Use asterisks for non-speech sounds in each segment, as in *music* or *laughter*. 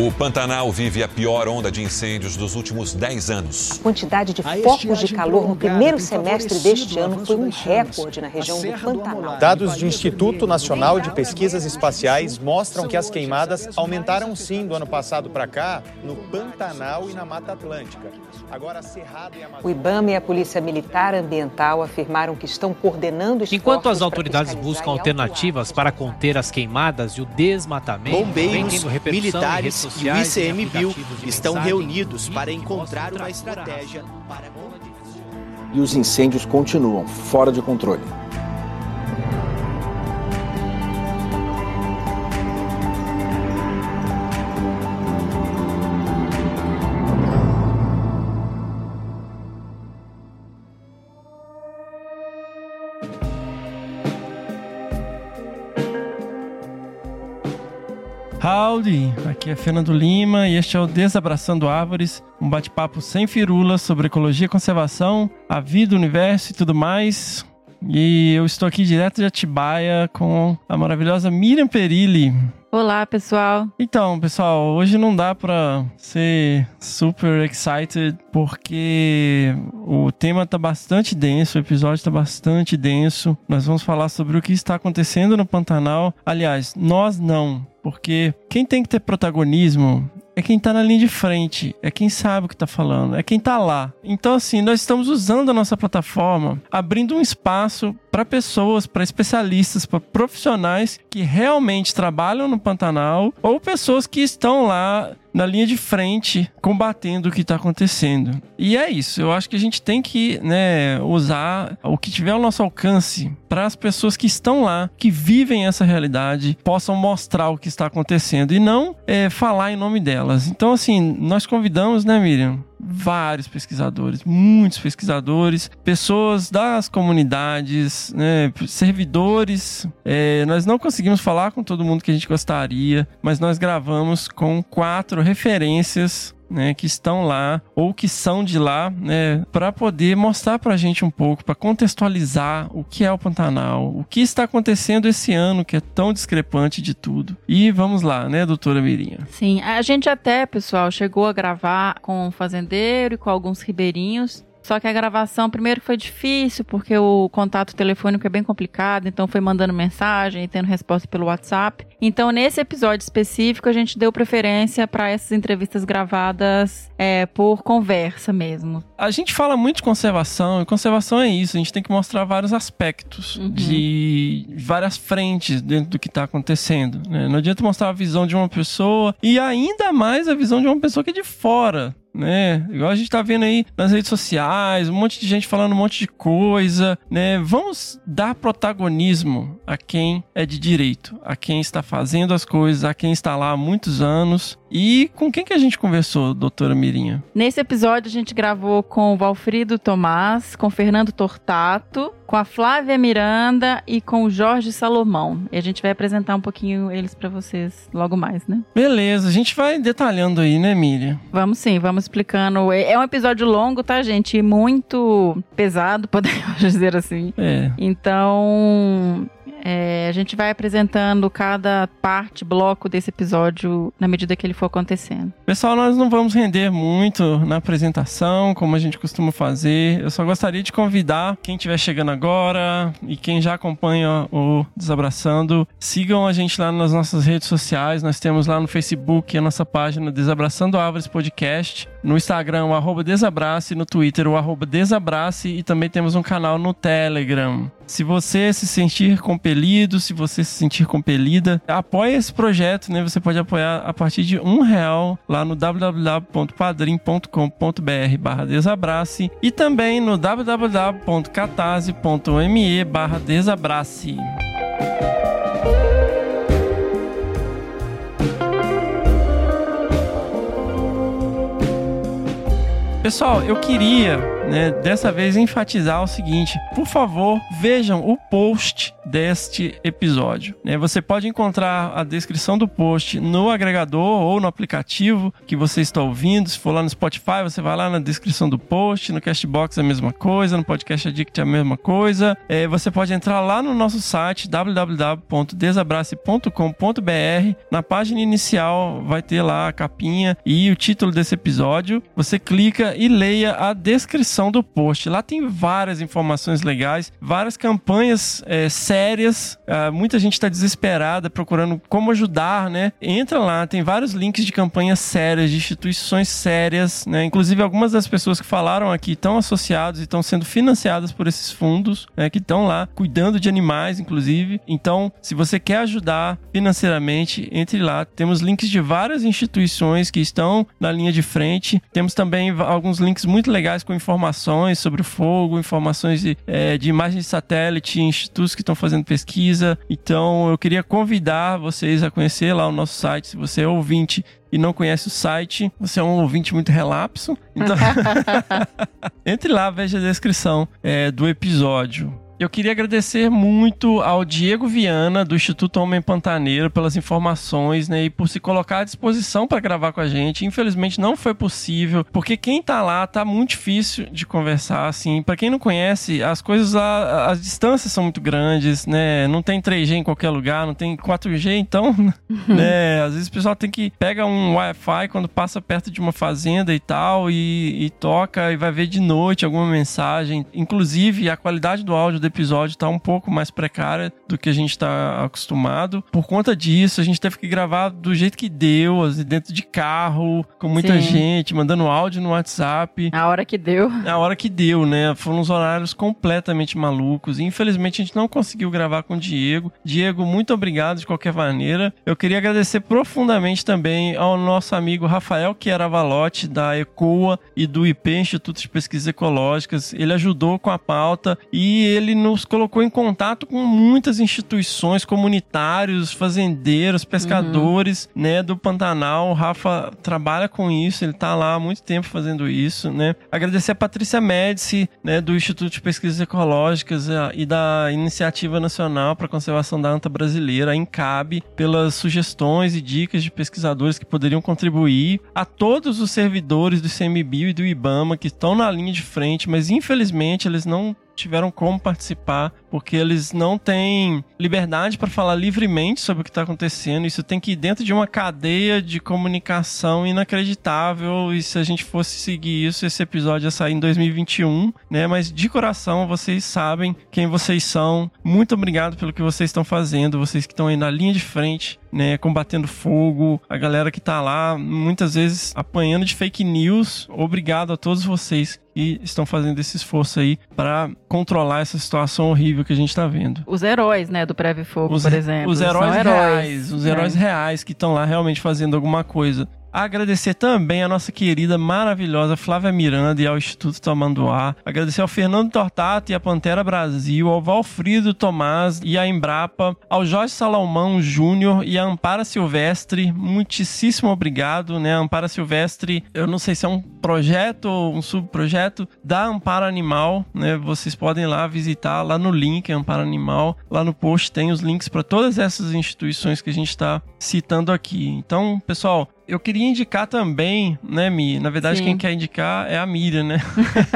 O Pantanal vive a pior onda de incêndios dos últimos 10 anos. A quantidade de focos de calor no primeiro semestre deste ano foi um recorde na região do Pantanal. Dados do Instituto Nacional de Pesquisas Espaciais mostram que as queimadas aumentaram sim do ano passado para cá no Pantanal e na Mata Atlântica. Agora, Cerrado e Amazônia... O IBAMA e a Polícia Militar Ambiental afirmaram que estão coordenando Enquanto as autoridades buscam alternativas para conter as queimadas e o desmatamento, bombeiros, militares e o ICMBio estão reunidos para encontrar uma estratégia para E os incêndios continuam fora de controle. Howdy, aqui é Fernando Lima e este é o Desabraçando Árvores, um bate-papo sem firulas sobre ecologia, conservação, a vida, o universo e tudo mais. E eu estou aqui direto de Atibaia com a maravilhosa Miriam Perilli. Olá, pessoal. Então, pessoal, hoje não dá para ser super excited porque o tema tá bastante denso, o episódio tá bastante denso. Nós vamos falar sobre o que está acontecendo no Pantanal. Aliás, nós não, porque quem tem que ter protagonismo é quem tá na linha de frente, é quem sabe o que tá falando, é quem tá lá. Então, assim, nós estamos usando a nossa plataforma, abrindo um espaço para pessoas, para especialistas, para profissionais que realmente trabalham no Pantanal ou pessoas que estão lá na linha de frente combatendo o que está acontecendo. E é isso, eu acho que a gente tem que né, usar o que tiver ao nosso alcance para as pessoas que estão lá, que vivem essa realidade, possam mostrar o que está acontecendo e não é, falar em nome delas. Então, assim, nós convidamos, né, Miriam? Vários pesquisadores, muitos pesquisadores, pessoas das comunidades, né, servidores. É, nós não conseguimos falar com todo mundo que a gente gostaria, mas nós gravamos com quatro referências né, que estão lá ou que são de lá, né, para poder mostrar para a gente um pouco, para contextualizar o que é o Pantanal, o que está acontecendo esse ano que é tão discrepante de tudo. E vamos lá, né, doutora Mirinha? Sim, a gente até, pessoal, chegou a gravar com um fazendeiro e com alguns ribeirinhos só que a gravação primeiro foi difícil, porque o contato telefônico é bem complicado, então foi mandando mensagem e tendo resposta pelo WhatsApp. Então, nesse episódio específico, a gente deu preferência para essas entrevistas gravadas é, por conversa mesmo. A gente fala muito de conservação, e conservação é isso, a gente tem que mostrar vários aspectos uhum. de várias frentes dentro do que está acontecendo. Né? Não adianta mostrar a visão de uma pessoa e ainda mais a visão de uma pessoa que é de fora né? Igual a gente tá vendo aí nas redes sociais, um monte de gente falando um monte de coisa, né? Vamos dar protagonismo a quem é de direito, a quem está fazendo as coisas, a quem está lá há muitos anos. E com quem que a gente conversou, doutora Mirinha? Nesse episódio a gente gravou com o Valfrido Tomás, com o Fernando Tortato, com a Flávia Miranda e com o Jorge Salomão. E a gente vai apresentar um pouquinho eles para vocês logo mais, né? Beleza, a gente vai detalhando aí, né, Miriam? Vamos sim, vamos explicando. É, é um episódio longo, tá, gente? E muito pesado, *laughs* podemos dizer assim. É. Então, é, a gente vai apresentando cada parte, bloco desse episódio na medida que ele for acontecendo. Pessoal, nós não vamos render muito na apresentação, como a gente costuma fazer. Eu só gostaria de convidar quem estiver chegando agora e quem já acompanha o Desabraçando, sigam a gente lá nas nossas redes sociais. Nós temos lá no Facebook a nossa página Desabraçando Árvores Podcast, no Instagram o arroba Desabrace, no Twitter o arroba Desabrace e também temos um canal no Telegram. Se você se sentir compelido, se você se sentir compelida, apoie esse projeto, né? Você pode apoiar a partir de um real lá no www.padrim.com.br barra desabrace e também no www.catarse.me barra desabrace. Pessoal, eu queria, né, dessa vez enfatizar o seguinte: por favor, vejam o post deste episódio. Né? Você pode encontrar a descrição do post no agregador ou no aplicativo que você está ouvindo. Se for lá no Spotify, você vai lá na descrição do post, no Castbox é a mesma coisa, no Podcast Addict é a mesma coisa. É, você pode entrar lá no nosso site www.desabrace.com.br. Na página inicial vai ter lá a capinha e o título desse episódio. Você clica e leia a descrição do post. Lá tem várias informações legais, várias campanhas é, sérias. Uh, muita gente está desesperada procurando como ajudar, né? Entra lá, tem vários links de campanhas sérias, de instituições sérias, né? Inclusive algumas das pessoas que falaram aqui estão associados e estão sendo financiadas por esses fundos, né? Que estão lá cuidando de animais, inclusive. Então, se você quer ajudar financeiramente, entre lá. Temos links de várias instituições que estão na linha de frente. Temos também alguns links muito legais com informações sobre o fogo, informações de, é, de imagens de satélite, institutos que estão fazendo pesquisa. Então, eu queria convidar vocês a conhecer lá o nosso site. Se você é ouvinte e não conhece o site, você é um ouvinte muito relapso. Então, *laughs* *laughs* entre lá, veja a descrição é, do episódio. Eu queria agradecer muito ao Diego Viana, do Instituto Homem Pantaneiro, pelas informações, né? E por se colocar à disposição para gravar com a gente. Infelizmente não foi possível, porque quem tá lá tá muito difícil de conversar, assim. Para quem não conhece, as coisas lá, as distâncias são muito grandes, né? Não tem 3G em qualquer lugar, não tem 4G, então, *laughs* né? Às vezes o pessoal tem que pega um Wi-Fi quando passa perto de uma fazenda e tal, e, e toca e vai ver de noite alguma mensagem. Inclusive, a qualidade do áudio episódio está um pouco mais precária do que a gente está acostumado. Por conta disso, a gente teve que gravar do jeito que deu, assim, dentro de carro, com muita Sim. gente, mandando áudio no WhatsApp. A hora que deu. A hora que deu, né? Foram uns horários completamente malucos. infelizmente, a gente não conseguiu gravar com o Diego. Diego, muito obrigado de qualquer maneira. Eu queria agradecer profundamente também ao nosso amigo Rafael Chiaravalotti, da ECOA e do IP, Instituto de Pesquisas Ecológicas. Ele ajudou com a pauta e ele nos colocou em contato com muitas instituições, comunitários, fazendeiros, pescadores, uhum. né, do Pantanal. O Rafa trabalha com isso, ele está lá há muito tempo fazendo isso, né? Agradecer a Patrícia Médici, né, do Instituto de Pesquisas Ecológicas eh, e da Iniciativa Nacional para a Conservação da Anta Brasileira, a INCAB, pelas sugestões e dicas de pesquisadores que poderiam contribuir, a todos os servidores do ICMBio e do IBAMA que estão na linha de frente, mas infelizmente eles não tiveram como participar, porque eles não têm liberdade para falar livremente sobre o que está acontecendo. Isso tem que ir dentro de uma cadeia de comunicação inacreditável. E se a gente fosse seguir isso, esse episódio ia sair em 2021, né? Mas de coração, vocês sabem quem vocês são. Muito obrigado pelo que vocês estão fazendo, vocês que estão aí na linha de frente né, combatendo fogo, a galera que tá lá muitas vezes apanhando de fake news. Obrigado a todos vocês que estão fazendo esse esforço aí para controlar essa situação horrível que a gente está vendo. Os heróis, né, do Preve Fogo, os, por exemplo. Os heróis, reais, os heróis é. reais que estão lá realmente fazendo alguma coisa. Agradecer também a nossa querida, maravilhosa Flávia Miranda e ao Instituto Tamanduá. Agradecer ao Fernando Tortato e à Pantera Brasil, ao Valfrido Tomás e à Embrapa, ao Jorge Salomão Júnior e à Ampara Silvestre. Muitíssimo obrigado, né? Ampara Silvestre, eu não sei se é um projeto ou um subprojeto da Ampara Animal, né? Vocês podem lá visitar lá no link Ampara Animal. Lá no post tem os links para todas essas instituições que a gente está citando aqui. Então, pessoal, eu queria indicar também, né, Mi? Na verdade, Sim. quem quer indicar é a Miriam, né?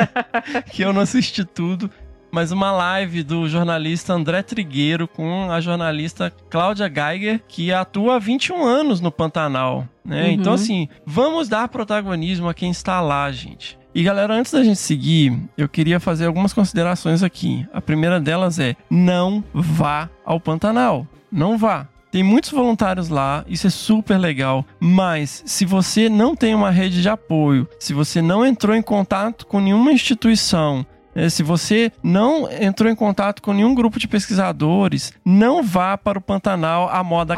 *laughs* que eu não assisti tudo. Mas uma live do jornalista André Trigueiro com a jornalista Cláudia Geiger, que atua há 21 anos no Pantanal. Né? Uhum. Então, assim, vamos dar protagonismo a quem está lá, gente. E galera, antes da gente seguir, eu queria fazer algumas considerações aqui. A primeira delas é: não vá ao Pantanal. Não vá. Tem muitos voluntários lá, isso é super legal. Mas se você não tem uma rede de apoio, se você não entrou em contato com nenhuma instituição, é, se você não entrou em contato com nenhum grupo de pesquisadores, não vá para o Pantanal à moda.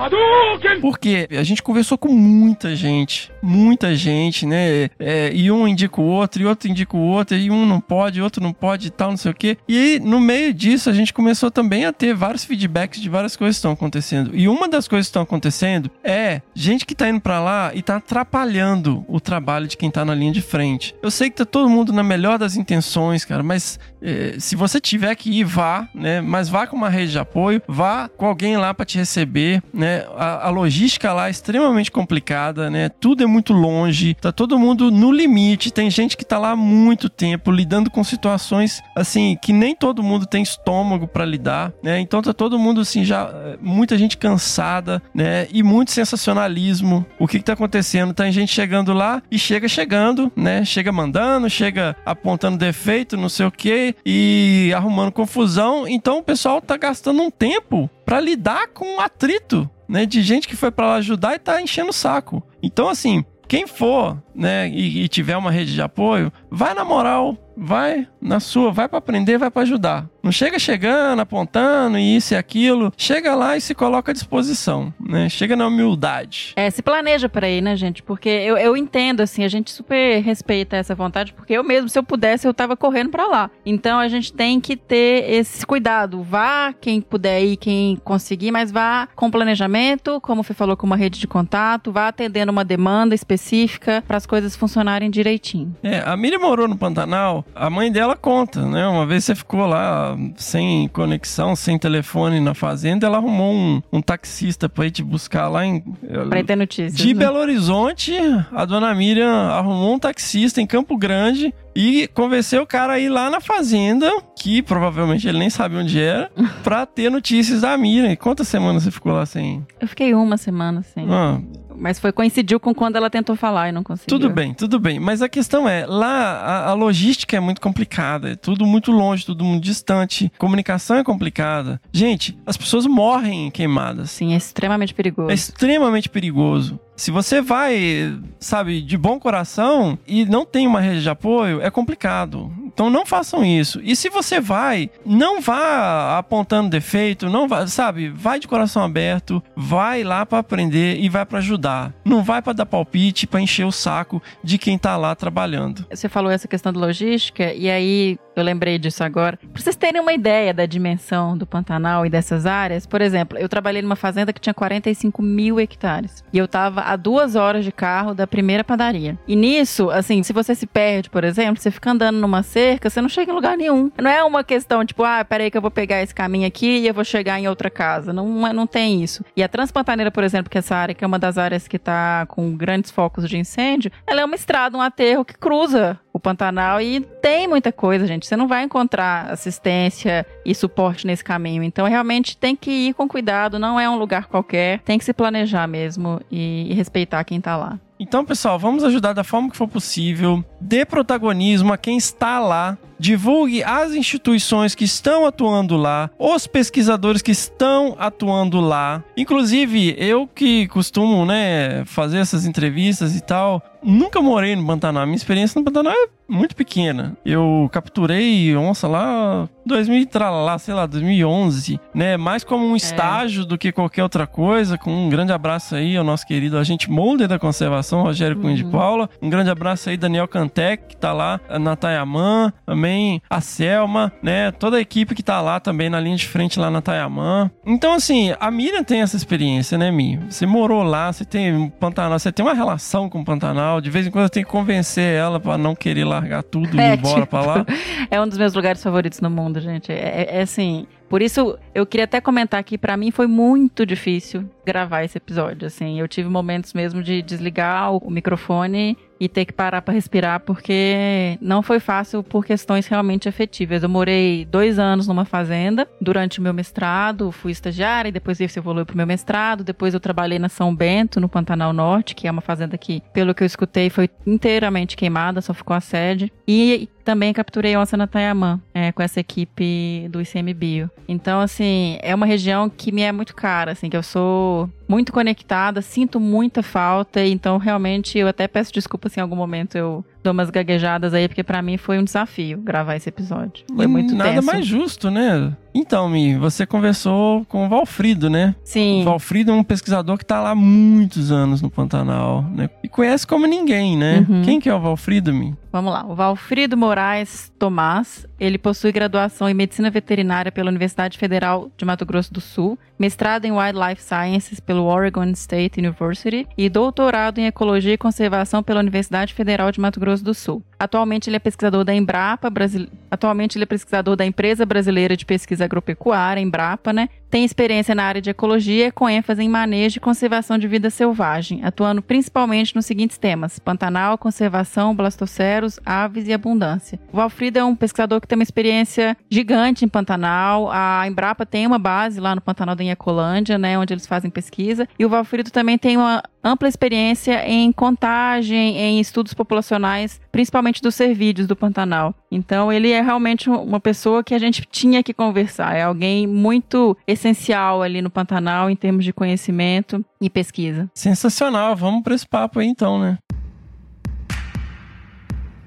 Porque a gente conversou com muita gente, muita gente, né? É, e um indica o outro, e outro indica o outro, e um não pode, outro não pode e tal, não sei o quê. E no meio disso, a gente começou também a ter vários feedbacks de várias coisas que estão acontecendo. E uma das coisas que estão acontecendo é gente que tá indo para lá e tá atrapalhando o trabalho de quem tá na linha de frente. Eu sei que tá todo mundo na melhor das intenções, cara, mas mas eh, se você tiver que ir, vá, né? Mas vá com uma rede de apoio, vá com alguém lá para te receber, né? A, a, logística lá é extremamente complicada, né? Tudo é muito longe, tá todo mundo no limite. Tem gente que tá lá há muito tempo lidando com situações assim que nem todo mundo tem estômago para lidar, né? Então tá todo mundo assim já muita gente cansada, né? E muito sensacionalismo. O que que tá acontecendo? Tem gente chegando lá e chega chegando, né? Chega mandando, chega apontando defeito, não sei o que e arrumando confusão. Então o pessoal tá gastando um tempo para lidar com o atrito, né? De gente que foi para lá ajudar e tá enchendo o saco. Então assim, quem for, né, e, e, tiver uma rede de apoio, vai na moral, vai na sua, vai para aprender, vai para ajudar. Não chega chegando, apontando isso e aquilo. Chega lá e se coloca à disposição, né? Chega na humildade. É, se planeja para ir, né, gente? Porque eu, eu entendo, assim, a gente super respeita essa vontade, porque eu mesmo, se eu pudesse, eu tava correndo para lá. Então a gente tem que ter esse cuidado. Vá quem puder ir, quem conseguir, mas vá com planejamento, como você falou, com uma rede de contato, vá atendendo uma demanda específica para as coisas funcionarem direitinho. É, a Miriam morou no Pantanal, a mãe dela conta, né? Uma vez você ficou lá sem conexão, sem telefone na fazenda, ela arrumou um, um taxista pra ir te buscar lá em. Pra ter notícias. De né? Belo Horizonte, a dona Miriam arrumou um taxista em Campo Grande e convenceu o cara a ir lá na fazenda, que provavelmente ele nem sabe onde era, *laughs* pra ter notícias da Miriam. E quantas semanas você ficou lá sem? Eu fiquei uma semana sem. Ah, mas foi coincidiu com quando ela tentou falar e não conseguiu. Tudo bem, tudo bem. Mas a questão é, lá a, a, logística é muito complicada, é tudo muito longe, tudo muito distante, comunicação é complicada. Gente, as pessoas morrem queimadas. Sim, é extremamente perigoso. É extremamente perigoso. Se você vai, sabe, de bom coração e não tem uma rede de apoio, é complicado. Então não façam isso. E se você vai, não vá apontando defeito, não vá, sabe, vai de coração aberto, vai lá para aprender e vai para ajudar. Não vai para dar palpite, para encher o saco de quem tá lá trabalhando. Você falou essa questão de logística e aí eu lembrei disso agora. Pra vocês terem uma ideia da dimensão do Pantanal e dessas áreas, por exemplo, eu trabalhei numa fazenda que tinha 45 mil hectares. E eu tava a duas horas de carro da primeira padaria. E nisso, assim, se você se perde, por exemplo, você fica andando numa cerca, você não chega em lugar nenhum. Não é uma questão tipo, ah, peraí que eu vou pegar esse caminho aqui e eu vou chegar em outra casa. Não, não tem isso. E a Transpantaneira, por exemplo, que é essa área que é uma das áreas que tá com grandes focos de incêndio, ela é uma estrada, um aterro que cruza o Pantanal e tem muita coisa, gente. Você não vai encontrar assistência e suporte nesse caminho. Então, realmente tem que ir com cuidado, não é um lugar qualquer. Tem que se planejar mesmo e, e respeitar quem tá lá. Então, pessoal, vamos ajudar da forma que for possível. Dê protagonismo a quem está lá. Divulgue as instituições que estão atuando lá, os pesquisadores que estão atuando lá. Inclusive, eu que costumo, né, fazer essas entrevistas e tal, nunca morei no Pantanal. Minha experiência no Pantanal é muito pequena. Eu capturei onça lá 2000 lá, sei lá, 2011, né? Mais como um é. estágio do que qualquer outra coisa. Com um grande abraço aí ao nosso querido agente Molder da conservação, Rogério Cunha de uhum. Paula. Um grande abraço aí Daniel Cantec, que tá lá na Tayamã, também a Selma, né? Toda a equipe que tá lá também na linha de frente lá na Tayamã. Então assim, a Miriam tem essa experiência, né, Mi? Você morou lá, você tem Pantanal, você tem uma relação com o Pantanal, de vez em quando eu tenho que convencer ela para não querer largar tudo e é, ir embora tipo, pra lá. *laughs* É um dos meus lugares favoritos no mundo, gente. É, é, é assim. Por isso, eu queria até comentar que para mim foi muito difícil gravar esse episódio. Assim, eu tive momentos mesmo de desligar o microfone e ter que parar para respirar, porque não foi fácil por questões realmente efetivas. Eu morei dois anos numa fazenda durante o meu mestrado, fui estagiária, e depois isso evoluiu para o meu mestrado. Depois eu trabalhei na São Bento, no Pantanal Norte, que é uma fazenda que, pelo que eu escutei, foi inteiramente queimada, só ficou a sede. E também capturei onça na Tayamã, é, com essa equipe do ICMBio. Então, assim, é uma região que me é muito cara, assim, que eu sou muito conectada, sinto muita falta, então realmente eu até peço desculpa se em algum momento eu dou umas gaguejadas aí, porque para mim foi um desafio gravar esse episódio. Foi e muito nada tenso. mais justo, né? Então, Mi, você conversou com o Valfrido, né? Sim. O Valfrido é um pesquisador que tá lá há muitos anos no Pantanal, né? E conhece como ninguém, né? Uhum. Quem que é o Valfrido, Mi? Vamos lá. O Valfrido Moraes Tomás, ele possui graduação em Medicina Veterinária pela Universidade Federal de Mato Grosso do Sul, mestrado em Wildlife Sciences pelo Oregon State University e doutorado em Ecologia e Conservação pela Universidade Federal de Mato Grosso Grosso do Sul. Atualmente ele é pesquisador da Embrapa, Brasil... atualmente ele é pesquisador da Empresa Brasileira de Pesquisa Agropecuária, Embrapa, né? Tem experiência na área de ecologia com ênfase em manejo e conservação de vida selvagem, atuando principalmente nos seguintes temas: Pantanal, conservação, blastoceros, aves e abundância. O Valfrido é um pesquisador que tem uma experiência gigante em Pantanal. A Embrapa tem uma base lá no Pantanal da Inhacolândia, né, onde eles fazem pesquisa. E o Valfrido também tem uma ampla experiência em contagem, em estudos populacionais, principalmente dos cervídeos do Pantanal. Então, ele é realmente uma pessoa que a gente tinha que conversar. É alguém muito essencial ali no Pantanal em termos de conhecimento e pesquisa. Sensacional. Vamos para esse papo aí então, né?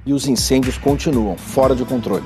E os incêndios continuam fora de controle.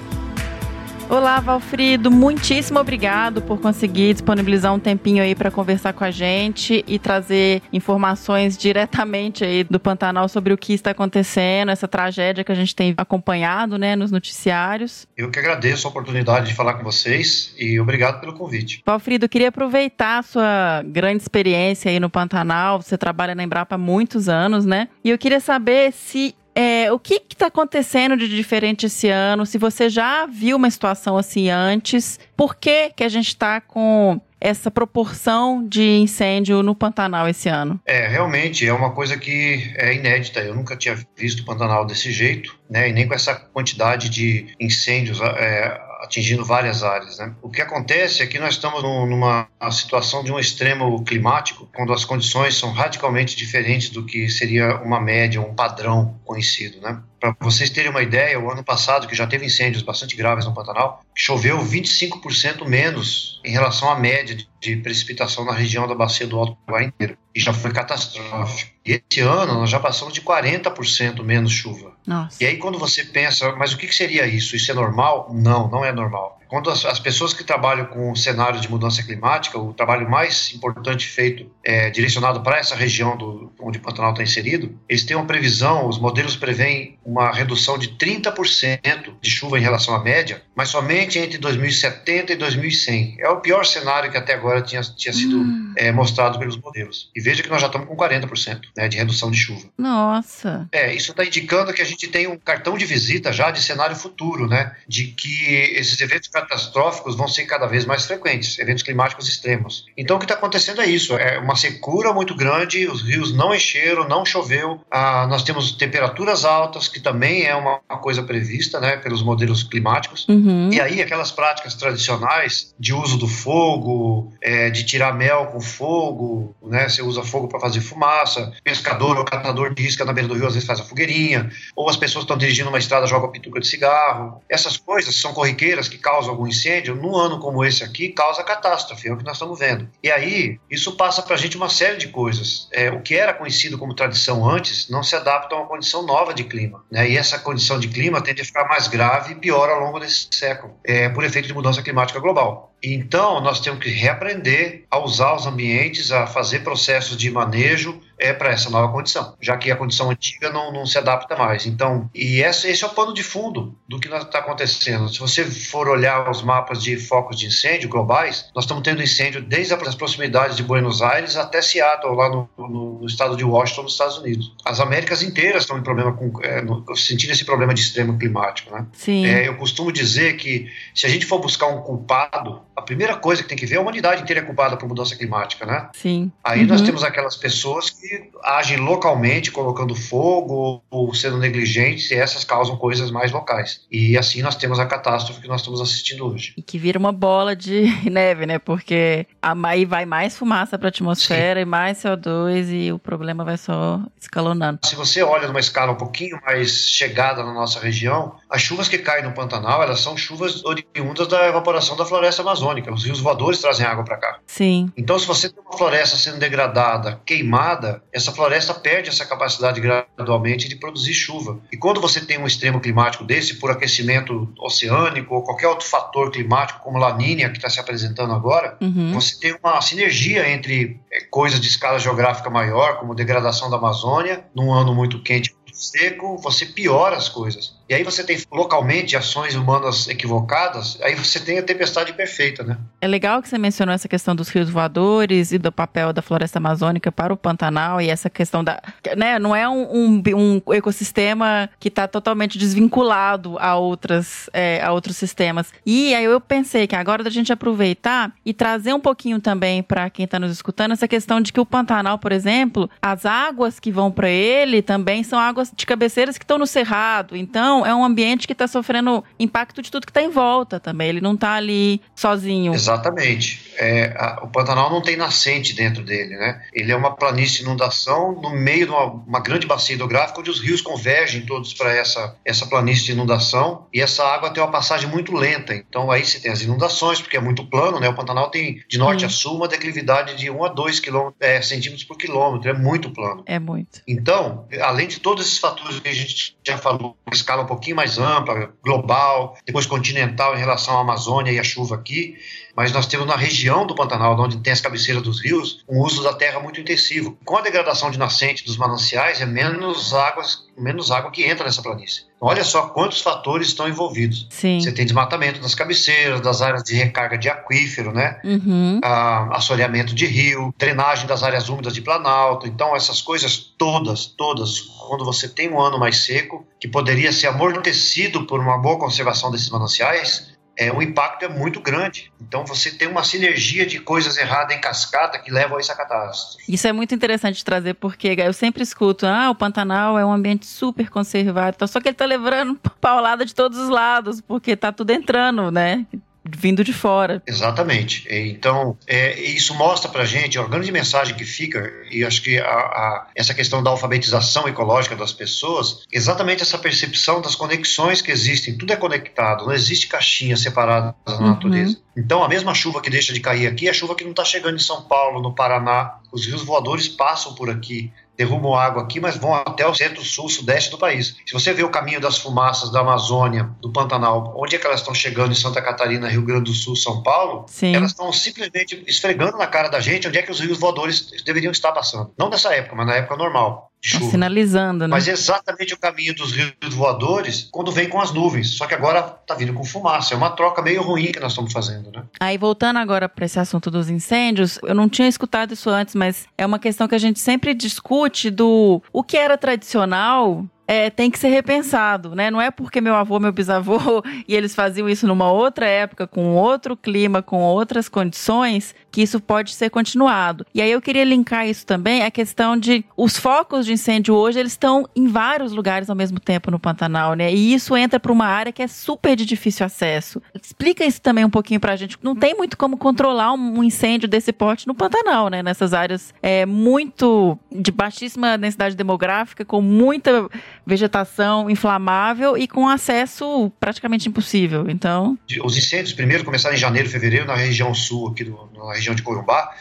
Olá, Valfrido, muitíssimo obrigado por conseguir disponibilizar um tempinho aí para conversar com a gente e trazer informações diretamente aí do Pantanal sobre o que está acontecendo, essa tragédia que a gente tem acompanhado, né, nos noticiários. Eu que agradeço a oportunidade de falar com vocês e obrigado pelo convite. Valfrido, queria aproveitar a sua grande experiência aí no Pantanal, você trabalha na Embrapa há muitos anos, né? E eu queria saber se é, o que está acontecendo de diferente esse ano? Se você já viu uma situação assim antes, por que, que a gente está com essa proporção de incêndio no Pantanal esse ano? É, realmente é uma coisa que é inédita. Eu nunca tinha visto o Pantanal desse jeito, né? E nem com essa quantidade de incêndios é, atingindo várias áreas. Né? O que acontece é que nós estamos numa situação de um extremo climático, quando as condições são radicalmente diferentes do que seria uma média, um padrão conhecido. Né? Para vocês terem uma ideia, o ano passado, que já teve incêndios bastante graves no Pantanal, choveu 25% menos em relação à média de precipitação na região da bacia do Alto Paraguai inteiro. E já foi catastrófico. E esse ano nós já passamos de 40% menos chuva. Nossa. E aí quando você pensa, mas o que seria isso? Isso é normal? Não, não é normal. Quando as, as pessoas que trabalham com cenários de mudança climática, o trabalho mais importante feito é direcionado para essa região do, onde o Pantanal está inserido, eles têm uma previsão, os modelos preveem uma redução de 30% de chuva em relação à média, mas somente entre 2070 e 2100. É o pior cenário que até agora tinha, tinha sido hum. é, mostrado pelos modelos. E veja que nós já estamos com 40% né, de redução de chuva. Nossa! É, isso está indicando que a gente tem um cartão de visita já de cenário futuro, né? De que esses eventos catastróficos vão ser cada vez mais frequentes, eventos climáticos extremos. Então o que está acontecendo é isso, é uma secura muito grande, os rios não encheram, não choveu, ah, nós temos temperaturas altas, que também é uma, uma coisa prevista, né, pelos modelos climáticos. Uhum. E aí aquelas práticas tradicionais de uso do fogo, é, de tirar mel com fogo, né, você usa fogo para fazer fumaça, pescador ou catador de isca na beira do rio às vezes faz a fogueirinha, ou as pessoas estão dirigindo uma estrada jogam a pituca de cigarro. Essas coisas são corriqueiras que causam algum incêndio, num ano como esse aqui, causa catástrofe, é o que nós estamos vendo. E aí, isso passa para a gente uma série de coisas. É, o que era conhecido como tradição antes não se adapta a uma condição nova de clima. Né? E essa condição de clima tende a ficar mais grave e pior ao longo desse século, é, por efeito de mudança climática global. Então, nós temos que reaprender a usar os ambientes, a fazer processos de manejo é para essa nova condição, já que a condição antiga não, não se adapta mais. Então, e esse, esse é o pano de fundo do que está acontecendo. Se você for olhar os mapas de focos de incêndio globais, nós estamos tendo incêndio desde as proximidades de Buenos Aires até Seattle, lá no, no, no estado de Washington, nos Estados Unidos. As Américas inteiras estão em problema com, é, no, sentindo esse problema de extremo climático. Né? Sim. É, eu costumo dizer que se a gente for buscar um culpado, a primeira coisa que tem que ver é a humanidade inteira é culpada por mudança climática, né? Sim. Aí uhum. nós temos aquelas pessoas que agem localmente, colocando fogo ou sendo negligentes, e essas causam coisas mais locais. E assim nós temos a catástrofe que nós estamos assistindo hoje. E que vira uma bola de *laughs* neve, né? Porque aí vai mais fumaça para a atmosfera Sim. e mais CO2 e o problema vai só escalonando. Se você olha numa escala um pouquinho mais chegada na nossa região, as chuvas que caem no Pantanal, elas são chuvas oriundas da evaporação da floresta amazônica. Os rios voadores trazem água para cá. Sim. Então, se você tem uma floresta sendo degradada, queimada, essa floresta perde essa capacidade gradualmente de produzir chuva. E quando você tem um extremo climático desse, por aquecimento oceânico ou qualquer outro fator climático, como a Lanínia, que está se apresentando agora, uhum. você tem uma sinergia entre é, coisas de escala geográfica maior, como degradação da Amazônia, num ano muito quente seco, você piora as coisas. E aí você tem localmente ações humanas equivocadas, aí você tem a tempestade perfeita, né? É legal que você mencionou essa questão dos rios voadores e do papel da floresta amazônica para o Pantanal e essa questão da. Né, não é um, um, um ecossistema que está totalmente desvinculado a, outras, é, a outros sistemas. E aí eu pensei que agora da gente aproveitar e trazer um pouquinho também para quem está nos escutando essa questão de que o Pantanal, por exemplo, as águas que vão para ele também são águas de cabeceiras que estão no cerrado. Então, é um ambiente que está sofrendo impacto de tudo que está em volta também. Ele não está ali sozinho. Exatamente. É, a, o Pantanal não tem nascente dentro dele, né? Ele é uma planície de inundação no meio de uma, uma grande bacia hidrográfica onde os rios convergem todos para essa, essa planície de inundação e essa água tem uma passagem muito lenta. Então aí você tem as inundações, porque é muito plano, né? O Pantanal tem de norte a sul uma declividade de 1 a 2 é, centímetros por quilômetro, é muito plano. É muito. Então, além de todos esses fatores que a gente já falou, escala pouquinho mais ampla, global, depois continental em relação à Amazônia e à chuva aqui, mas nós temos na região do Pantanal, onde tem as cabeceiras dos rios, um uso da terra muito intensivo. Com a degradação de nascente dos mananciais, é menos, águas, menos água que entra nessa planície. Olha só quantos fatores estão envolvidos. Sim. Você tem desmatamento das cabeceiras, das áreas de recarga de aquífero, né? Uhum. Ah, assoreamento de rio, drenagem das áreas úmidas de planalto. Então, essas coisas todas, todas, quando você tem um ano mais seco, que poderia ser amortecido por uma boa conservação desses mananciais, é, o impacto é muito grande. Então você tem uma sinergia de coisas erradas em cascata que levam a essa catástrofe. Isso é muito interessante trazer, porque eu sempre escuto, ah, o Pantanal é um ambiente super conservado, só que ele está levando *laughs* paulada de todos os lados, porque está tudo entrando, né? Vindo de fora. Exatamente. Então, é, isso mostra para gente, a grande mensagem que fica, e acho que a, a, essa questão da alfabetização ecológica das pessoas, exatamente essa percepção das conexões que existem, tudo é conectado, não existe caixinha separada da uhum. natureza. Então, a mesma chuva que deixa de cair aqui é a chuva que não está chegando em São Paulo, no Paraná. Os rios voadores passam por aqui derrubam água aqui, mas vão até o centro, sul, sudeste do país. Se você vê o caminho das fumaças da Amazônia, do Pantanal, onde é que elas estão chegando em Santa Catarina, Rio Grande do Sul, São Paulo, Sim. elas estão simplesmente esfregando na cara da gente onde é que os rios voadores deveriam estar passando. Não nessa época, mas na época normal. Chuva. Sinalizando, né? Mas é exatamente o caminho dos rios voadores quando vem com as nuvens. Só que agora tá vindo com fumaça. É uma troca meio ruim que nós estamos fazendo, né? Aí, voltando agora para esse assunto dos incêndios, eu não tinha escutado isso antes, mas é uma questão que a gente sempre discute do o que era tradicional é, tem que ser repensado, né? Não é porque meu avô, meu bisavô *laughs* e eles faziam isso numa outra época, com outro clima, com outras condições, que isso pode ser continuado. E aí eu queria linkar isso também a questão de os focos de incêndio hoje eles estão em vários lugares ao mesmo tempo no Pantanal, né? E isso entra para uma área que é super de difícil acesso. Explica isso também um pouquinho para a gente. Não tem muito como controlar um incêndio desse porte no Pantanal, né? Nessas áreas é muito de baixíssima densidade demográfica, com muita vegetação inflamável e com acesso praticamente impossível. Então, os incêndios primeiro começaram em janeiro, fevereiro na região sul aqui do, na região de Corumbá.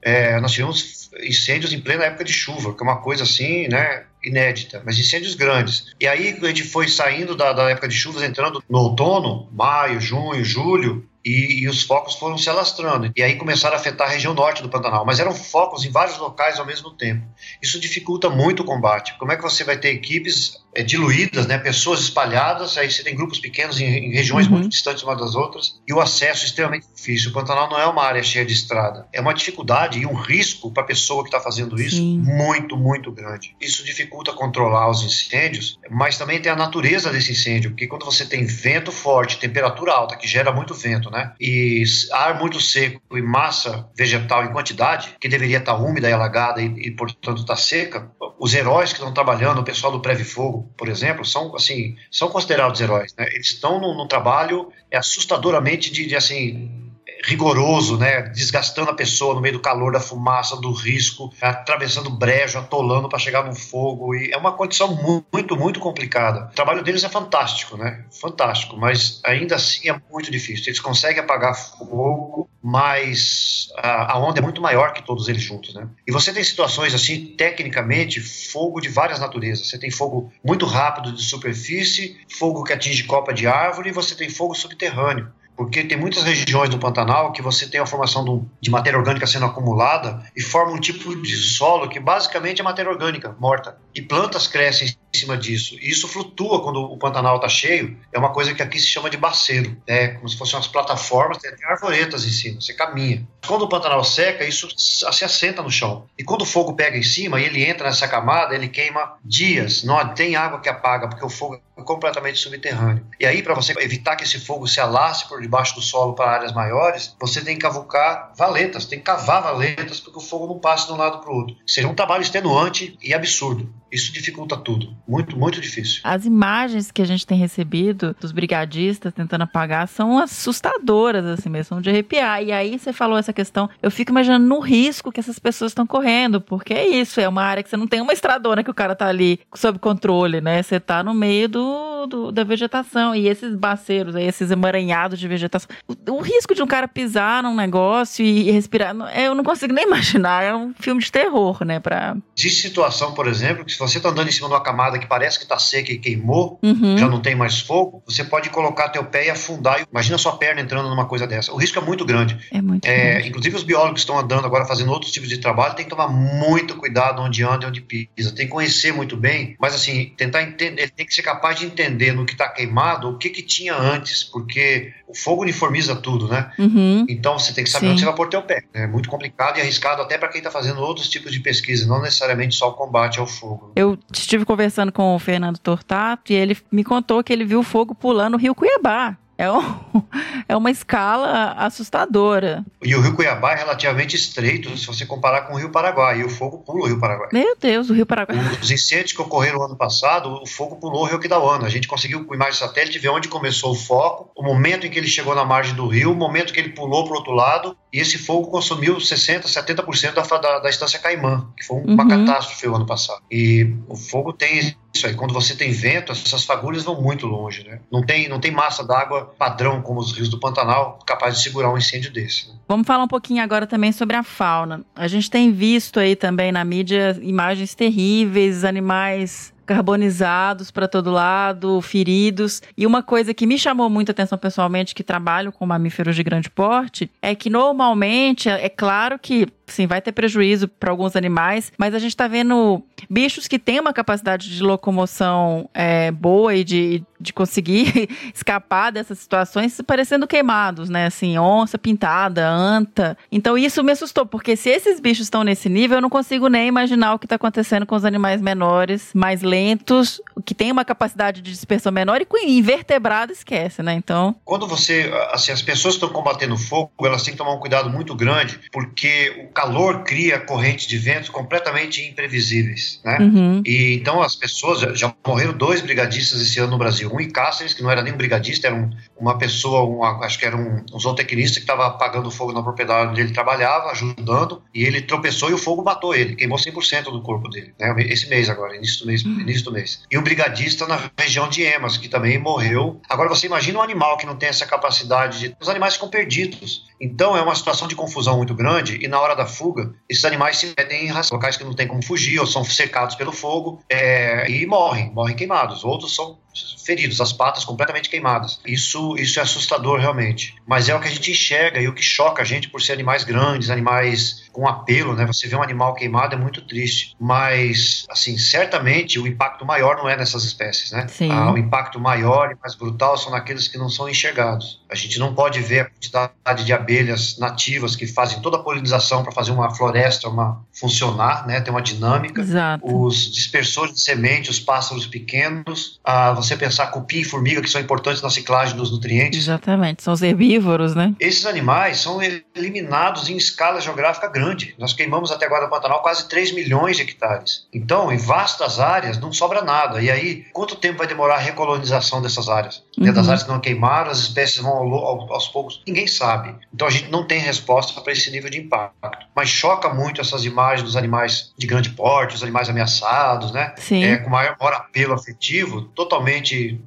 É, nós tivemos incêndios em plena época de chuva, que é uma coisa assim, né, inédita, mas incêndios grandes. E aí a gente foi saindo da, da época de chuvas, entrando no outono, maio, junho, julho, e, e, os focos foram se alastrando. E aí começaram a afetar a região norte do Pantanal. Mas eram focos em vários locais ao mesmo tempo. Isso dificulta muito o combate. Como é que você vai ter equipes é, diluídas, né, pessoas espalhadas, aí você tem grupos pequenos em, em regiões uhum. muito distantes umas das outras, e o acesso é extremamente difícil. O Pantanal não é uma área cheia de estrada. É uma dificuldade e um risco para a pessoa que está fazendo isso Sim. muito, muito grande. Isso dificulta controlar os incêndios, mas também tem a natureza desse incêndio, porque quando você tem vento forte, temperatura alta, que gera muito vento, né? E ar muito seco e massa vegetal em quantidade, que deveria estar úmida e alagada e, e portanto está seca, os heróis que estão trabalhando, o pessoal do Preve Fogo, por exemplo, são assim, são considerados heróis, né? Eles estão no, no trabalho é assustadoramente de, de assim rigoroso, né? Desgastando a pessoa no meio do calor, da fumaça, do risco, atravessando brejo, atolando para chegar no fogo. E é uma condição muito, muito complicada. O trabalho deles é fantástico, né? Fantástico, mas ainda assim é muito difícil. Eles conseguem apagar fogo, mas a, onda é muito maior que todos eles juntos, né? E você tem situações assim, tecnicamente, fogo de várias naturezas. Você tem fogo muito rápido de superfície, fogo que atinge copa de árvore, e você tem fogo subterrâneo porque tem muitas regiões do Pantanal que você tem a formação de matéria orgânica sendo acumulada e forma um tipo de solo que basicamente é matéria orgânica morta. E plantas crescem em cima disso. E isso flutua quando o Pantanal está cheio. É uma coisa que aqui se chama de baceiro. É como se fossem umas plataformas, tem até arvoretas em cima, você caminha. Quando o Pantanal seca, isso se assenta no chão. E quando o fogo pega em cima e ele entra nessa camada, ele queima dias. Não tem água que apaga, porque o fogo é completamente subterrâneo. E aí, para você evitar que esse fogo se alasse por debaixo do solo para áreas maiores, você tem que cavucar valetas, tem que cavar valetas para que o fogo não passe de um lado para o outro. Seria um trabalho extenuante e absurdo. Isso dificulta tudo. Muito, muito difícil. As imagens que a gente tem recebido dos brigadistas tentando apagar são assustadoras, assim mesmo, são de arrepiar. E aí você falou essa questão, eu fico imaginando no risco que essas pessoas estão correndo, porque é isso, é uma área que você não tem uma estradona que o cara tá ali sob controle, né? Você tá no meio do, do da vegetação. E esses baceiros aí, esses emaranhados de vegetação. O, o, risco de um cara pisar num negócio e, e respirar, eu não consigo nem *laughs* imaginar. É um filme de terror, né? Pra... Existe situação, por exemplo, que se você está andando em cima de uma camada que parece que está seca e queimou, uhum. já não tem mais fogo, você pode colocar teu pé e afundar. Imagina sua perna entrando numa coisa dessa. O risco é muito grande. É muito é, grande. Inclusive os biólogos que estão andando agora fazendo outros tipos de trabalho tem que tomar muito cuidado onde anda e onde pisa. Tem que conhecer muito bem, mas assim, tentar entender, tem que ser capaz de entender no que está queimado o que, que tinha antes, porque o fogo uniformiza tudo, né? Uhum. Então você tem que saber Sim. onde você vai pôr teu pé. É muito complicado e arriscado até para quem está fazendo outros tipos de pesquisa, não necessariamente só o combate ao fogo. Eu estive conversando com o Fernando Tortato e ele me contou que ele viu o fogo pulando o rio Cuiabá. É, um, *laughs* é uma escala assustadora. E o rio Cuiabá é relativamente estreito se você comparar com o rio Paraguai. E o fogo pula o rio Paraguai. Meu Deus, o rio Paraguai. Os incêndios que ocorreram ano passado, o fogo pulou o rio Quidauana. A gente conseguiu, com imagem satélite, ver onde começou o foco, o momento em que ele chegou na margem do rio, o momento que ele pulou para o outro lado. E esse fogo consumiu 60%, 70% da, da, da estância Caimã, que foi uma uhum. catástrofe o ano passado. E o fogo tem isso aí. Quando você tem vento, essas fagulhas vão muito longe, né? Não tem, não tem massa d'água padrão como os rios do Pantanal capaz de segurar um incêndio desse. Né? Vamos falar um pouquinho agora também sobre a fauna. A gente tem visto aí também na mídia imagens terríveis, animais carbonizados para todo lado, feridos. E uma coisa que me chamou muita atenção pessoalmente, que trabalho com mamíferos de grande porte, é que normalmente, é claro que sim, vai ter prejuízo para alguns animais, mas a gente está vendo bichos que têm uma capacidade de locomoção é, boa e de, de conseguir *laughs* escapar dessas situações parecendo queimados, né? Assim, onça pintada, anta. Então isso me assustou, porque se esses bichos estão nesse nível, eu não consigo nem imaginar o que está acontecendo com os animais menores, mais lentos, que têm uma capacidade de dispersão menor e com invertebrado esquece, né? Então. Quando você, assim, as pessoas estão combatendo fogo, elas têm que tomar um cuidado muito grande, porque o calor cria correntes de ventos completamente imprevisíveis, né? Uhum. E então as pessoas já, morreram dois brigadistas esse ano no Brasil, um em Cáceres que não era nem um brigadista, era um, uma pessoa, uma, acho que era um, um zootecnista que estava apagando fogo na propriedade onde ele trabalhava, ajudando, e ele tropeçou e o fogo matou ele, queimou 100% do corpo dele, né? Esse mês agora, início do mês, uhum. início do mês. E um brigadista na região de Emas que também morreu. Agora você imagina um animal que não tem essa capacidade de, os animais ficam perdidos. Então é uma situação de confusão muito grande e na hora da fuga, esses animais se metem em locais que não tem como fugir ou são cercados pelo fogo é, e morrem, morrem queimados. Outros são feridos, as patas completamente queimadas. Isso, isso é assustador realmente. Mas é o que a gente enxerga e o que choca a gente por ser animais grandes, animais com apelo, né? Você vê um animal queimado é muito triste. Mas, assim, certamente o impacto maior não é nessas espécies, né? Sim. Ah, o impacto maior e mais brutal são naqueles que não são enxergados. A gente não pode ver a quantidade de abelhas nativas que fazem toda a polinização para fazer uma floresta uma funcionar, né? Ter uma dinâmica. Exato. Os dispersores de semente, os pássaros pequenos, ah, você pensar cupim e formiga que são importantes na ciclagem dos nutrientes. Exatamente, são os herbívoros, né? Esses animais são eliminados em escala geográfica grande. Nós queimamos até agora no Pantanal quase 3 milhões de hectares. Então, em vastas áreas, não sobra nada. E aí, quanto tempo vai demorar a recolonização dessas áreas? Uhum. Das áreas que não queimaram, as espécies vão aos poucos. Ninguém sabe. Então, a gente não tem resposta para esse nível de impacto. Mas choca muito essas imagens dos animais de grande porte, os animais ameaçados, né? Sim. É, com maior apelo afetivo, totalmente,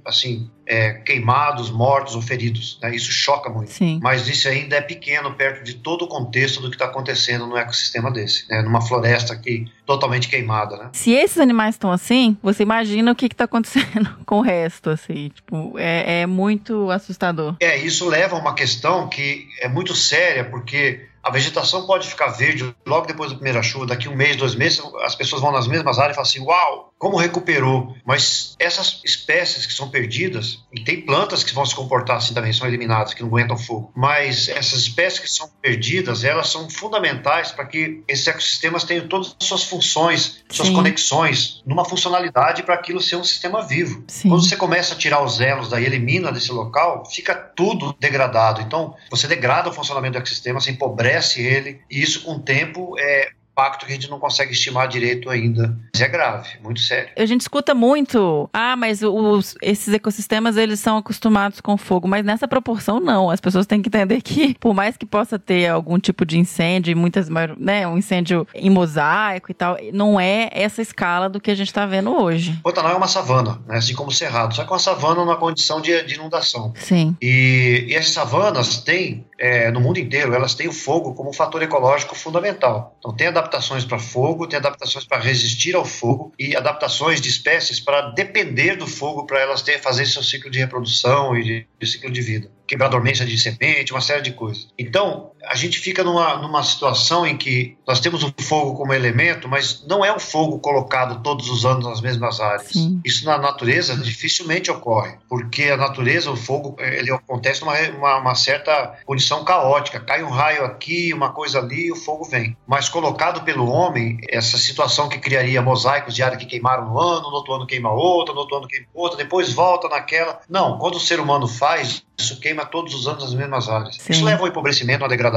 assim, é, queimados, mortos ou feridos. Né? Isso choca muito. Sim. Mas isso ainda é pequeno perto de todo o contexto do que está acontecendo no ecossistema desse, né? numa floresta aqui totalmente queimada. Né? Se esses animais estão assim, você imagina o que está acontecendo *laughs* com o resto. Assim, tipo, é, é muito assustador. É, isso leva a uma questão que é muito séria, porque a vegetação pode ficar verde logo depois da primeira chuva, daqui um mês, dois meses, as pessoas vão nas mesmas áreas e falam assim: Uau, como recuperou. Mas essas espécies que são perdidas, e tem plantas que vão se comportar assim também, são eliminadas, que não aguentam fogo. Mas essas espécies que são perdidas, elas são fundamentais para que esses ecossistemas tenham todas as suas funções, suas Sim. conexões, numa funcionalidade para aquilo ser um sistema vivo. Sim. Quando você começa a tirar os elos daí, elimina desse local, fica tudo degradado. Então, você degrada o funcionamento do ecossistema, você empobrece ele, e isso com o tempo é impacto que a gente não consegue estimar direito ainda. Mas é grave, muito sério. A gente escuta muito, ah, mas os, esses ecossistemas eles são acostumados com fogo, mas nessa proporção não. As pessoas têm que entender que, por mais que possa ter algum tipo de incêndio, muitas, né, um incêndio em mosaico e tal, não é essa escala do que a gente está vendo hoje. Pantanal é uma savana, né, assim como o Cerrado, só que uma savana numa condição de, de inundação. Sim. E, e as savanas têm, é, no mundo inteiro, elas têm o fogo como um fator ecológico fundamental. Então tem adaptações para fogo, tem adaptações para resistir ao fogo e adaptações de espécies para depender do fogo para elas ter, fazer seu ciclo de reprodução e de, de ciclo de vida quebrar dormência de semente, uma série de coisas. Então, a gente fica numa, numa situação em que nós temos o fogo como elemento, mas não é o fogo colocado todos os anos nas mesmas áreas. Sim. Isso na natureza dificilmente ocorre, porque a natureza, o fogo, ele acontece numa uma, uma certa condição caótica. Cai um raio aqui, uma coisa ali, e o fogo vem. Mas colocado pelo homem, essa situação que criaria mosaicos de área que queimaram no ano, no outro ano queima outra, no outro ano queima outra, depois volta naquela. Não, quando o ser humano faz, isso queima todos os anos nas mesmas áreas. Sim. Isso leva ao empobrecimento, à degradação,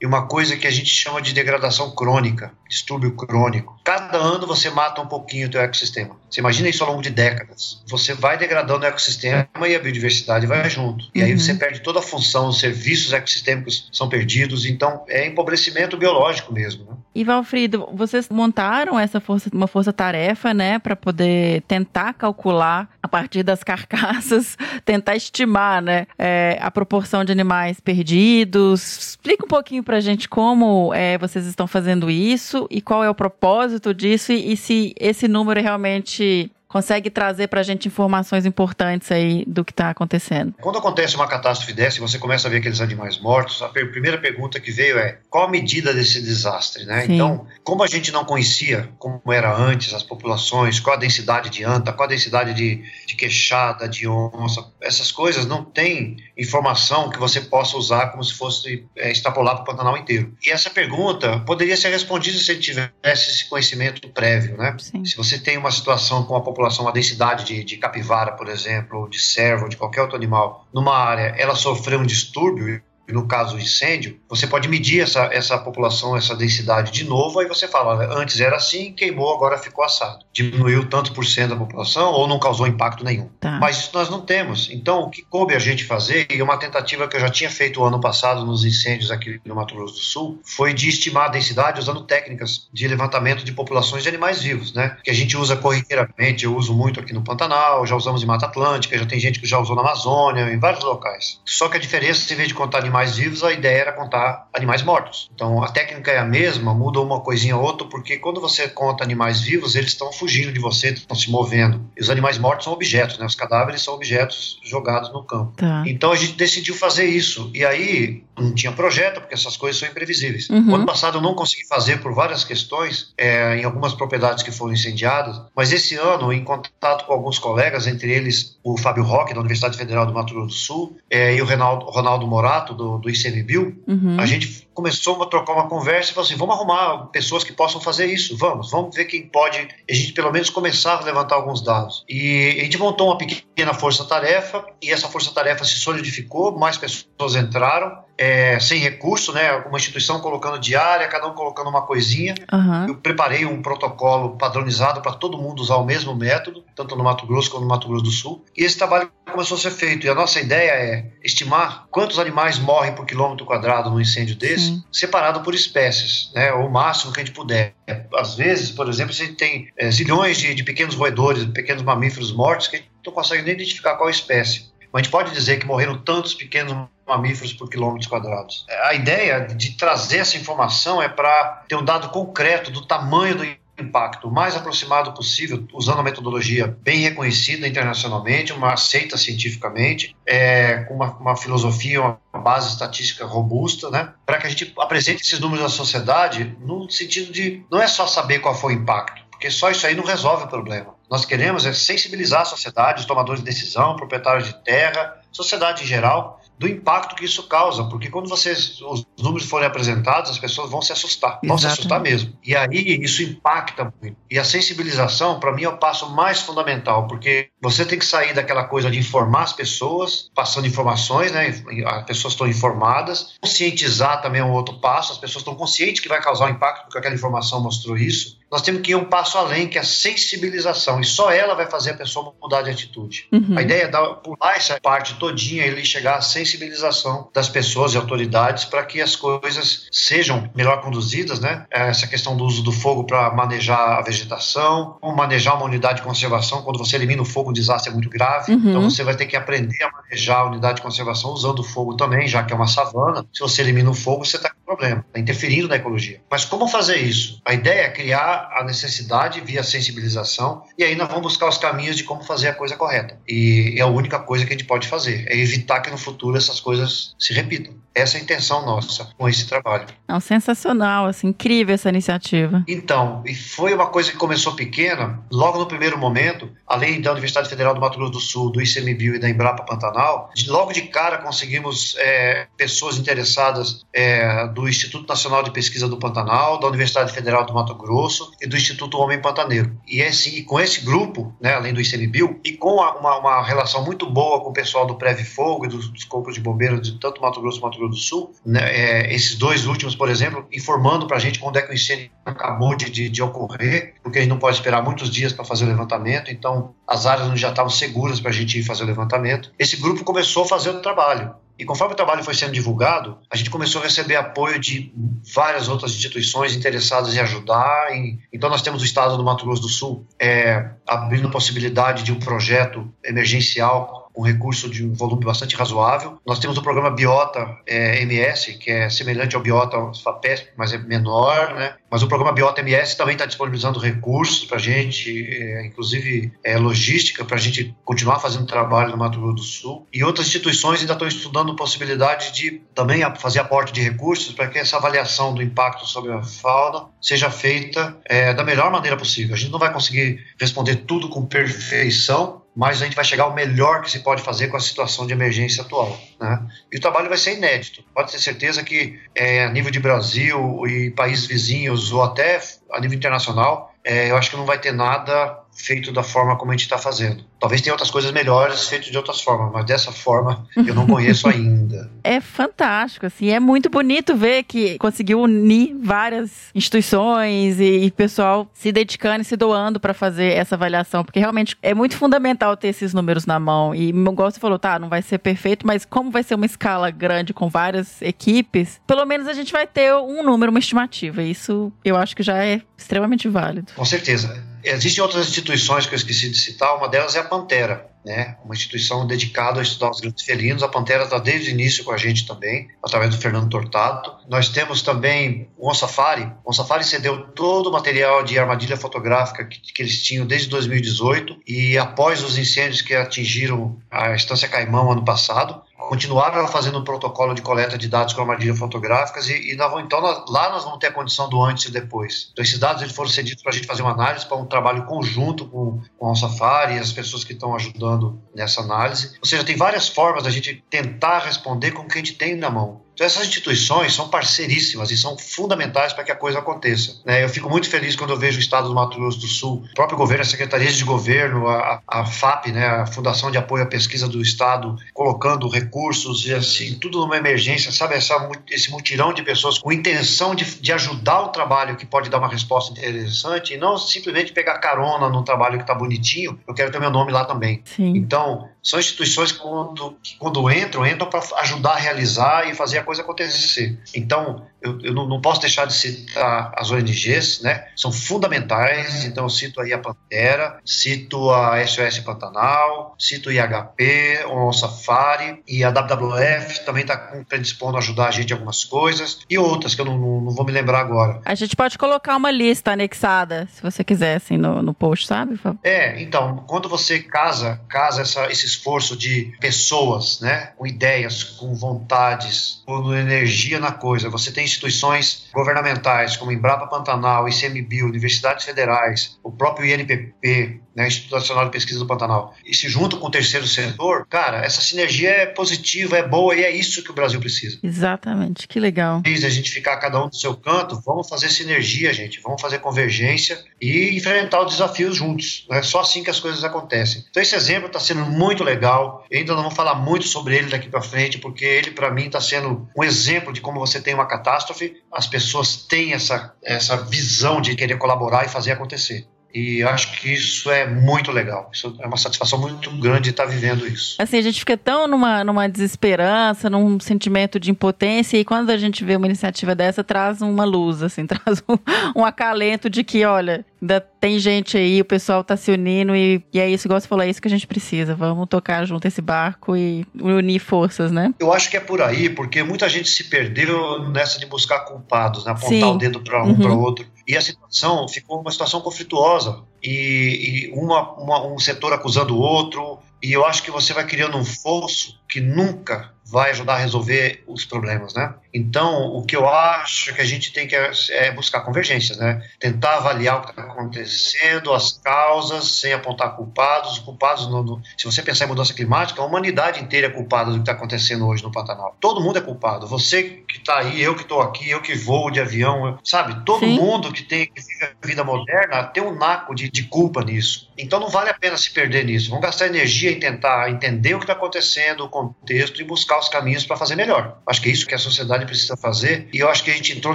e uma coisa que a gente chama de degradação crônica, distúrbio crônico. Cada ano você mata um pouquinho o teu ecossistema. Você imagina isso ao longo de décadas. Você vai degradando o ecossistema e a biodiversidade vai junto. E uhum. aí você perde toda a função, os serviços ecossistêmicos são perdidos, então é empobrecimento biológico mesmo. Né? E Valfrido, vocês montaram essa força, uma força-tarefa, né, para poder tentar calcular a partir das carcaças, *laughs* tentar estimar, né, é, a proporção de animais perdidos. Explica um pouquinho para a gente como é, vocês estão fazendo isso e qual é o propósito disso e, e se esse número realmente consegue trazer para a gente informações importantes aí do que está acontecendo. Quando acontece uma catástrofe dessa e você começa a ver aqueles animais mortos, a primeira pergunta que veio é qual a medida desse desastre, né? Sim. Então, como a gente não conhecia como era antes as populações, qual a densidade de anta, qual a densidade de, de queixada, de onça, essas coisas não tem informação que você possa usar como se fosse é, extrapolar para o Pantanal inteiro. E essa pergunta poderia ser respondida se gente tivesse esse conhecimento prévio, né? Sim. Se você tem uma situação com a população população, a densidade de, de capivara, por exemplo, ou de cervo, ou de qualquer outro animal, numa área, ela sofreu um distúrbio, no caso incêndio, você pode medir essa, essa população, essa densidade de novo, aí você fala, antes era assim, queimou, agora ficou assado. Diminuiu tanto por cento da população ou não causou impacto nenhum. Tá. Mas isso nós não temos. Então, o que coube a gente fazer, e uma tentativa que eu já tinha feito o ano passado nos incêndios aqui no Mato Grosso do Sul, foi de estimar a densidade usando técnicas de levantamento de populações de animais vivos, né? Que a gente usa corriqueiramente, eu uso muito aqui no Pantanal, já usamos em Mata Atlântica, já tem gente que já usou na Amazônia, em vários locais. Só que a diferença, em vez de contar animais animais vivos, a ideia era contar animais mortos. Então a técnica é a mesma, muda uma coisinha ou outra, porque quando você conta animais vivos, eles estão fugindo de você, estão se movendo. E os animais mortos são objetos, né? Os cadáveres são objetos jogados no campo. Tá. Então a gente decidiu fazer isso. E aí não tinha projeto, porque essas coisas são imprevisíveis. Uhum. Ano passado eu não consegui fazer por várias questões, é, em algumas propriedades que foram incendiadas, mas esse ano, em contato com alguns colegas, entre eles o Fábio Roque, da Universidade Federal do Mato Grosso do Sul, é, e o Ronaldo, Ronaldo Morato, do do, ICMBio, uhum. a gente começou a trocar uma conversa e falou assim: vamos arrumar pessoas que possam fazer isso, vamos, vamos ver quem pode. A gente pelo menos começar a levantar alguns dados. E a gente montou uma pequena força-tarefa e essa força-tarefa se solidificou, mais pessoas entraram. É, sem recurso, né? Uma instituição colocando diária, cada um colocando uma coisinha. Uhum. Eu preparei um protocolo padronizado para todo mundo usar o mesmo método, tanto no Mato Grosso como no Mato Grosso do Sul. E esse trabalho começou a ser feito. E a nossa ideia é estimar quantos animais morrem por quilômetro quadrado num incêndio desse, Sim. separado por espécies, né? O máximo que a gente puder. Às vezes, por exemplo, a gente tem é, zilhões de, de pequenos roedores, pequenos mamíferos mortos que a gente não consegue nem identificar qual espécie. Mas a gente pode dizer que morreram tantos pequenos mamíferos por quilômetros quadrados. A ideia de trazer essa informação é para ter um dado concreto do tamanho do impacto o mais aproximado possível, usando uma metodologia bem reconhecida internacionalmente, uma aceita cientificamente, é, com uma, uma, filosofia, uma base estatística robusta, né, para que a gente apresente esses números à sociedade no sentido de não é só saber qual foi o impacto, porque só isso aí não resolve o problema. Nós queremos é sensibilizar a sociedade, os tomadores de decisão, proprietários de terra, sociedade em geral, do impacto que isso causa, porque quando vocês os números forem apresentados, as pessoas vão se assustar, vão se assustar mesmo. E aí isso impacta muito. E a sensibilização, para mim, é o passo mais fundamental, porque você tem que sair daquela coisa de informar as pessoas, passando informações, né? As pessoas estão informadas. Conscientizar também é um outro passo, as pessoas estão conscientes que vai causar um impacto, porque aquela informação mostrou isso nós temos que ir um passo além, que é a sensibilização, e só ela vai fazer a pessoa mudar de atitude. Uhum. A ideia é dar, pular essa parte todinha e chegar à sensibilização das pessoas e autoridades para que as coisas sejam melhor conduzidas, né? Essa questão do uso do fogo para manejar a vegetação, como manejar uma unidade de conservação, quando você elimina o fogo, o desastre é muito grave, uhum. então você vai ter que aprender a manejar a unidade de conservação usando o fogo também, já que é uma savana. Se você elimina o fogo, você está com problema, está interferindo na ecologia. Mas como fazer isso? A ideia é criar a necessidade via sensibilização e aí nós vamos buscar os caminhos de como fazer a coisa correta. E é a única coisa que a gente pode fazer, é evitar que no futuro essas coisas se repitam. Essa é a intenção nossa com esse trabalho. Não, sensacional, assim, incrível essa iniciativa. Então, e foi uma coisa que começou pequena, logo no primeiro momento, além da Universidade Federal do Mato Grosso do Sul, do ICMBio e da Embrapa Pantanal, logo de cara conseguimos é, pessoas interessadas é, do Instituto Nacional de Pesquisa do Pantanal, da Universidade Federal do Mato Grosso, e do Instituto Homem Pantaneiro. E esse, com esse grupo, né, além do ICMBio, e com a, uma, uma, relação muito boa com o pessoal do Preve Fogo e dos, dos corpos de bombeiros de tanto Mato Grosso quanto Mato Grosso do Sul, né, é, esses dois últimos, por exemplo, informando para a gente quando é que o incêndio acabou de, de, de ocorrer, porque a gente não pode esperar muitos dias para fazer o levantamento, então as áreas já estavam seguras para a gente ir fazer o levantamento. Esse grupo começou a fazer o trabalho. E conforme o trabalho foi sendo divulgado, a gente começou a receber apoio de várias outras instituições interessadas em ajudar. então, nós temos o Estado do Mato Grosso do Sul é, abrindo possibilidade de um projeto emergencial um recurso de um volume bastante razoável. Nós temos o programa Biota é, MS, que é semelhante ao Biota FAPESP, mas é menor, né? Mas o programa Biota MS também está disponibilizando recursos para a gente, é, inclusive é, logística, para a gente continuar fazendo trabalho no Mato Grosso do Sul. E outras instituições ainda estão estudando possibilidade de também fazer aporte de recursos para que essa avaliação do impacto sobre a fauna seja feita é, da melhor maneira possível. A gente não vai conseguir responder tudo com perfeição, mas a gente vai chegar ao melhor que se pode fazer com a situação de emergência atual. Né? E o trabalho vai ser inédito. Pode ter certeza que, é, a nível de Brasil e países vizinhos, ou até a nível internacional, é, eu acho que não vai ter nada feito da forma como a gente está fazendo. Talvez tenha outras coisas melhores feitas de outras formas, mas dessa forma eu não conheço *laughs* ainda. É fantástico, assim, é muito bonito ver que conseguiu unir várias instituições e, e pessoal se dedicando e se doando para fazer essa avaliação, porque realmente é muito fundamental ter esses números na mão. E igual você falou, tá, não vai ser perfeito, mas como vai ser uma escala grande com várias equipes, pelo menos a gente vai ter um número, uma estimativa. Isso eu acho que já é extremamente válido. Com certeza. Existem outras instituições que eu esqueci de citar, uma delas é a Pantera, né? uma instituição dedicada a estudar os grandes felinos. A Pantera está desde o início com a gente também, através do Fernando Tortato. Nós temos também o Safari. O Safari cedeu todo o material de armadilha fotográfica que, que, eles tinham desde 2018 e após os incêndios que atingiram a Estância Caimão ano passado, continuaram fazendo um protocolo de coleta de dados com armadilhas fotográficas e, e nós vamos, então nós, lá nós vamos ter a condição do antes e depois. Então esses dados eles foram cedidos para a gente fazer uma análise para um trabalho conjunto com, com o Safari e as pessoas que estão ajudando nessa análise. Ou seja, tem várias formas da gente tentar responder com o que a gente tem na mão. Então, essas instituições são parceiríssimas e são fundamentais para que a coisa aconteça. Né? Eu fico muito feliz quando eu vejo o Estado do Mato Grosso do Sul, o próprio governo, a Secretaria de Governo, a, a FAP, né, a Fundação de Apoio à Pesquisa do Estado, colocando recursos e assim, tudo numa emergência, sabe? Essa, esse mutirão de pessoas com intenção de, de ajudar o trabalho que pode dar uma resposta interessante e não simplesmente pegar carona num trabalho que está bonitinho, eu quero ter meu nome lá também. Sim. Então, são instituições que quando, que quando entram, entram para ajudar a realizar e fazer a coisa acontecer. Então, eu, eu não, não, posso deixar de citar as ONGs, né? São fundamentais, então eu cito aí a Pantera, cito a SOS Pantanal, cito o IHP, o Safari e a WWF também está predispondo a ajudar a gente em algumas coisas e outras que eu não, não, não, vou me lembrar agora. A gente pode colocar uma lista anexada, se você quiser, assim, no, no post, sabe? É, então, quando você casa, casa essa, esse esforço de pessoas, né? Com ideias, com vontades, com energia na coisa, você tem instituições governamentais como Embrapa Pantanal, ICMBio, universidades federais, o próprio INPP, né, Instituto Nacional de Pesquisa do Pantanal, e se junta com o terceiro setor, cara, essa sinergia é positiva, é boa e é isso que o Brasil precisa. Exatamente, que legal. A gente ficar cada um do seu canto, vamos fazer sinergia, gente, vamos fazer convergência e enfrentar os desafios juntos. É só assim que as coisas acontecem. Então esse exemplo está sendo muito legal. Eu ainda não vou falar muito sobre ele daqui para frente, porque ele para mim está sendo um exemplo de como você tem uma catástrofe, as pessoas têm essa, essa visão de querer colaborar e fazer acontecer. E acho que isso é muito legal. Isso é uma satisfação muito grande estar vivendo isso. Assim, a gente fica tão numa, numa desesperança, num sentimento de impotência, e quando a gente vê uma iniciativa dessa, traz uma luz, assim, *laughs* traz um, um acalento de que, olha, ainda tem gente aí, o pessoal tá se unindo, e, e é isso, igual você falou, é isso que a gente precisa. Vamos tocar junto esse barco e unir forças, né? Eu acho que é por aí, porque muita gente se perdeu nessa de buscar culpados, né? apontar Sim. o dedo para um uhum. para outro. E a situação ficou uma situação conflituosa. E, e uma, uma, um setor acusando o outro. E eu acho que você vai criando um fosso que nunca vai ajudar a resolver os problemas, né? Então, o que eu acho que a gente tem que é buscar convergências, né? Tentar avaliar o que está acontecendo, as causas, sem apontar culpados. Os culpados, no, no, se você pensar em mudança climática, a humanidade inteira é culpada do que está acontecendo hoje no Pantanal. Todo mundo é culpado. Você que está aí, eu que estou aqui, eu que vou de avião, sabe? Todo Sim. mundo que tem que vive a vida moderna tem um naco de, de culpa nisso. Então, não vale a pena se perder nisso. Vamos gastar energia em tentar entender o que está acontecendo, o contexto e buscar os caminhos para fazer melhor. Acho que é isso que a sociedade precisa fazer e eu acho que a gente entrou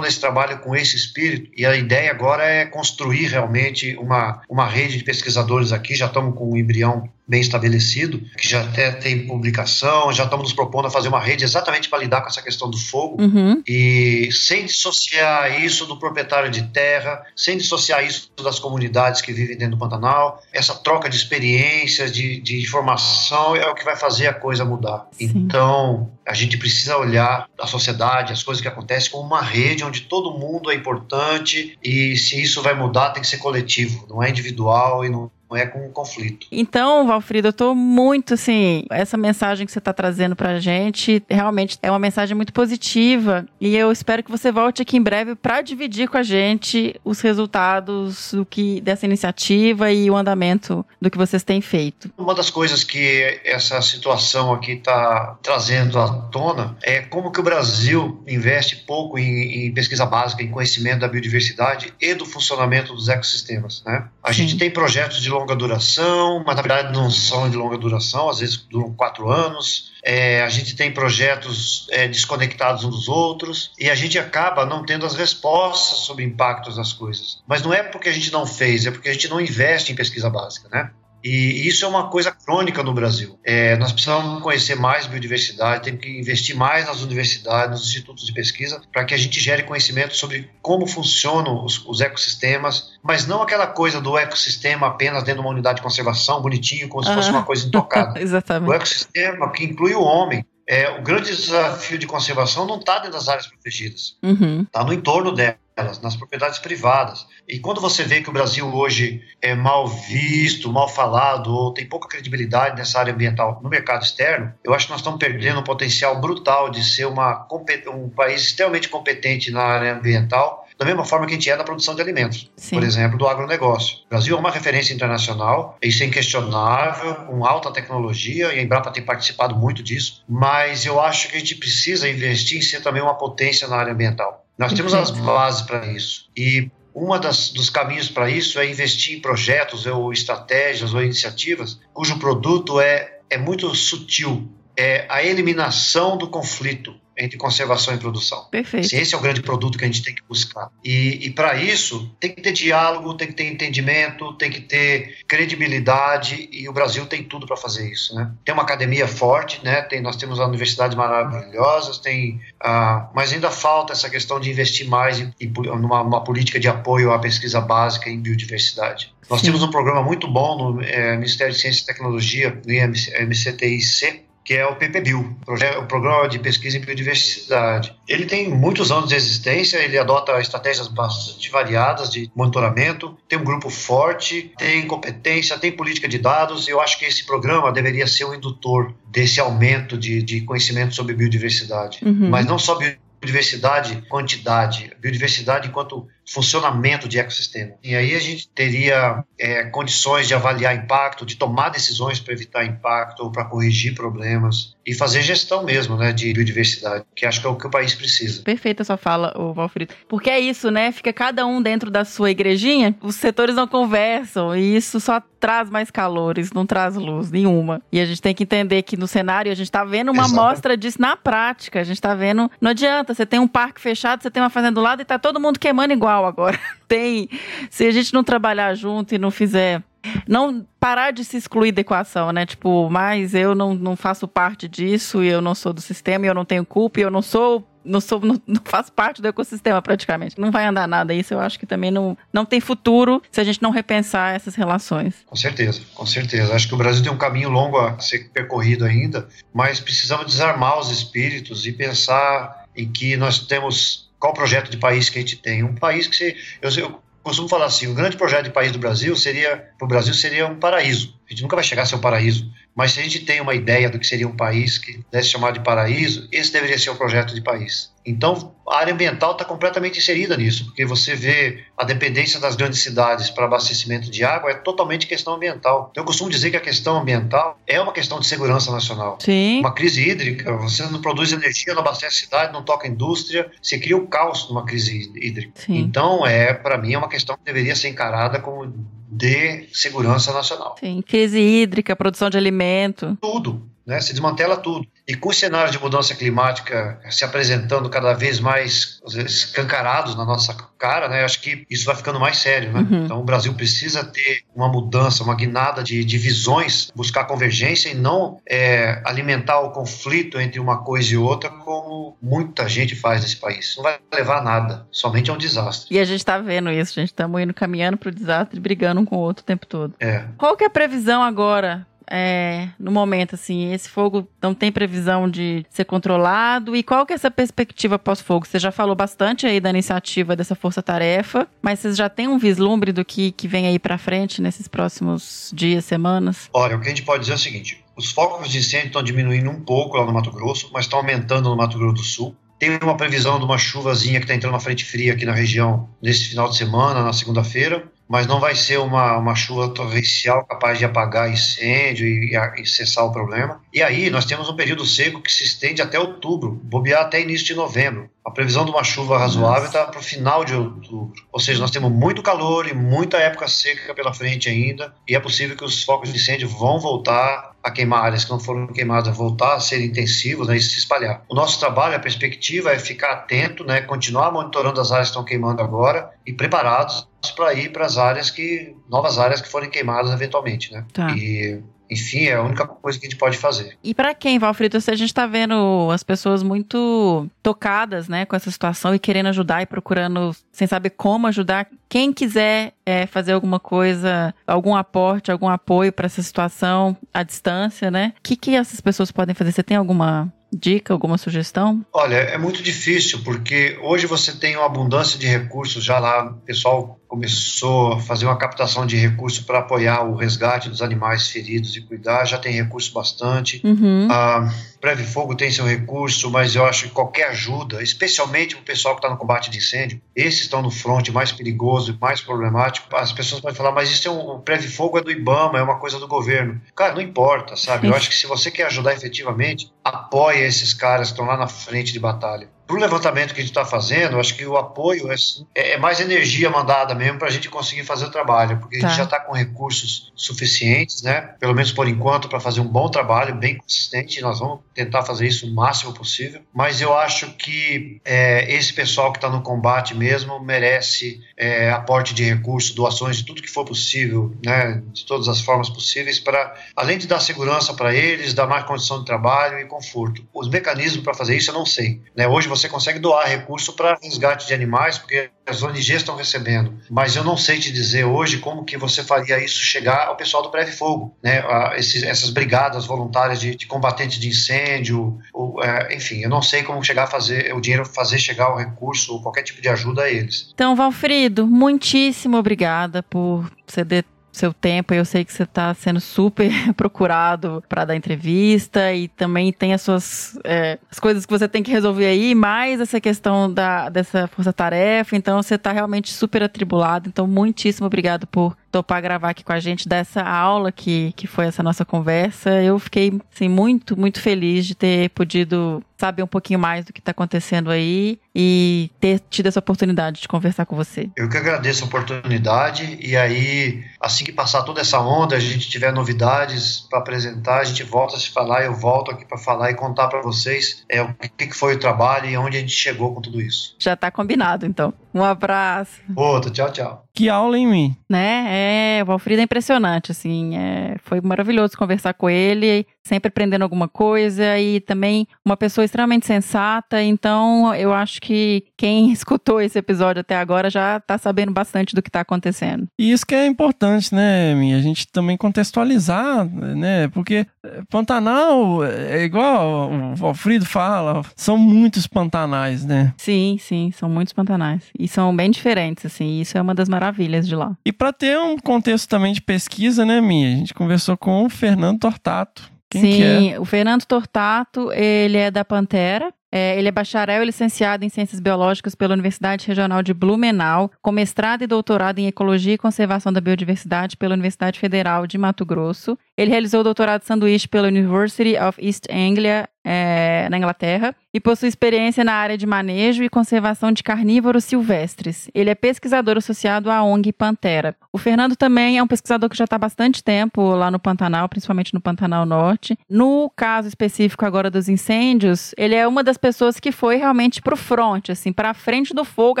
nesse trabalho com esse espírito e a ideia agora é construir realmente uma, uma rede de pesquisadores aqui, já estamos com um embrião bem estabelecido, que já até tem publicação, já estamos nos propondo a fazer uma rede exatamente para lidar com essa questão do fogo uhum. e sem dissociar isso do proprietário de terra, sem dissociar isso das comunidades que vivem dentro do Pantanal, essa troca de experiências, de, de informação é o que vai fazer a coisa mudar. Sim. Então, a gente precisa olhar a sociedade, as coisas que acontecem como uma rede onde todo mundo é importante e se isso vai mudar tem que ser coletivo, não é individual e não é com um conflito. Então, Valfrido, eu tô muito assim, essa mensagem que você está trazendo pra gente realmente é uma mensagem muito positiva e eu espero que você volte aqui em breve para dividir com a gente os resultados do que dessa iniciativa e o andamento do que vocês têm feito. Uma das coisas que essa situação aqui está trazendo à tona é como que o Brasil investe pouco em, em pesquisa básica, em conhecimento da biodiversidade e do funcionamento dos ecossistemas, né? A Sim. gente tem projetos de longa duração, mas na verdade não são de longa duração, às vezes duram quatro anos. É, a gente tem projetos é, desconectados uns dos outros e a gente acaba não tendo as respostas sobre impactos das coisas. Mas não é porque a gente não fez, é porque a gente não investe em pesquisa básica, né? E isso é uma coisa crônica no Brasil. É, nós precisamos conhecer mais biodiversidade, temos que investir mais nas universidades, nos institutos de pesquisa, para que a gente gere conhecimento sobre como funcionam os, os, ecossistemas, mas não aquela coisa do ecossistema apenas dentro de uma unidade de conservação, bonitinho, como se fosse uma coisa intocada. *laughs* Exatamente. O ecossistema que inclui o homem. É, o grande desafio de conservação não está dentro das áreas protegidas, está uhum. no entorno dela elas, nas propriedades privadas. E quando você vê que o Brasil hoje é mal visto, mal falado, ou tem pouca credibilidade nessa área ambiental no mercado externo, eu acho que nós estamos perdendo um potencial brutal de ser uma, um país extremamente competente na área ambiental, da mesma forma que a gente é na produção de alimentos, Sim. por exemplo, do agronegócio. O Brasil é uma referência internacional, isso é inquestionável, com alta tecnologia, e a Embrapa tem participado muito disso, mas eu acho que a gente precisa investir em ser também uma potência na área ambiental. Nós temos as bases para isso. E um dos caminhos para isso é investir em projetos ou estratégias ou iniciativas cujo produto é, é muito sutil. É a eliminação do conflito entre conservação e produção. Perfeito. Esse é o grande produto que a gente tem que buscar. E, e para isso, tem que ter diálogo, tem que ter entendimento, tem que ter credibilidade, e o Brasil tem tudo para fazer isso. Né? Tem uma academia forte, né? tem, nós temos universidades maravilhosas, tem, ah, mas ainda falta essa questão de investir mais em, em numa política de apoio à pesquisa básica em biodiversidade. Nós Sim. temos um programa muito bom no é, Ministério de Ciência e Tecnologia, no MCTIC, que é o PPBio, o Programa de Pesquisa em Biodiversidade. Ele tem muitos anos de existência, ele adota estratégias bastante variadas de monitoramento, tem um grupo forte, tem competência, tem política de dados, e eu acho que esse programa deveria ser o indutor desse aumento de, de conhecimento sobre biodiversidade. Uhum. Mas não só biodiversidade, quantidade, biodiversidade enquanto funcionamento de ecossistema. E aí a gente teria é, condições de avaliar impacto, de tomar decisões para evitar impacto ou para corrigir problemas e fazer gestão mesmo, né, de biodiversidade, que acho que é o que o país precisa. Perfeita sua fala, o Valfrito. Porque é isso, né? Fica cada um dentro da sua igrejinha, os setores não conversam e isso só traz mais calores, não traz luz nenhuma. E a gente tem que entender que no cenário a gente tá vendo uma amostra disso na prática. A gente tá vendo, não adianta, você tem um parque fechado, você tem uma fazenda do lado e tá todo mundo queimando igual agora. *laughs* tem, se a gente não trabalhar junto e não fizer não parar de se excluir da equação, né? Tipo, mas eu não, não faço parte disso, e eu não sou do sistema, e eu não tenho culpa, e eu não sou. Não, sou, não, *laughs* não faço parte do ecossistema praticamente. Não vai andar nada. Isso eu acho que também não, não tem futuro se a gente não repensar essas relações. Com certeza, com certeza. Acho que o Brasil tem um caminho longo a ser percorrido ainda, mas precisamos desarmar os espíritos e pensar em que nós temos qual projeto de país que a gente tem. Um país que eu, eu costumo falar assim, o grande projeto de país do Brasil seria, para o Brasil seria um paraíso. A gente nunca vai chegar a ser um paraíso, mas se a gente tem uma ideia do que seria um país que deve chamar de paraíso, esse deveria ser o projeto de país. Então, a área ambiental está completamente inserida nisso, porque você vê a dependência das grandes cidades para abastecimento de água é totalmente questão ambiental. Então, eu costumo dizer que a questão ambiental é uma questão de segurança nacional. Sim. Uma crise hídrica, você não produz energia, não abastece a cidade, não toca indústria, você cria o um caos numa crise hídrica. Sim. Então, é para mim, é uma questão que deveria ser encarada como de segurança nacional. Tem crise hídrica, produção de alimento. Tudo, né? Se desmantela tudo. E com o cenário de mudança climática se apresentando cada vez mais escancarados na nossa cara, né? Acho que isso vai ficando mais sério, né? Uhum. Então o Brasil precisa ter uma mudança, uma guinada de, de visões, buscar convergência e não é, alimentar o conflito entre uma coisa e outra, como muita gente faz nesse país. Não vai levar a nada, somente a um desastre. E a gente está vendo isso, a gente estamos indo caminhando para o desastre, brigando um com o outro o tempo todo. É. Qual que é a previsão agora é, no momento, assim, esse fogo não tem previsão de ser controlado? E qual que é essa perspectiva pós-fogo? Você já falou bastante aí da iniciativa dessa força-tarefa, mas vocês já têm um vislumbre do que, que vem aí para frente nesses próximos dias, semanas? Olha, o que a gente pode dizer é o seguinte: os focos de incêndio estão diminuindo um pouco lá no Mato Grosso, mas estão aumentando no Mato Grosso do Sul. Tem uma previsão de uma chuvazinha que está entrando na frente fria aqui na região nesse final de semana, na segunda-feira mas não vai ser uma, uma chuva torrencial capaz de apagar incêndio e, e, cessar o problema. E aí nós temos um período seco que se estende até outubro, bobear até início de novembro. A previsão de uma chuva razoável está para o final de outubro. Ou seja, nós temos muito calor e muita época seca pela frente ainda, e é possível que os focos de incêndio vão voltar a queimar áreas que não foram queimadas, voltar a ser intensivos né, e se espalhar. O nosso trabalho, a perspectiva é ficar atento, né, continuar monitorando as áreas que estão queimando agora e preparados para ir para as áreas que novas áreas que forem queimadas eventualmente, né? Tá. E enfim, é a única coisa que a gente pode fazer. E para quem, Valfrito, a gente está vendo as pessoas muito tocadas, né, com essa situação e querendo ajudar e procurando, sem saber como ajudar. Quem quiser é, fazer alguma coisa, algum aporte, algum apoio para essa situação à distância, né? O que, que essas pessoas podem fazer? Você tem alguma dica, alguma sugestão? Olha, é muito difícil porque hoje você tem uma abundância de recursos já lá, o pessoal começou a fazer uma captação de recursos para apoiar o resgate dos animais feridos e cuidar, já tem recurso bastante. Uhum. A Preve Fogo tem seu recurso, mas eu acho que qualquer ajuda, especialmente o pessoal que está no combate de incêndio, esses estão no fronte mais perigoso e mais problemático. As pessoas podem falar, mas isso é um, o Preve Fogo é do IBAMA, é uma coisa do governo. Cara, não importa, sabe? Eu acho que se você quer ajudar efetivamente, apoie esses caras que estão lá na frente de batalha para o levantamento que a gente está fazendo, acho que o apoio é, é, é mais energia mandada mesmo para a gente conseguir fazer o trabalho, porque tá. a gente tá. já está com recursos suficientes, né? Pelo menos por enquanto, para fazer um bom trabalho, bem consistente. Nós vamos tentar fazer isso o máximo possível. Mas eu acho que é, esse pessoal que está no combate mesmo merece é, aporte de recursos, doações de tudo que for possível, né? De todas as formas possíveis, para além de dar segurança para eles, dar mais condição de trabalho e conforto. Os mecanismos para fazer isso eu não sei. Né? Hoje você consegue doar recurso para resgate de animais, porque as ONGs estão recebendo. Mas eu não sei te dizer hoje como que você faria isso chegar ao pessoal do Preve Fogo, né? A, esses, essas brigadas voluntárias de, de combatentes de incêndio, ou, é, enfim, eu não sei como chegar a fazer o dinheiro fazer chegar o recurso ou qualquer tipo de ajuda a eles. Então, Valfrido, muitíssimo obrigada por ceder seu tempo. Eu sei que você está sendo super *laughs* procurado para dar entrevista e também tem as suas é, as coisas que você tem que resolver aí, mais essa questão da, dessa força-tarefa. Então você está realmente super atribulado. Então, muitíssimo obrigado por topar gravar aqui com a gente dessa aula que, que foi essa nossa conversa. Eu fiquei assim, muito, muito feliz de ter podido saber um pouquinho mais do que está acontecendo aí e ter tido essa oportunidade de conversar com você. Eu que agradeço a oportunidade e aí, assim que passar toda essa onda, a gente tiver novidades para apresentar, a gente volta a se falar, eu volto aqui para falar e contar para vocês é, o que, que foi o trabalho e onde a gente chegou com tudo isso. Já está combinado, então. Um abraço. Outro, tchau, tchau. Que aula em mim. Né? É, o Valfrido é impressionante, assim. É, foi maravilhoso conversar com ele, sempre aprendendo alguma coisa e também uma pessoa extremamente sensata. Então, eu acho que quem *laughs* escutou esse episódio até agora já tá sabendo bastante do que tá acontecendo. E isso que é importante, né, minha? A gente também contextualizar, né? Porque Pantanal é igual o Valfrido fala, são muitos pantanais, né? Sim, sim, são muitos pantanais. E são bem diferentes, assim. Isso é uma das maravilhas de lá. E para ter um contexto também de pesquisa, né, minha? A gente conversou com o Fernando Tortato. Quem Sim, é? o Fernando Tortato, ele é da Pantera. É, ele é bacharel e licenciado em Ciências Biológicas pela Universidade Regional de Blumenau, com mestrado e doutorado em Ecologia e Conservação da Biodiversidade pela Universidade Federal de Mato Grosso. Ele realizou o doutorado sanduíche pela University of East Anglia, é, na Inglaterra, e possui experiência na área de manejo e conservação de carnívoros silvestres. Ele é pesquisador associado à ONG Pantera. O Fernando também é um pesquisador que já está há bastante tempo lá no Pantanal, principalmente no Pantanal Norte. No caso específico agora dos incêndios, ele é uma das pessoas que foi realmente para o front, assim, para a frente do fogo,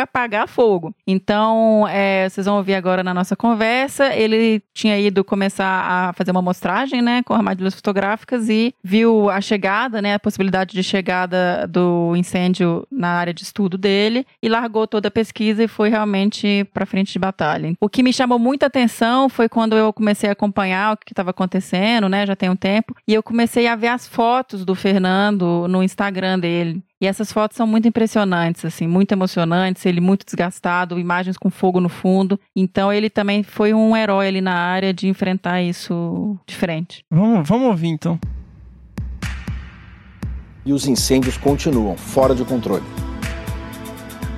apagar fogo. Então, é, vocês vão ouvir agora na nossa conversa, ele tinha ido começar a fazer uma amostragem, né, com armadilhas fotográficas e viu a chegada, né, a possibilidade de chegada do incêndio na área de estudo dele e largou toda a pesquisa e foi realmente para frente de batalha. O que me chamou muita atenção foi quando eu comecei a acompanhar o que estava acontecendo, né, já tem um tempo, e eu comecei a ver as fotos do Fernando no Instagram dele. E essas fotos são muito impressionantes, assim, muito emocionantes, ele muito desgastado, imagens com fogo no fundo. Então ele também foi um herói ali na área de enfrentar isso de frente. Vamos, vamos ouvir então e os incêndios continuam fora de controle.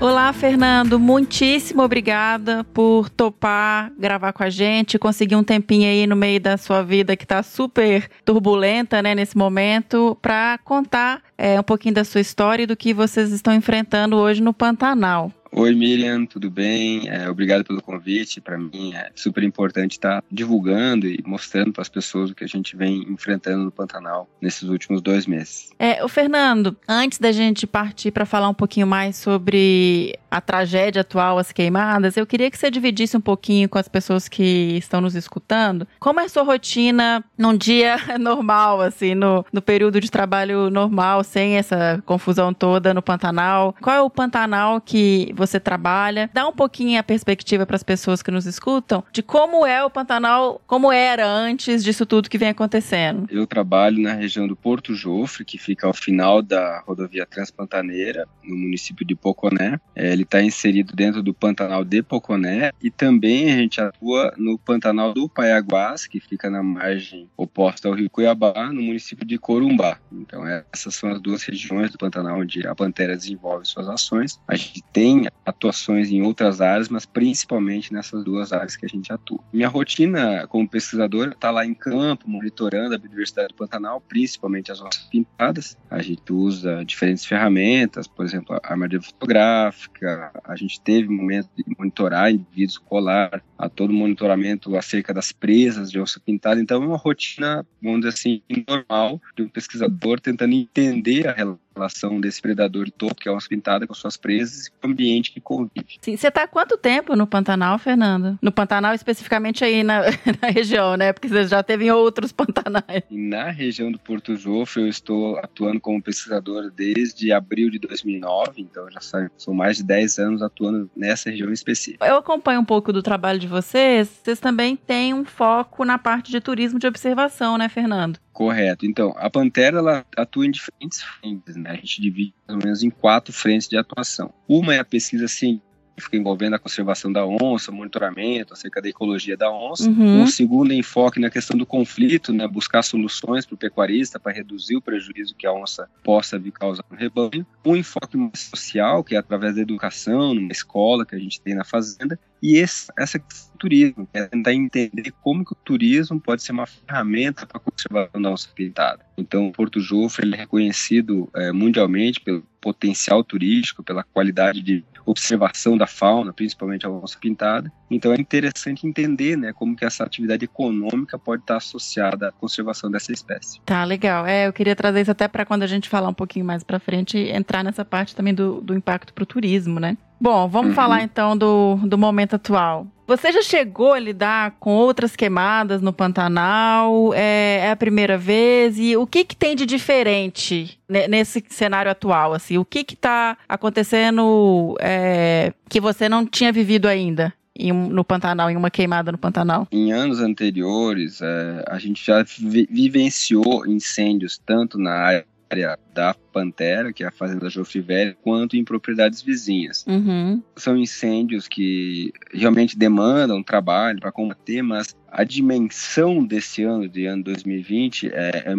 Olá, Fernando. Muitíssimo obrigada por topar gravar com a gente, conseguir um tempinho aí no meio da sua vida que está super turbulenta, né, nesse momento, para contar é, um pouquinho da sua história e do que vocês estão enfrentando hoje no Pantanal. Oi, Miriam, tudo bem? É, obrigado pelo convite. Para mim é super importante estar tá divulgando e mostrando para as pessoas o que a gente vem enfrentando no Pantanal nesses últimos dois meses. É, o Fernando, antes da gente partir para falar um pouquinho mais sobre a tragédia atual, as queimadas, eu queria que você dividisse um pouquinho com as pessoas que estão nos escutando como é a sua rotina num dia *laughs* normal, assim, no, no período de trabalho normal, sem essa confusão toda no Pantanal. Qual é o Pantanal que você você trabalha. Dá um pouquinho a perspectiva para as pessoas que nos escutam de como é o Pantanal, como era antes disso tudo que vem acontecendo. Eu trabalho na região do Porto Jofre, que fica ao final da rodovia Transpantaneira, no município de Poconé. É, ele está inserido dentro do Pantanal de Poconé e também a gente atua no Pantanal do Paiaguás, que fica na margem oposta ao Rio Cuiabá, no município de Corumbá. Então, essas são as duas regiões do Pantanal onde a Pantera desenvolve suas ações. A gente tem atuações em outras áreas, mas principalmente nessas duas áreas que a gente atua. Minha rotina como pesquisador está lá em campo, monitorando a biodiversidade do Pantanal, principalmente as nossas pintadas. A gente usa diferentes ferramentas, por exemplo, a armadilha fotográfica. A gente teve momento de monitorar indivíduos colar, a todo monitoramento acerca das presas de onça pintada. Então, é uma rotina, vamos dizer assim, normal de um pesquisador tentando entender a relação relação desse predador topo, que é uma pintada com suas presas, e o ambiente que convive. Sim, você está há quanto tempo no Pantanal, Fernando? No Pantanal, especificamente aí na, *laughs* na, região, né? Porque você já teve em outros *laughs* Pantanais. Na região do Porto Jofre, eu estou atuando como pesquisador desde abril de 2009, então já são mais de 10 anos atuando nessa região específica. Eu acompanho um pouco do trabalho de vocês, vocês também têm um foco na parte de turismo de observação, né, Fernando? Correto. Então, a Pantera ela atua em diferentes frentes, né? A gente divide ou menos em quatro frentes de atuação. Uma é a pesquisa científica envolvendo a conservação da onça, monitoramento acerca da ecologia da onça. Uhum. Um segundo enfoque na questão do conflito, né, buscar soluções para o pecuarista para reduzir o prejuízo que a onça possa vir causar no rebanho. Um enfoque mais social, que é através da educação, numa escola que a gente tem na fazenda. E esse, essa questão do turismo, é tentar entender como que o turismo pode ser uma ferramenta para a conservação da onça pintada. Então, Porto Jofre ele é reconhecido é, mundialmente pelo potencial turístico, pela qualidade de observação da fauna, principalmente a onça pintada. Então é interessante entender, né, como que essa atividade econômica pode estar associada à conservação dessa espécie. Tá, legal. É, eu queria trazer isso até para quando a gente falar um pouquinho mais para frente, entrar nessa parte também do, do impacto para o turismo, né? Bom, vamos uhum. falar então do, do momento atual. Você já chegou a lidar com outras queimadas no Pantanal? É, é a primeira vez? E o que, que tem de diferente nesse cenário atual? Assim, o que está acontecendo é, que você não tinha vivido ainda? no Pantanal, em uma queimada no Pantanal? Em anos anteriores, é, a gente já vi vivenciou incêndios tanto na área área da Pantera, que é a fazenda Jofre Velho, quanto em propriedades vizinhas. Uhum. São incêndios que realmente demandam trabalho para combater, mas a dimensão desse ano, de ano 2020, é, é,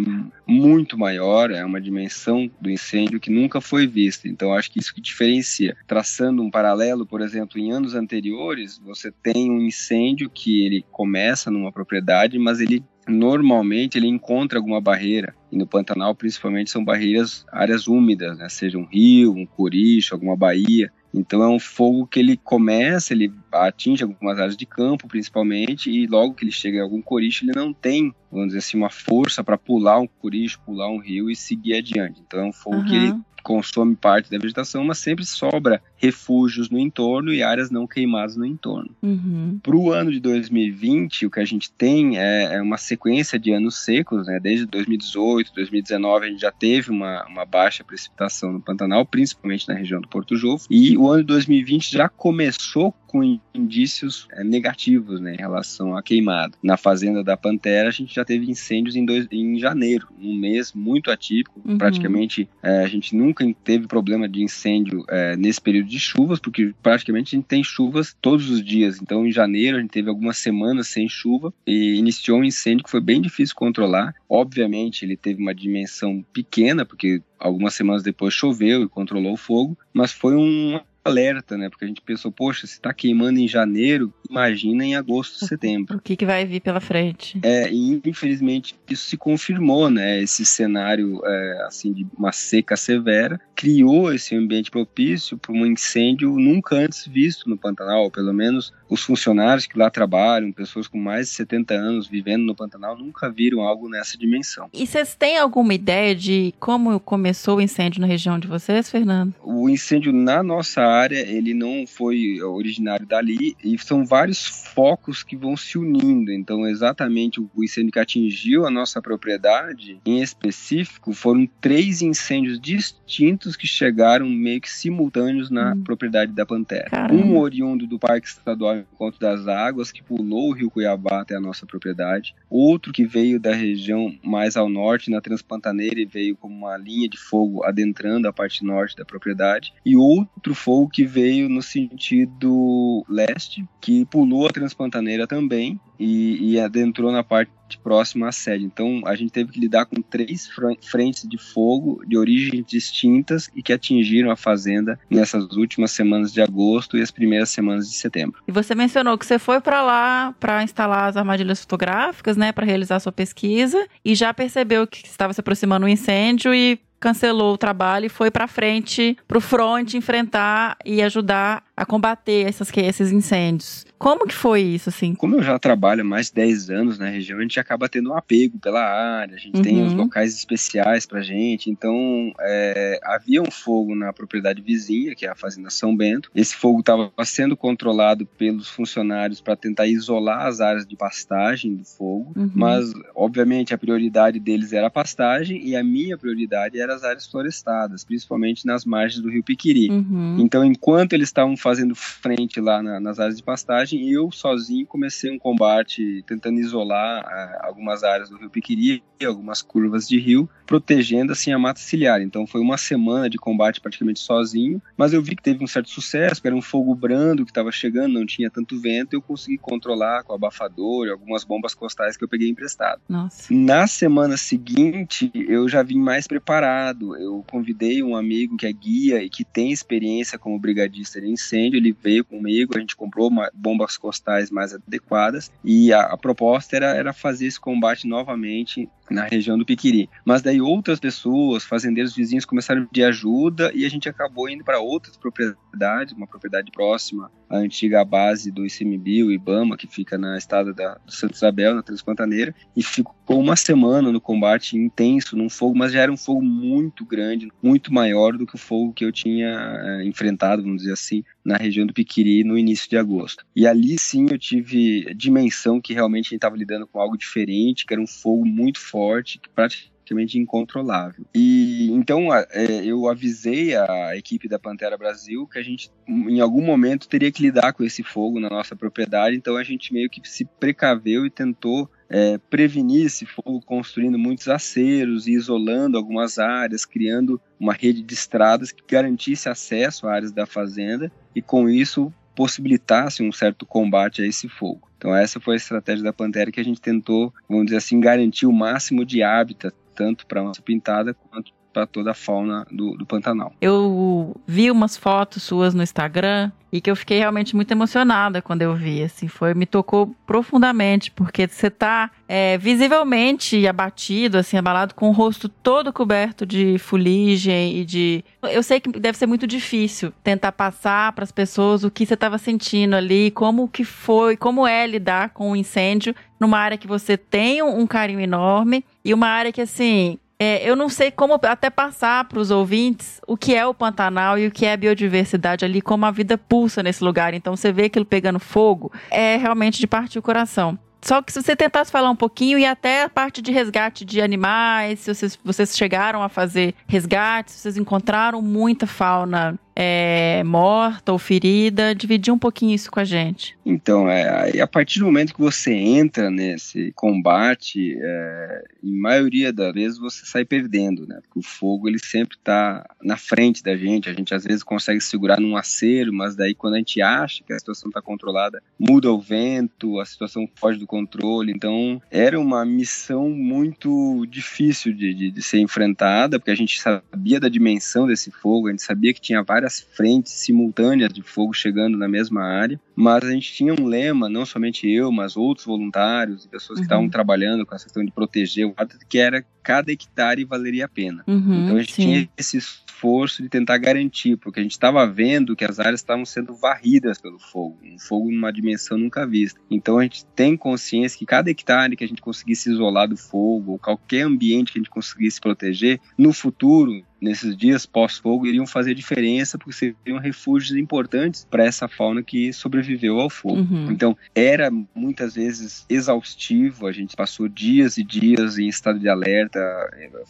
muito maior, é uma dimensão do incêndio que nunca foi vista. Então, acho que isso que diferencia. Traçando um paralelo, por exemplo, em anos anteriores, você tem um incêndio que ele começa numa propriedade, mas ele normalmente ele encontra alguma barreira. E no Pantanal, principalmente, são barreiras, áreas úmidas, né? seja um rio, um coricho, alguma baía. Então é um fogo que ele começa, ele atinge algumas áreas de campo, principalmente, e logo que ele chega em algum coricho, ele não tem, vamos dizer assim, uma força para pular um coricho, pular um rio e seguir adiante. Então é um fogo uhum. que ele consome parte da vegetação, mas sempre sobra refúgios no entorno e áreas não queimadas no entorno. Uhum. Para o ano de 2020, o que a gente tem é, é, uma sequência de anos secos, né? Desde 2018, 2019 a gente já teve uma, uma baixa precipitação no Pantanal, principalmente na região do Porto Jofre, e o ano de 2020 já começou com indícios é, negativos né, em relação à queimada. Na fazenda da Pantera, a gente já teve incêndios em, dois, em janeiro, um mês muito atípico. Uhum. Praticamente é, a gente nunca teve problema de incêndio é, nesse período de chuvas, porque praticamente a gente tem chuvas todos os dias. Então, em janeiro, a gente teve algumas semanas sem chuva e iniciou um incêndio que foi bem difícil controlar. Obviamente, ele teve uma dimensão pequena, porque algumas semanas depois choveu e controlou o fogo, mas foi um alerta, né? Porque a gente pensou, poxa, se está queimando em janeiro, imagina em agosto, *laughs* setembro. O que, que vai vir pela frente? É, e infelizmente isso se confirmou, né? Esse cenário, é, assim, de uma seca severa, criou esse ambiente propício para um incêndio nunca antes visto no Pantanal, pelo menos os funcionários que lá trabalham, pessoas com mais de 70 anos vivendo no Pantanal, nunca viram algo nessa dimensão. E vocês têm alguma ideia de como começou o incêndio na região de vocês, Fernando? O incêndio na nossa área, ele não foi originário dali e são vários focos que vão se unindo. Então, exatamente o incêndio que atingiu a nossa propriedade, em específico, foram três incêndios distintos que chegaram meio que simultâneos na hum. propriedade da Pantera. Caramba. Um oriundo do Parque Estadual Encontro das Águas, que pulou o rio Cuiabá até a nossa propriedade. Outro que veio da região mais ao norte, na Transpantaneira, e veio como uma linha de fogo adentrando a parte norte da propriedade. E outro fogo que veio no sentido leste, que pulou a Transpantaneira também e, e adentrou na parte próxima à sede. Então a gente teve que lidar com três frentes de fogo de origens distintas e que atingiram a fazenda nessas últimas semanas de agosto e as primeiras semanas de setembro. E você mencionou que você foi para lá para instalar as armadilhas fotográficas, né, para realizar sua pesquisa e já percebeu que estava se aproximando um incêndio e cancelou o trabalho e foi para frente, para o front, enfrentar e ajudar a combater essas, esses incêndios. Como que foi isso, assim? Como eu já trabalho há mais de 10 anos na região, a gente acaba tendo um apego pela área, a gente uhum. tem os locais especiais pra gente, então é, havia um fogo na propriedade vizinha, que é a Fazenda São Bento. Esse fogo estava sendo controlado pelos funcionários para tentar isolar as áreas de pastagem do fogo, uhum. mas, obviamente, a prioridade deles era a pastagem e a minha prioridade era as áreas florestadas, principalmente nas margens do rio Piquiri. Uhum. Então, enquanto eles estavam fazendo frente lá na, nas áreas de pastagem, imagem, eu sozinho comecei um combate tentando isolar uh, algumas áreas do Rio Piquiri, algumas curvas de rio, protegendo assim a mata ciliar. Então foi uma semana de combate praticamente sozinho, mas eu vi que teve um certo sucesso, que era um fogo brando que estava chegando, não tinha tanto vento, eu consegui controlar com abafador e algumas bombas costais que eu peguei emprestado. Nossa. Na semana seguinte, eu já vim mais preparado. Eu convidei um amigo que é guia e que tem experiência como brigadista de incêndio, ele veio comigo, a gente comprou bombas costais mais adequadas. E a, a proposta era, era fazer esse combate novamente na região do Piquiri. Mas daí outras pessoas, fazendeiros vizinhos começaram pedir ajuda e a gente acabou indo para outras propriedades, uma propriedade próxima à antiga base do ICMBio, Ibama, que fica na estrada da Santa Isabel, na Transpantaneira, e ficou uma semana no combate intenso, num fogo, mas já era um fogo muito grande, muito maior do que o fogo que eu tinha é, enfrentado, vamos dizer assim, na região do Piquiri no início de agosto. E ali sim eu tive dimensão que realmente a gente estava lidando com algo diferente, que era um fogo muito forte, que praticamente incontrolável. E então é, eu avisei a equipe da Pantera Brasil que a gente em algum momento teria que lidar com esse fogo na nossa propriedade, então a gente meio que se precaveu e tentou é, prevenir esse fogo construindo muitos aceros e isolando algumas áreas, criando uma rede de estradas que garantisse acesso a áreas da fazenda e com isso possibilitasse um certo combate a esse fogo. Então essa foi a estratégia da Pantera que a gente tentou, vamos dizer assim, garantir o máximo de hábitat tanto para a nossa pintada quanto para toda a fauna do, do Pantanal. Eu vi umas fotos suas no Instagram e que eu fiquei realmente muito emocionada quando eu vi, assim, foi, me tocou profundamente, porque você tá é, visivelmente abatido, assim, abalado, com o rosto todo coberto de fuligem e de... Eu sei que deve ser muito difícil tentar passar para as pessoas o que você estava sentindo ali, como que foi, como é lidar com o um incêndio numa área que você tem um carinho enorme e uma área que, assim, é, eu não sei como até passar para os ouvintes o que é o Pantanal e o que é a biodiversidade ali, como a vida pulsa nesse lugar. Então você vê aquilo pegando fogo, é realmente de partir o coração. Só que se você tentasse falar um pouquinho, e até a parte de resgate de animais, se vocês, vocês chegaram a fazer resgate, se vocês encontraram muita fauna é, morta ou ferida, dividir um pouquinho isso com a gente. Então, é, a partir do momento que você entra nesse combate, é, em maioria das vezes você sai perdendo, né? Porque o fogo ele sempre está na frente da gente. A gente às vezes consegue segurar num acero, mas daí quando a gente acha que a situação está controlada, muda o vento, a situação foge do controle. Então, era uma missão muito difícil de, de, de ser enfrentada, porque a gente sabia da dimensão desse fogo, a gente sabia que tinha várias várias frentes simultâneas de fogo chegando na mesma área, mas a gente tinha um lema, não somente eu, mas outros voluntários e pessoas que uhum. estavam trabalhando com essa questão de proteger o ar, que era cada hectare valeria a pena. Uhum, então a gente sim. tinha esse esforço de tentar garantir, porque a gente estava vendo que as áreas estavam sendo varridas pelo fogo, um fogo numa dimensão nunca vista. Então a gente tem consciência que cada hectare que a gente conseguisse isolar do fogo, ou qualquer ambiente que a gente conseguisse proteger, no futuro nesses dias pós-fogo iriam fazer diferença porque seriam refúgios importantes para essa fauna que sobreviveu ao fogo. Uhum. Então era muitas vezes exaustivo, a gente passou dias e dias em estado de alerta,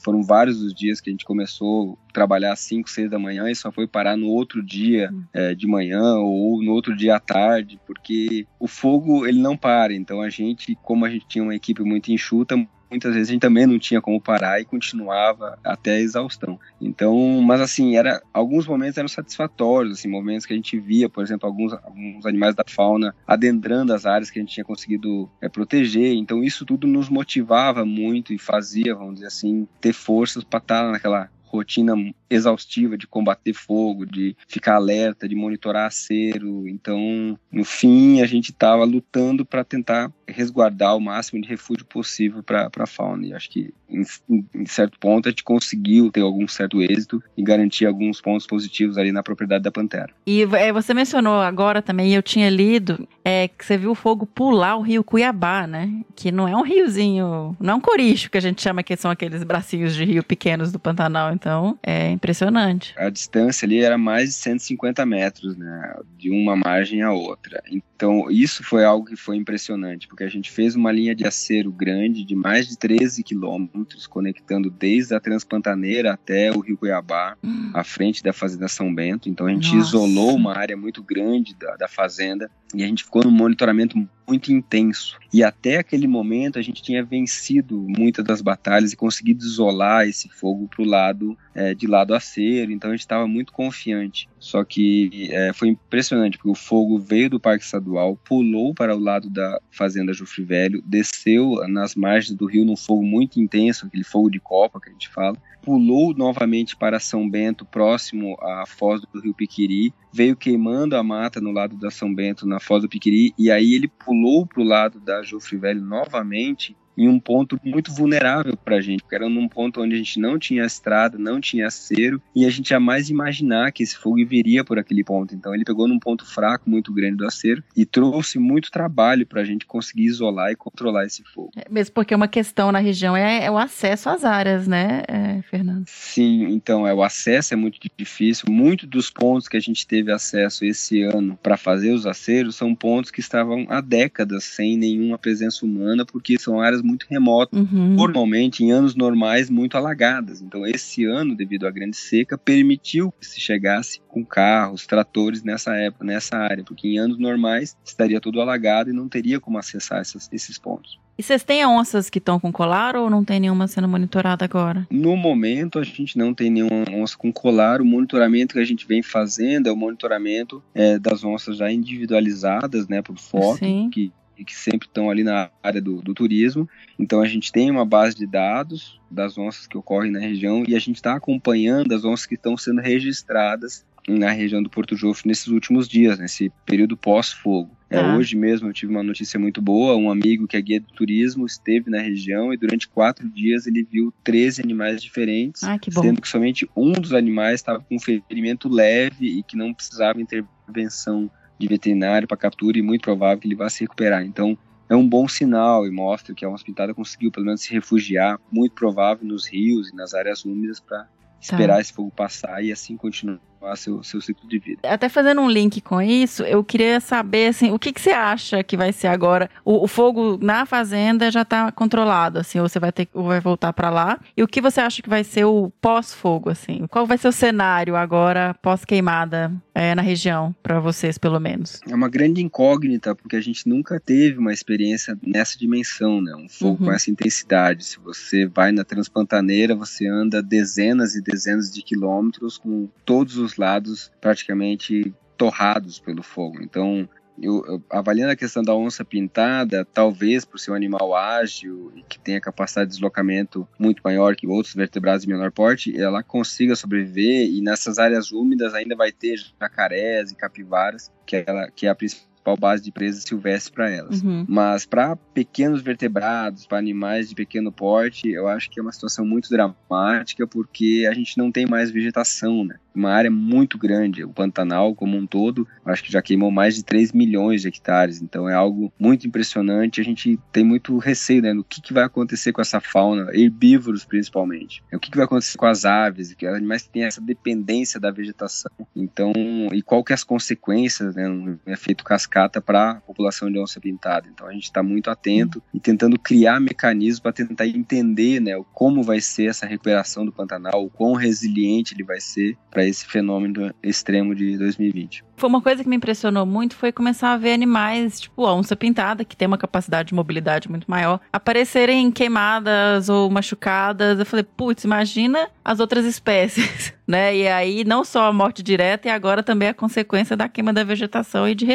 foram vários os dias que a gente começou a trabalhar às 5, 6 da manhã e só foi parar no outro dia uhum. é, de manhã ou no outro dia à tarde, porque o fogo ele não para, então a gente, como a gente tinha uma equipe muito enxuta, muitas vezes a gente também não tinha como parar e continuava até a exaustão. Então, mas assim, era alguns momentos eram satisfatórios, assim, momentos que a gente via, por exemplo, alguns, alguns animais da fauna adentrando as áreas que a gente tinha conseguido é, proteger. Então, isso tudo nos motivava muito e fazia, vamos dizer assim, ter forças para estar naquela rotina exaustiva de combater fogo, de ficar alerta, de monitorar acero. Então, no fim, a gente estava lutando para tentar resguardar o máximo de refúgio possível para a fauna. E acho que, em, em, certo ponto, a gente conseguiu ter algum certo êxito e garantir alguns pontos positivos ali na propriedade da Pantera. E é, você mencionou agora também, eu tinha lido, é, que você viu o fogo pular o rio Cuiabá, né? Que não é um riozinho, não é um coricho que a gente chama que são aqueles bracinhos de rio pequenos do Pantanal. Então, é impressionante. A distância ali era mais de 150 metros, né? De uma margem à outra. Então, isso foi algo que foi impressionante, porque a gente fez uma linha de acero grande de mais de 13 quilômetros, conectando desde a Transpantaneira até o Rio Cuiabá, hum. à frente da Fazenda São Bento. Então, a gente Nossa. isolou uma área muito grande da, da fazenda E a gente ficou num monitoramento muito intenso. E até aquele momento a gente tinha vencido muitas das batalhas e conseguido isolar esse fogo para o lado é, de lado aceiro. Então a gente estava muito confiante. Só que é, foi impressionante porque o fogo veio do Parque Estadual, pulou para o lado da Fazenda Jufre Velho, desceu nas margens do rio num fogo muito intenso, aquele fogo de copa que a gente fala, pulou novamente para São Bento, próximo à foz do rio Piquiri, veio queimando a mata no lado da São Bento, na foz do Piquiri, e aí ele pulou para o lado da Jofre Velho novamente em um ponto muito vulnerável para a gente, porque era num ponto onde a gente não tinha estrada, não tinha acero, e a gente jamais imaginar que esse fogo viria por aquele ponto. Então ele pegou num ponto fraco muito grande do acero e trouxe muito trabalho para a gente conseguir isolar e controlar esse fogo. É, mesmo porque uma questão na região é, é o acesso às áreas, né, é, Fernando? Sim, então é o acesso é muito difícil. Muitos dos pontos que a gente teve acesso esse ano para fazer os aceros são pontos que estavam há décadas sem nenhuma presença humana, porque são áreas muito remotas, uhum. normalmente em anos normais muito alagadas. Então esse ano, devido à grande seca, permitiu que se chegasse com carros, tratores nessa época, nessa área, porque em anos normais estaria tudo alagado e não teria como acessar essas, esses pontos. E vocês têm onças que estão com colar ou não tem nenhuma sendo monitorada agora? No momento, a gente não tem nenhuma onça com colar. O monitoramento que a gente vem fazendo é o monitoramento é, das onças já individualizadas, né, por foto, Sim. que e que sempre estão ali na área do, do, turismo. Então a gente tem uma base de dados das onças que ocorrem na região e a gente está acompanhando as onças que estão sendo registradas na região do Porto Jofre nesses últimos dias, nesse período pós-fogo. É, ah. hoje mesmo eu tive uma notícia muito boa. Um amigo que é guia de turismo esteve na região e durante quatro dias ele viu 13 animais diferentes, ah, que sendo que somente um dos animais estava com um ferimento leve e que não precisava intervenção de veterinário para captura e muito provável que ele vá se recuperar. Então, é um bom sinal e mostra que a onça pintada conseguiu pelo menos se refugiar, muito provável nos rios e nas áreas úmidas para tá. esperar esse fogo passar e assim continuar seu, seu ciclo de vida. Até fazendo um link com isso, eu queria saber assim, o que, que você acha que vai ser agora? O, o fogo na fazenda já está controlado, assim, ou você vai ter ou vai voltar para lá? E o que você acha que vai ser o pós-fogo, assim? Qual vai ser o cenário agora pós-queimada é, na região para vocês, pelo menos? É uma grande incógnita porque a gente nunca teve uma experiência nessa dimensão, né? Um fogo uhum. com essa intensidade. Se você vai na Transpantaneira, você anda dezenas e dezenas de quilômetros com todos os lados praticamente torrados pelo fogo. Então, eu, eu, avaliando a questão da onça pintada, talvez por ser um animal ágil e que tenha capacidade de deslocamento muito maior que outros vertebrados de menor porte, ela consiga sobreviver e nessas áreas úmidas ainda vai ter jacarés e capivaras, que ela, que é a principal principal base de presa silvestre para elas. Uhum. Mas para pequenos vertebrados, para animais de pequeno porte, eu acho que é uma situação muito dramática porque a gente não tem mais vegetação, né? Uma área muito grande, o Pantanal como um todo, acho que já queimou mais de 3 milhões de hectares, então é algo muito impressionante. A gente tem muito receio, né, no que, que vai acontecer com essa fauna, herbívoros principalmente. O que, que vai acontecer com as aves, que animais que têm essa dependência da vegetação. Então, e qual que é as consequências, né, um efeito cascata cascata para a população de onça pintada. Então a gente está muito atento e tentando criar mecanismos para tentar entender né, como vai ser essa recuperação do Pantanal, o quão resiliente ele vai ser para esse fenômeno extremo de 2020. Foi uma coisa que me impressionou muito foi começar a ver animais, tipo a onça pintada, que tem uma capacidade de mobilidade muito maior, aparecerem queimadas ou machucadas. Eu falei, putz, imagina as outras *laughs* espécies, né? E aí não só a morte direta e agora também a consequência da queima da vegetação e de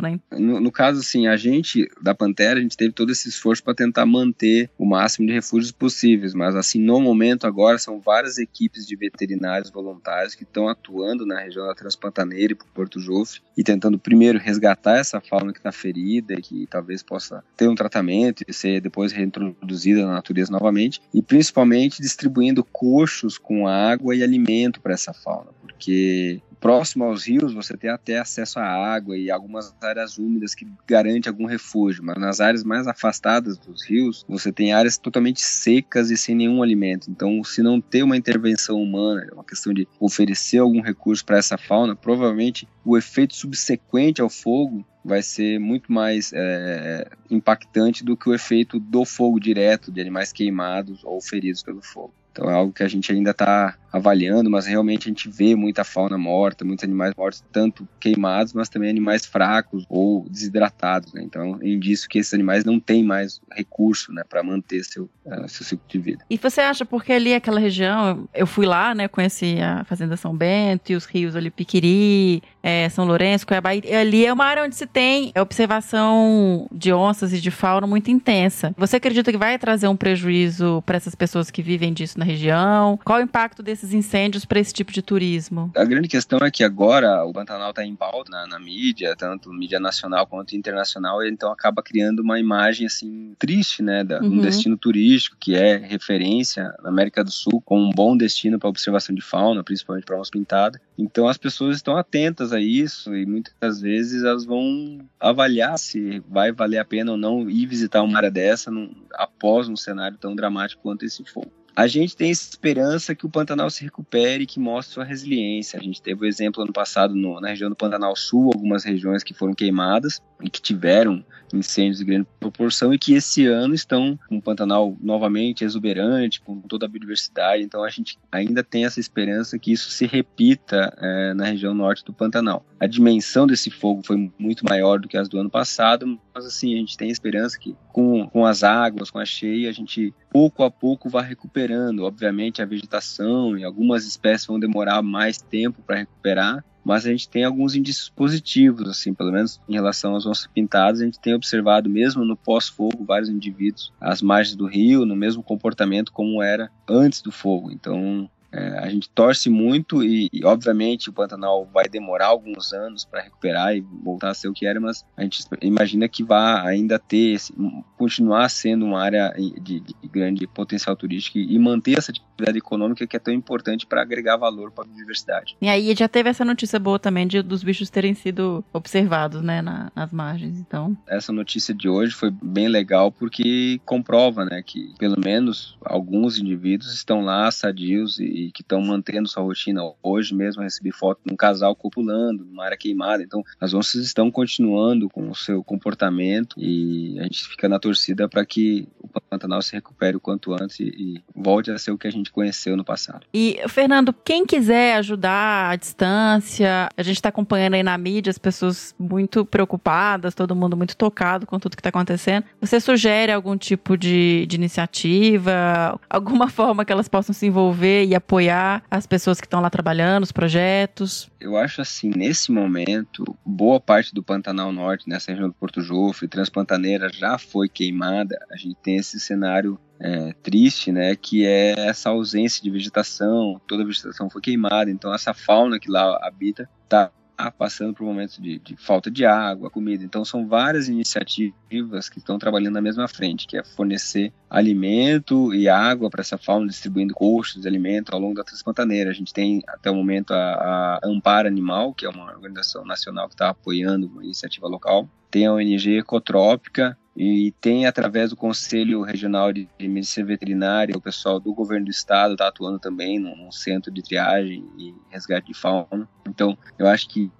né? No, no caso, assim, a gente da Pantera, a gente teve todo esse esforço para tentar manter o máximo de refúgios possíveis, mas assim, no momento agora são várias equipes de veterinários voluntários que estão atuando na região da Transpantaneira e Porto Jofre e tentando primeiro resgatar essa fauna que está ferida e que talvez possa ter um tratamento e ser depois reintroduzida na natureza novamente e principalmente distribuindo coxos com água e alimento para essa fauna, porque próximo aos rios você tem até acesso à água e algumas áreas úmidas que garante algum refúgio, mas nas áreas mais afastadas dos rios você tem áreas totalmente secas e sem nenhum alimento. Então, se não ter uma intervenção humana, é uma questão de oferecer algum recurso para essa fauna, provavelmente o efeito subsequente ao fogo vai ser muito mais é, impactante do que o efeito do fogo direto de animais queimados ou feridos pelo fogo. Então é algo que a gente ainda está avaliando, mas realmente a gente vê muita fauna morta, muitos animais mortos, tanto queimados, mas também animais fracos ou desidratados. Né? Então, é indício que esses animais não têm mais recurso né, para manter seu, uh, seu ciclo de vida. E você acha, porque ali aquela região, eu fui lá, né, conheci a Fazenda São Bento e os rios ali, Piquiri, é, São Lourenço, Cuiabá, ali é uma área onde se tem observação de onças e de fauna muito intensa. Você acredita que vai trazer um prejuízo para essas pessoas que vivem disso na região? Qual o impacto desses incêndios para esse tipo de turismo? A grande questão é que agora o Pantanal está em pauta na, na, mídia, tanto mídia nacional quanto internacional, e então acaba criando uma imagem assim triste, né, de uhum. um destino turístico que é referência na América do Sul como um bom destino para observação de fauna, principalmente para onça pintada. Então as pessoas estão atentas a isso e muitas vezes elas vão avaliar se vai valer a pena ou não ir visitar uma área dessa num, após um cenário tão dramático quanto esse fogo. A gente tem esperança que o Pantanal se recupere e que mostre sua resiliência. A gente teve o exemplo ano passado no, na região do Pantanal Sul, algumas regiões que foram queimadas e que tiveram incêndios de grande proporção e que esse ano estão com o Pantanal novamente exuberante, com toda a biodiversidade. Então a gente ainda tem essa esperança que isso se repita é, na região norte do Pantanal. A dimensão desse fogo foi muito maior do que as do ano passado, mas assim, a gente tem esperança que com, com as águas, com a cheia, a gente pouco a pouco vai recuperando. Obviamente a vegetação e algumas espécies vão demorar mais tempo para recuperar, mas a gente tem alguns indícios positivos, assim, pelo menos em relação às onças pintadas, a gente tem observado mesmo no pós-fogo vários indivíduos às margens do rio, no mesmo comportamento como era antes do fogo. Então, é, a gente torce muito e, e, obviamente, o Pantanal vai demorar alguns anos para recuperar e voltar a ser o que era, mas a gente imagina que vai ainda ter, esse, continuar sendo uma área de, de, grande potencial turístico e manter essa atividade econômica que é tão importante para agregar valor para a biodiversidade. E aí já teve essa notícia boa também de, dos bichos terem sido observados né, na, nas margens, então. Essa notícia de hoje foi bem legal porque comprova né, que pelo menos alguns indivíduos estão lá sadios e que estão mantendo sua rotina. Hoje mesmo recebi foto de um casal copulando numa área queimada. Então, as onças estão continuando com o seu comportamento e a gente fica na torcida para que o Pantanal se recupere o quanto antes e, e volte a ser o que a gente conheceu no passado. E, Fernando, quem quiser ajudar à distância, a gente está acompanhando aí na mídia as pessoas muito preocupadas, todo mundo muito tocado com tudo que está acontecendo. Você sugere algum tipo de, de iniciativa, alguma *laughs* forma que elas possam se envolver e apoiar apoiar as pessoas que estão lá trabalhando, os projetos? Eu acho assim, nesse momento, boa parte do Pantanal Norte, nessa região do Porto Jofre, Transpantaneira, já foi queimada. A gente tem esse cenário é, triste, né, que é essa ausência de vegetação, toda a vegetação foi queimada, então essa fauna que lá habita está passando por momentos de, de, falta de água, comida. Então, são várias iniciativas que estão trabalhando na mesma frente, que é fornecer alimento e água para essa fauna, distribuindo costos de alimento ao longo da Transpantaneira. A gente tem, até o momento, a, a Animal, que é uma organização nacional que está apoiando uma iniciativa local. Tem a ONG Ecotrópica, e tem através do Conselho Regional de Medicina Veterinária, o pessoal do governo do estado está atuando também num centro de triagem e resgate de fauna. Então, eu acho que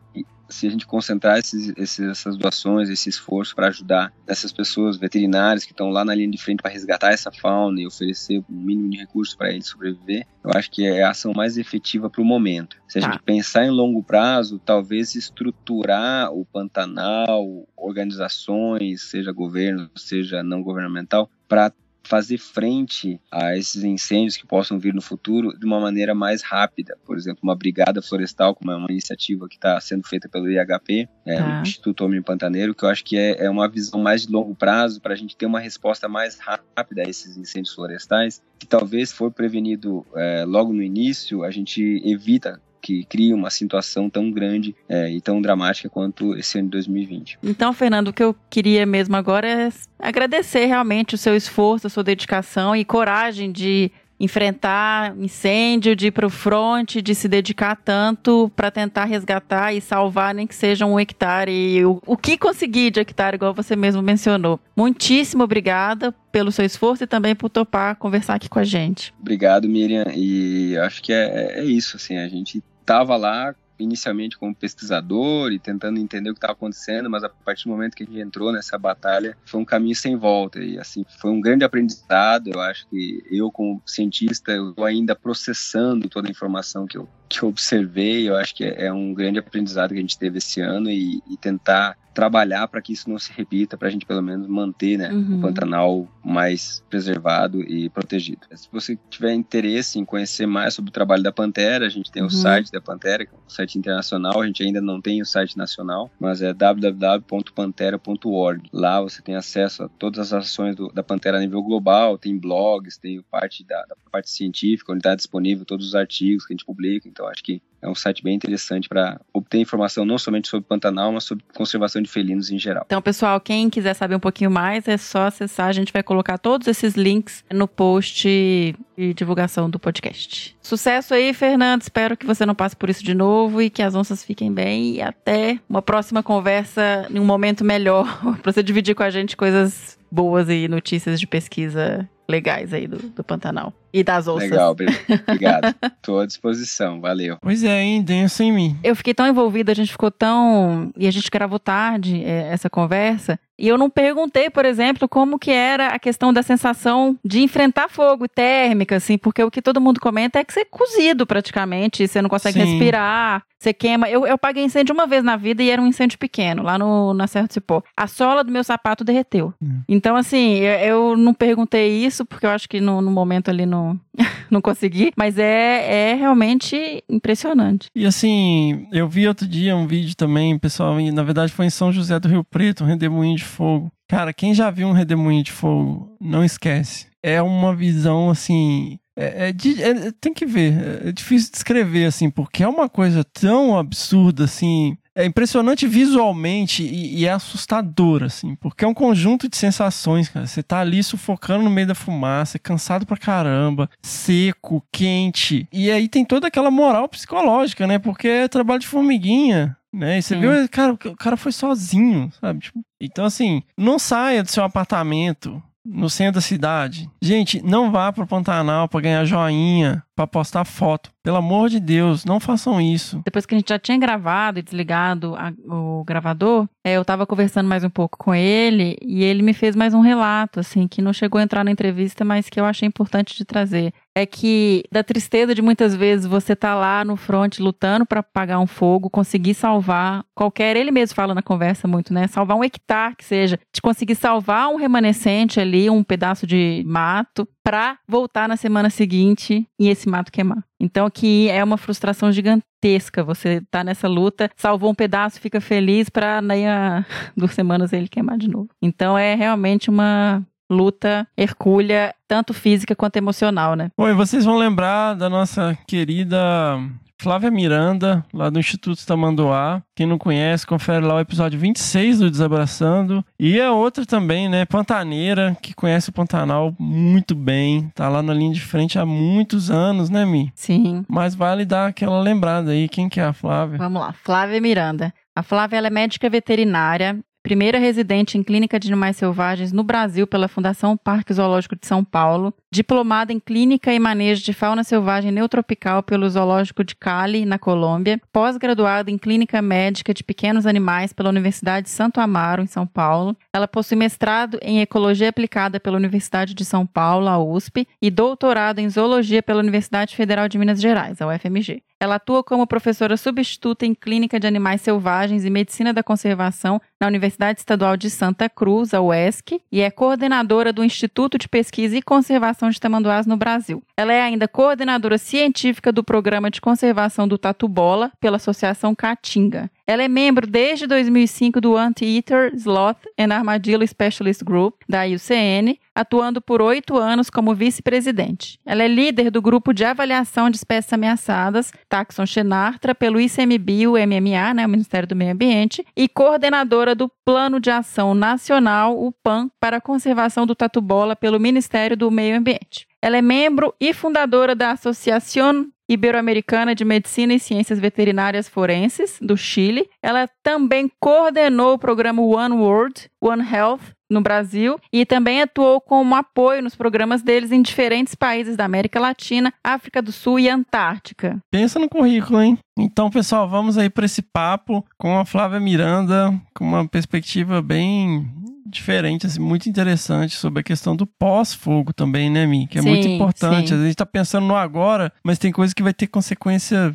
se a gente concentrar esses, esses, essas doações, esse esforço para ajudar essas pessoas veterinárias que estão lá na linha de frente para resgatar essa fauna e oferecer o mínimo de recursos para eles sobreviver, eu acho que é a ação mais efetiva para o momento. Se a tá. gente pensar em longo prazo, talvez estruturar o Pantanal, organizações, seja governo, seja não governamental, para fazer frente a esses incêndios que possam vir no futuro de uma maneira mais rápida. Por exemplo, uma brigada florestal, como é uma iniciativa que está sendo feita pelo IHP, é, ah. o tá. Instituto Homem Pantaneiro, que eu acho que é, é uma visão mais de longo prazo para a gente ter uma resposta mais rápida a esses incêndios florestais, que talvez for prevenido é, logo no início, a gente evita que cria uma situação tão grande é, e tão dramática quanto esse ano de 2020. Então, Fernando, o que eu queria mesmo agora é agradecer realmente o seu esforço, a sua dedicação e coragem de enfrentar incêndio, de ir para o fronte, de se dedicar tanto para tentar resgatar e salvar, nem que seja um hectare, o, o que conseguir de hectare, igual você mesmo mencionou. Muitíssimo obrigada pelo seu esforço e também por topar conversar aqui com a gente. Obrigado, Miriam, e acho que é, é isso, assim, a gente estava lá inicialmente como pesquisador e tentando entender o que estava acontecendo, mas a partir do momento que a gente entrou nessa batalha, foi um caminho sem volta e assim, foi um grande aprendizado. Eu acho que eu como cientista, eu ainda processando toda a informação que eu que eu observei, eu acho que é, um grande aprendizado que a gente teve esse ano e, e tentar trabalhar para que isso não se repita, para a gente pelo menos manter né, uhum. o Pantanal mais preservado e protegido. Se você tiver interesse em conhecer mais sobre o trabalho da Pantera, a gente tem uhum. o site da Pantera, que é um site internacional, a gente ainda não tem o site nacional, mas é www.pantera.org. Lá você tem acesso a todas as ações do, da Pantera a nível global, tem blogs, tem parte da, da parte científica, onde está disponível todos os artigos que a gente publica, então acho que é um site bem interessante para obter informação não somente sobre Pantanal, mas sobre conservação de felinos em geral. Então, pessoal, quem quiser saber um pouquinho mais, é só acessar. A gente vai colocar todos esses links no post de divulgação do podcast. Sucesso aí, Fernando. Espero que você não passe por isso de novo e que as onças fiquem bem. E até uma próxima conversa em um momento melhor *laughs* para você dividir com a gente coisas boas e notícias de pesquisa legais aí do, do Pantanal. E das onças. Legal, *laughs* obrigado. Estou à disposição, valeu. Pois é, hein, denso em mim. Eu fiquei tão envolvida, a gente ficou tão. E a gente gravou tarde é, essa conversa. E eu não perguntei, por exemplo, como que era a questão da sensação de enfrentar fogo térmica, assim, porque o que todo mundo comenta é que você é cozido praticamente, você não consegue Sim. respirar, você queima. Eu, eu paguei incêndio uma vez na vida e era um incêndio pequeno, lá no, na Serra do Cipó. A sola do meu sapato derreteu. Hum. Então, assim, eu, eu, não perguntei isso, porque eu acho que no, no momento ali não, *laughs* não consegui, mas é, é realmente impressionante. E assim, eu vi outro dia um vídeo também, pessoal, na verdade foi em São José do Rio Preto, um redemoinho de fogo. Cara, quem já viu um redemoinho de fogo, não esquece. É uma visão assim. É, é, é, tem que ver, é difícil descrever, assim, porque é uma coisa tão absurda, assim, é impressionante visualmente e, e, é assustador, assim, porque é um conjunto de sensações, cara. Você tá ali sufocando no meio da fumaça, cansado pra caramba, seco, quente. E aí tem toda aquela moral psicológica, né? Porque é trabalho de formiguinha. Né? E você Sim. viu, cara, o cara foi sozinho, sabe? Tipo, então, assim, não saia do seu apartamento no centro da cidade. Gente, não vá pro Pantanal para ganhar joinha, para postar foto. Pelo amor de Deus, não façam isso. Depois que a gente já tinha gravado e desligado a, o gravador, é, eu tava conversando mais um pouco com ele e ele me fez mais um relato, assim, que não chegou a entrar na entrevista, mas que eu achei importante de trazer. É que da tristeza de muitas vezes você tá lá no front lutando para apagar um fogo, conseguir salvar qualquer, ele mesmo fala na conversa muito, né? Salvar um hectare que seja, de conseguir salvar um remanescente ali, um pedaço de mato, para voltar na semana seguinte e esse mato queimar. Então aqui é uma frustração gigantesca. Você tá nessa luta, salvou um pedaço, fica feliz para daí a duas semanas ele queimar de novo. Então é realmente uma luta hercúlea, tanto física quanto emocional, né? Bom, e vocês vão lembrar da nossa querida Flávia Miranda, lá do Instituto Tamanduá. Quem não conhece, confere lá o episódio 26 do Desabraçando. E a outra também, né, Pantaneira, que conhece o Pantanal muito bem. Tá lá na linha de frente há muitos anos, né, Mi? Sim. Mas vale dar aquela lembrada aí. Quem que é a Flávia? Vamos lá, Flávia Miranda. A Flávia é médica veterinária, primeira residente em clínica de animais selvagens no Brasil pela Fundação Parque Zoológico de São Paulo, diplomada em clínica e manejo de fauna selvagem neotropical pelo Zoológico de Cali, na Colômbia, pós-graduada em clínica médica de pequenos animais pela Universidade de Santo Amaro, em São Paulo. Ela possui mestrado em ecologia aplicada pela Universidade de São Paulo, a USP, e doutorado em zoologia pela Universidade Federal de Minas Gerais, a UFMG. Ela atua como professora substituta em Clínica de Animais Selvagens e Medicina da Conservação na Universidade Estadual de Santa Cruz, a UESC, e é coordenadora do Instituto de Pesquisa e Conservação de Tamanduás no Brasil. Ela é ainda coordenadora científica do Programa de Conservação do Tatu-Bola pela Associação Caatinga. Ela é membro desde 2005 do Anteater, Sloth and Armadillo Specialist Group, da IUCN, atuando por oito anos como vice-presidente. Ela é líder do grupo de avaliação de espécies ameaçadas, Taxon Xenartra, pelo ICMBio MMA, né, o Ministério do Meio Ambiente, e coordenadora do Plano de Ação Nacional, o PAN, para a conservação do tatu-bola pelo Ministério do Meio Ambiente. Ela é membro e fundadora da Associação Ibero-Americana de Medicina e Ciências Veterinárias Forenses, do Chile. Ela também coordenou o programa One World, One Health, no Brasil e também atuou como apoio nos programas deles em diferentes países da América Latina, África do Sul e Antártica. Pensa no currículo, hein? Então, pessoal, vamos aí para esse papo com a Flávia Miranda, com uma perspectiva bem diferente, assim, muito interessante sobre a questão do pós-fogo também, né, Mi? Que é sim, muito importante. Sim. A gente está pensando no agora, mas tem coisa que vai ter consequência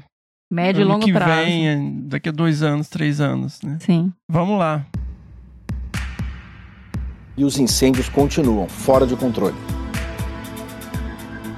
médio e longo que prazo. vem, daqui a dois anos, três anos, né? Sim. Vamos lá e os incêndios continuam fora de controle.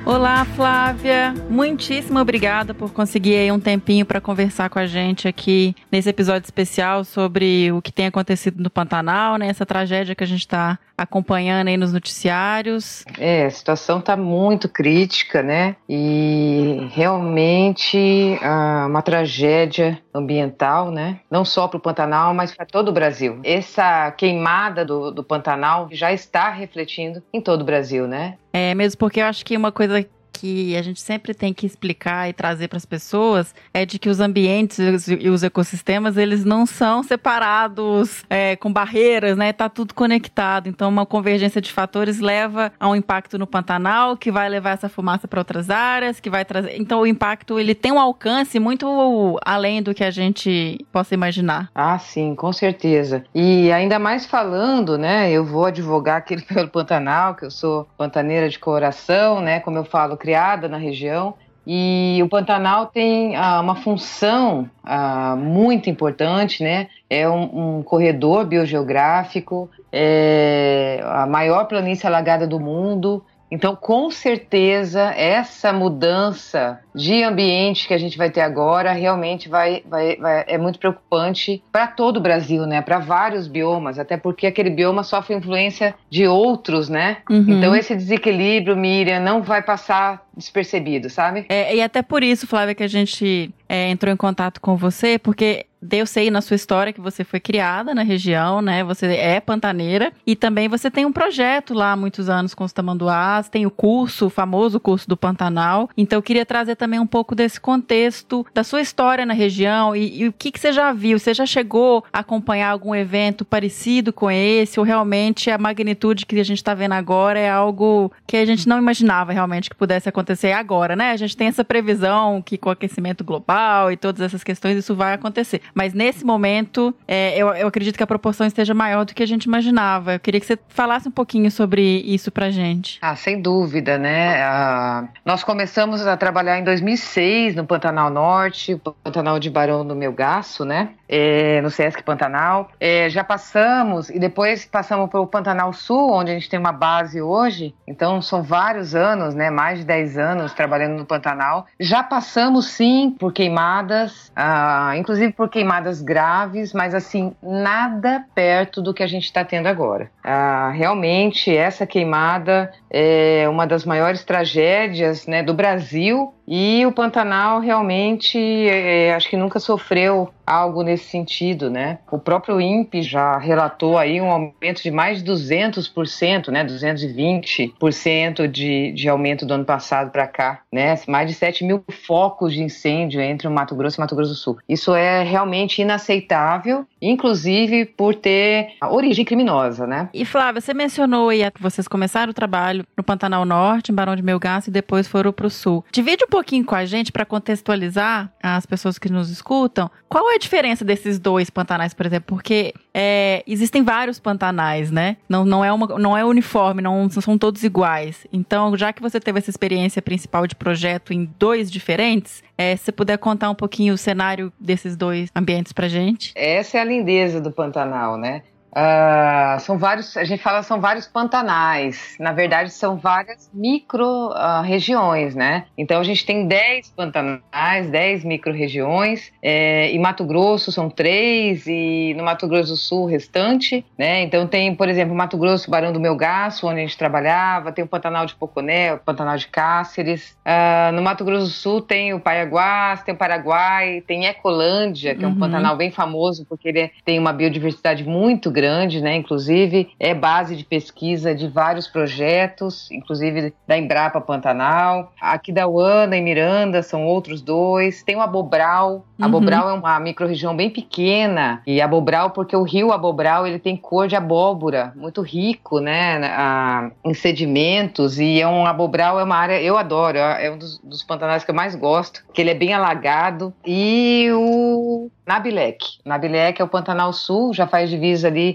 Olá, Flávia. Muitíssimo obrigada por conseguir aí um tempinho para conversar com a gente aqui nesse episódio especial sobre o que tem acontecido no Pantanal, né? Essa tragédia que a gente está acompanhando aí nos noticiários. É, a situação está muito crítica, né? E realmente ah, uma tragédia ambiental, né? Não só para o Pantanal, mas para todo o Brasil. Essa queimada do, do Pantanal já está refletindo em todo o Brasil, né? É, mesmo porque eu acho que uma coisa que a gente sempre tem que explicar e trazer para as pessoas é de que os ambientes e os ecossistemas eles não são separados é, com barreiras, né? Tá tudo conectado. Então, uma convergência de fatores leva a um impacto no Pantanal, que vai levar essa fumaça para outras áreas, que vai trazer. Então, o impacto ele tem um alcance muito além do que a gente possa imaginar. Ah, sim, com certeza. E ainda mais falando, né? Eu vou advogar aqui *laughs* pelo Pantanal, que eu sou pantaneira de coração, né? Como eu falo, criada na região. E o Pantanal tem ah, uma função ah, muito importante, né? É um, um corredor biogeográfico, é a maior planície alagada do mundo. Então, com certeza, essa mudança de ambiente que a gente vai ter agora realmente vai, vai, vai é muito preocupante para todo o Brasil, né? Para vários biomas, até porque aquele bioma sofre influência de outros, né? Uhum. Então esse desequilíbrio, Miriam, não vai passar despercebido, sabe? É, e até por isso, Flávia, que a gente é, entrou em contato com você, porque eu sei na sua história que você foi criada na região, né? Você é pantaneira e também você tem um projeto lá há muitos anos com os tamanduás, tem o curso, o famoso curso do Pantanal. Então eu queria trazer também um pouco desse contexto da sua história na região e, e o que, que você já viu. Você já chegou a acompanhar algum evento parecido com esse ou realmente a magnitude que a gente está vendo agora é algo que a gente não imaginava realmente que pudesse acontecer agora, né? A gente tem essa previsão que com o aquecimento global e todas essas questões isso vai acontecer. Mas nesse momento, é, eu, eu acredito que a proporção esteja maior do que a gente imaginava. Eu queria que você falasse um pouquinho sobre isso pra gente. Ah, sem dúvida, né? Ah, nós começamos a trabalhar em 2006 no Pantanal Norte, o Pantanal de Barão do Melgaço, né? É, no Sesc Pantanal. É, já passamos e depois passamos para o Pantanal Sul, onde a gente tem uma base hoje. Então são vários anos, né? Mais de 10 anos trabalhando no Pantanal. Já passamos sim por queimadas, ah, inclusive por queimadas queimadas graves, mas assim, nada perto do que a gente está tendo agora. Ah, realmente, essa queimada é uma das maiores tragédias né, do Brasil e o Pantanal realmente, é, acho que nunca sofreu algo nesse sentido, né? O próprio INPE já relatou aí um aumento de mais de 200%, né? 220% de, de aumento do ano passado para cá, né? Mais de 7 mil focos de incêndio entre o Mato Grosso e o Mato Grosso do Sul. Isso é realmente inaceitável, inclusive por ter origem criminosa, né? E Flávia, você mencionou aí que vocês começaram o trabalho no Pantanal Norte, em Barão de Melgaço e depois foram para o Sul. Divide um pouquinho com a gente para contextualizar as pessoas que nos escutam. Qual é a diferença desses dois pantanais, por exemplo? Porque é, existem vários pantanais, né? Não, não, é uma, não é uniforme, não são todos iguais. Então, já que você teve essa experiência principal de projeto em dois diferentes, é, se puder contar um pouquinho o cenário desses dois ambientes pra gente. Essa é a lindeza do Pantanal, né? Uh, são vários, a gente fala são vários pantanais. Na verdade, são várias micro uh, regiões, né? Então a gente tem 10 pantanais, 10 micro regiões. É, em Mato Grosso são três e no Mato Grosso do Sul o restante, né? Então tem, por exemplo, Mato Grosso, Barão do Melgaço, onde a gente trabalhava, tem o Pantanal de Poconé, o Pantanal de Cáceres. Uh, no Mato Grosso do Sul tem o Paiaguás, tem o Paraguai, tem Ecolândia, que é um uhum. pantanal bem famoso porque ele é, tem uma biodiversidade muito grande grande, né? Inclusive é base de pesquisa de vários projetos, inclusive da Embrapa Pantanal. Aqui da Uana e Miranda são outros dois. Tem o Abobral. Uhum. Abobral é uma microrregião bem pequena e Abobral porque o rio Abobral ele tem cor de abóbora, muito rico, né? A, em sedimentos e é um Abobral é uma área eu adoro, é um dos, dos pantanais que eu mais gosto, que ele é bem alagado e o Nabilec. Nabilec é o Pantanal Sul, já faz divisa ali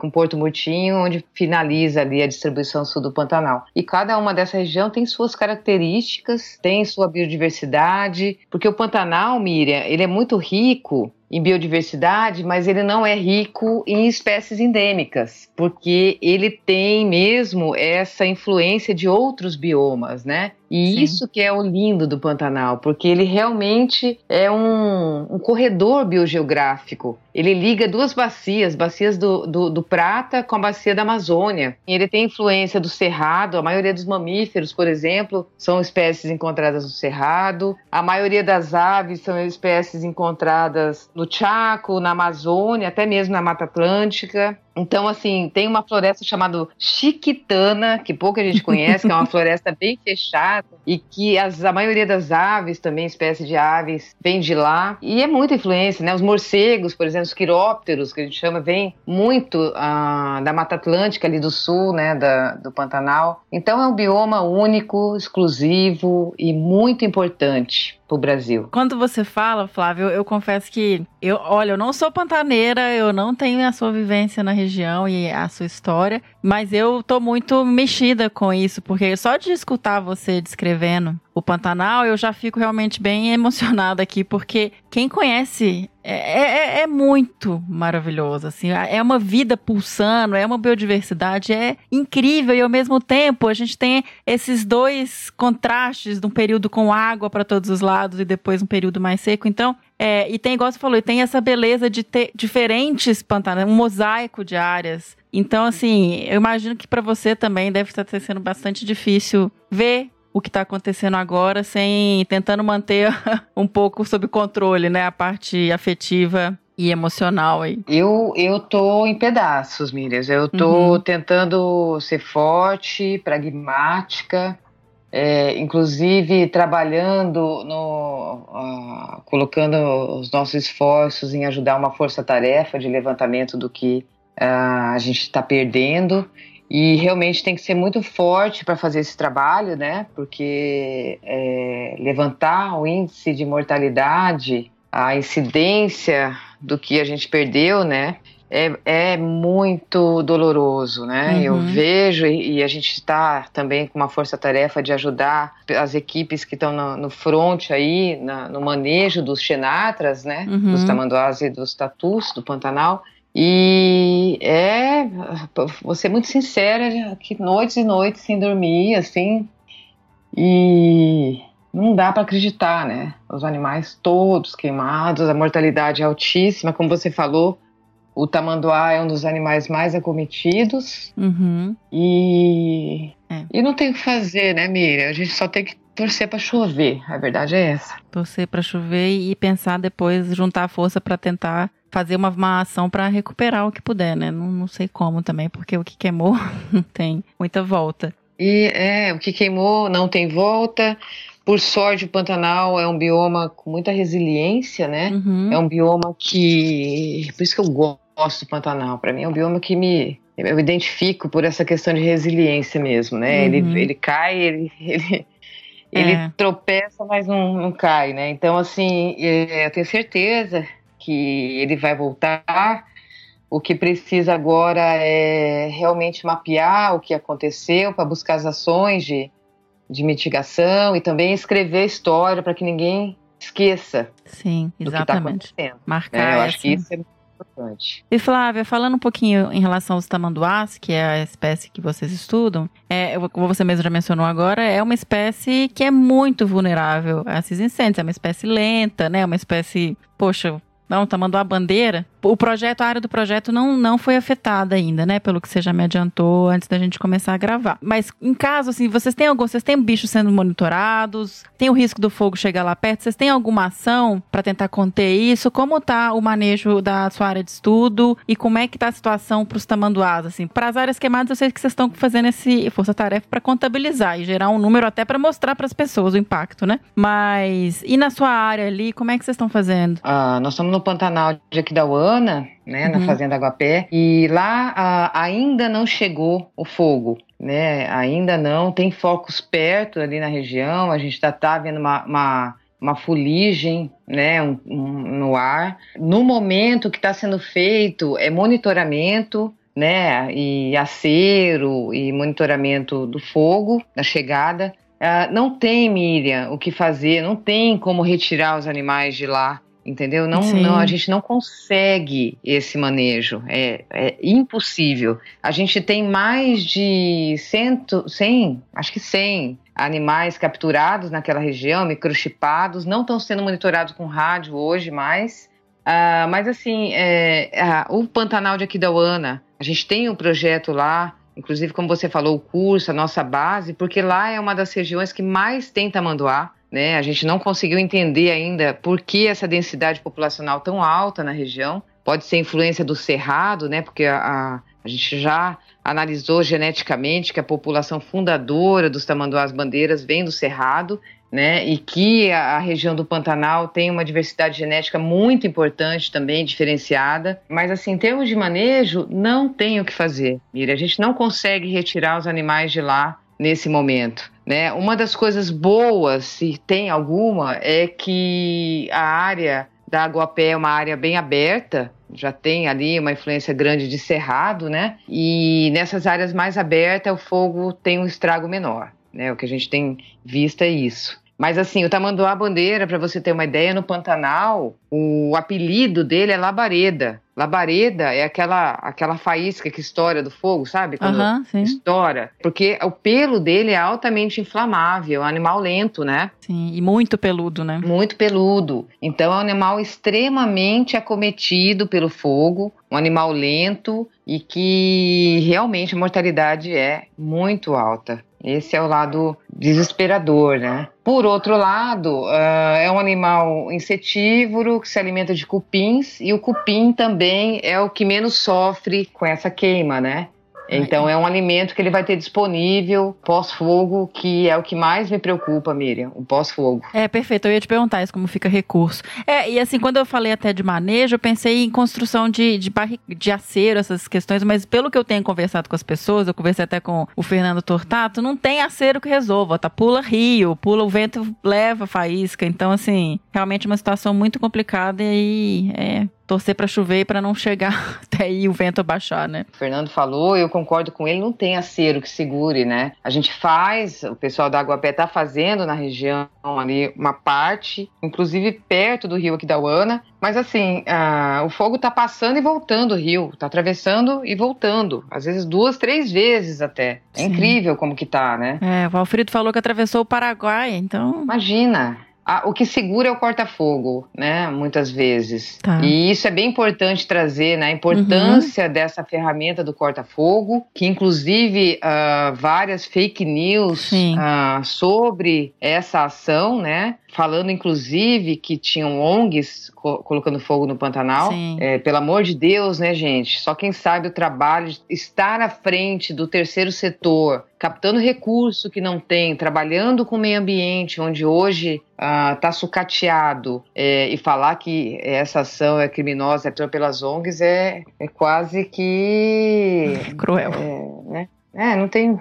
com Porto Murtinho, onde finaliza ali a distribuição sul do Pantanal. E cada uma dessa região tem suas características, tem sua biodiversidade, porque o Pantanal, Miriam, ele é muito rico em biodiversidade, mas ele não é rico em espécies endêmicas, porque ele tem mesmo essa influência de outros biomas, né? E Sim. isso que é o lindo do Pantanal, porque ele realmente é um, um corredor biogeográfico. Ele liga duas bacias, bacias do, do, do, Prata com a bacia da Amazônia. E ele tem influência do Cerrado, a maioria dos mamíferos, por exemplo, são espécies encontradas no Cerrado. A maioria das aves são espécies encontradas no Chaco, na Amazônia, até mesmo na Mata Atlântica. Então, assim, tem uma floresta chamada Chiquitana, que pouca gente *laughs* conhece, que é uma floresta bem fechada e que as, a maioria das aves, também espécies de aves, vem de lá. E é muita influência, né? Os morcegos, por exemplo, os quirópteros, que a gente chama, vem muito ah, da Mata Atlântica ali do sul, né? Da, do Pantanal. Então, é um bioma único, exclusivo e muito importante pro Brasil. Quando você fala, Flávio, eu confesso que eu, olha, eu não sou pantaneira, eu não tenho a sua vivência na região e a sua história, mas eu tô muito mexida com isso, porque só de escutar você descrevendo o Pantanal, eu já fico realmente bem emocionada aqui, porque quem conhece é, é, é, muito maravilhoso, assim, é uma vida pulsando, é uma biodiversidade, é incrível. E ao mesmo tempo a gente tem esses dois contrastes de um período com água para todos os lados e depois um período mais seco, então é, e tem, igual você falou, tem essa beleza de ter diferentes pantanos, um mosaico de áreas. Então, assim, eu imagino que para você também deve estar sendo bastante difícil ver o que está acontecendo agora, sem tentando manter *laughs* um pouco sob controle, né, a parte afetiva e emocional aí. Eu eu tô em pedaços, Miriam. Eu tô uhum. tentando ser forte, pragmática, é, inclusive trabalhando no uh, colocando os nossos esforços em ajudar uma força-tarefa de levantamento do que uh, a gente está perdendo e realmente tem que ser muito forte para fazer esse trabalho, né? Porque é, levantar o índice de mortalidade, a incidência do que a gente perdeu, né? É, é muito doloroso, né? Uhum. Eu vejo e, a gente está também com uma força-tarefa de ajudar as equipes que estão no, no front aí, na, no manejo dos xenatras, né? Uhum. Dos tamanduás e dos tatus do Pantanal. E é, vou ser muito sincera, que noites e noites sem dormir, assim, e não dá para acreditar, né? Os animais todos queimados, a mortalidade é altíssima, como você falou, o tamanduá é um dos animais mais acometidos uhum. e é. e não tem o que fazer, né, Miriam? A gente só tem que torcer para chover. A verdade é essa. Torcer para chover e pensar depois, juntar força para tentar fazer uma, uma ação para recuperar o que puder, né? Não, não sei como também, porque o que queimou *laughs* não tem muita volta. E é, o que queimou não tem volta. Por sorte, o Pantanal é um bioma com muita resiliência, né? Uhum. É um bioma que. Por isso que eu gosto do Pantanal. Para mim, é um bioma que me. Eu identifico por essa questão de resiliência mesmo, né? Uhum. Ele, ele cai, ele, ele, ele é. tropeça, mas não, não cai, né? Então, assim, é, eu tenho certeza que ele vai voltar. O que precisa agora é realmente mapear o que aconteceu para buscar as ações de, de mitigação e também escrever história para que ninguém esqueça Sim, do que está acontecendo. Marcar. É, eu acho que isso é importante. E Flávia, falando um pouquinho em relação aos tamanduás, que é a espécie que vocês estudam, é, como você mesmo já mencionou agora, é uma espécie que é muito vulnerável a esses incêndios. É uma espécie lenta, né? Uma espécie, poxa, não, mandando a bandeira o projeto, a área do projeto não, não foi afetada ainda, né? Pelo que você já me adiantou antes da gente começar a gravar. Mas em caso, assim, vocês têm algum, vocês têm bichos sendo monitorados? Tem o risco do fogo chegar lá perto? Vocês têm alguma ação para tentar conter isso? Como tá o manejo da sua área de estudo e como é que tá a situação para os tamanduás, assim? Para as áreas queimadas, eu sei que vocês estão fazendo esse força-tarefa para contabilizar e gerar um número até para mostrar para as pessoas o impacto, né? Mas e na sua área ali, como é que vocês estão fazendo? Ah, nós estamos no Pantanal de Né, uhum. na Fazenda Aguapé, e lá ah, ainda não chegou o fogo. Né, ainda não, tem focos perto ali na região, a gente está tá vendo uma, uma uma fuligem né, um, um, no ar. No momento que está sendo feito é monitoramento né, e acero e monitoramento do fogo, da chegada. Uh, não tem, Miriam, o que fazer, não tem como retirar os animais de lá entendeu? Não, não, a gente não consegue esse manejo, é, é, impossível. A gente tem mais de cento, 100, acho que 100 animais capturados naquela região, microchipados, não estão sendo monitorados com rádio hoje mais. Uh, mas assim, é, o Pantanal de Aquidauana, a gente tem um projeto lá, inclusive como você falou, o curso, a nossa base, porque lá é uma das regiões que mais tem tamanduá. Né? A gente não conseguiu entender ainda por que essa densidade populacional tão alta na região. Pode ser influência do cerrado, né? porque a, a, a gente já analisou geneticamente que a população fundadora dos tamanduás bandeiras vem do cerrado, né? E que a, a, região do Pantanal tem uma diversidade genética muito importante também, diferenciada. Mas, assim, em termos de manejo, não tem o que fazer, Mira. A gente não consegue retirar os animais de lá nesse momento. Né? Uma das coisas boas, se tem alguma, é que a área da Aguapé é uma área bem aberta, já tem ali uma influência grande de cerrado, né? E nessas áreas mais abertas o fogo tem um estrago menor, né? O que a gente tem visto é isso. Mas assim, o tamanduá bandeira, para você ter uma ideia, no Pantanal, o apelido dele é labareda. Labareda é aquela aquela faísca que estoura do fogo, sabe? Quando uhum, estoura. Porque o pelo dele é altamente inflamável, é um animal lento, né? Sim, e muito peludo, né? Muito peludo. Então é um animal extremamente acometido pelo fogo, um animal lento e que realmente a mortalidade é muito alta. Esse é o lado desesperador, né? Por outro lado, uh, é um animal insetívoro que se alimenta de cupins e o cupim também é o que menos sofre com essa queima, né? Então é um alimento que ele vai ter disponível pós-fogo, que é o que mais me preocupa, Miriam, o pós-fogo. É, perfeito. Eu ia te perguntar isso, como fica recurso. É, e assim, quando eu falei até de manejo, eu pensei em construção de, de, barri... de acero, essas questões, mas pelo que eu tenho conversado com as pessoas, eu conversei até com o Fernando Tortato, não tem acero que resolva, tá? Pula rio, pula o vento, leva faísca. Então, assim, realmente uma situação muito complicada e é torcer para chover e para não chegar *laughs* até aí o vento abaixar, né? O Fernando falou, eu concordo com ele, não tem acero que segure, né? A gente faz, o pessoal da Água Pé tá fazendo na região ali uma parte, inclusive perto do rio Aquidauana, mas assim, o fogo tá passando e voltando o rio, tá atravessando e voltando, às vezes duas, três vezes até. É Sim. incrível como que tá, né? É, o Alfredo falou que atravessou o Paraguai, então... Imagina, ah, o que segura é o corta-fogo, né? Muitas vezes. Tá. E isso é bem importante trazer, né? A importância uhum. dessa ferramenta do corta-fogo, que inclusive uh, várias fake news uh, sobre essa ação, né? Falando inclusive que tinham ONGs co colocando fogo no Pantanal. É, pelo amor de Deus, né, gente? Só quem sabe o trabalho de estar à frente do terceiro setor, captando recurso que não tem, trabalhando com o meio ambiente, onde hoje está ah, sucateado, é, e falar que essa ação é criminosa é pelas ONGs é, é quase que. *laughs* Cruel. É, né? É, não tem,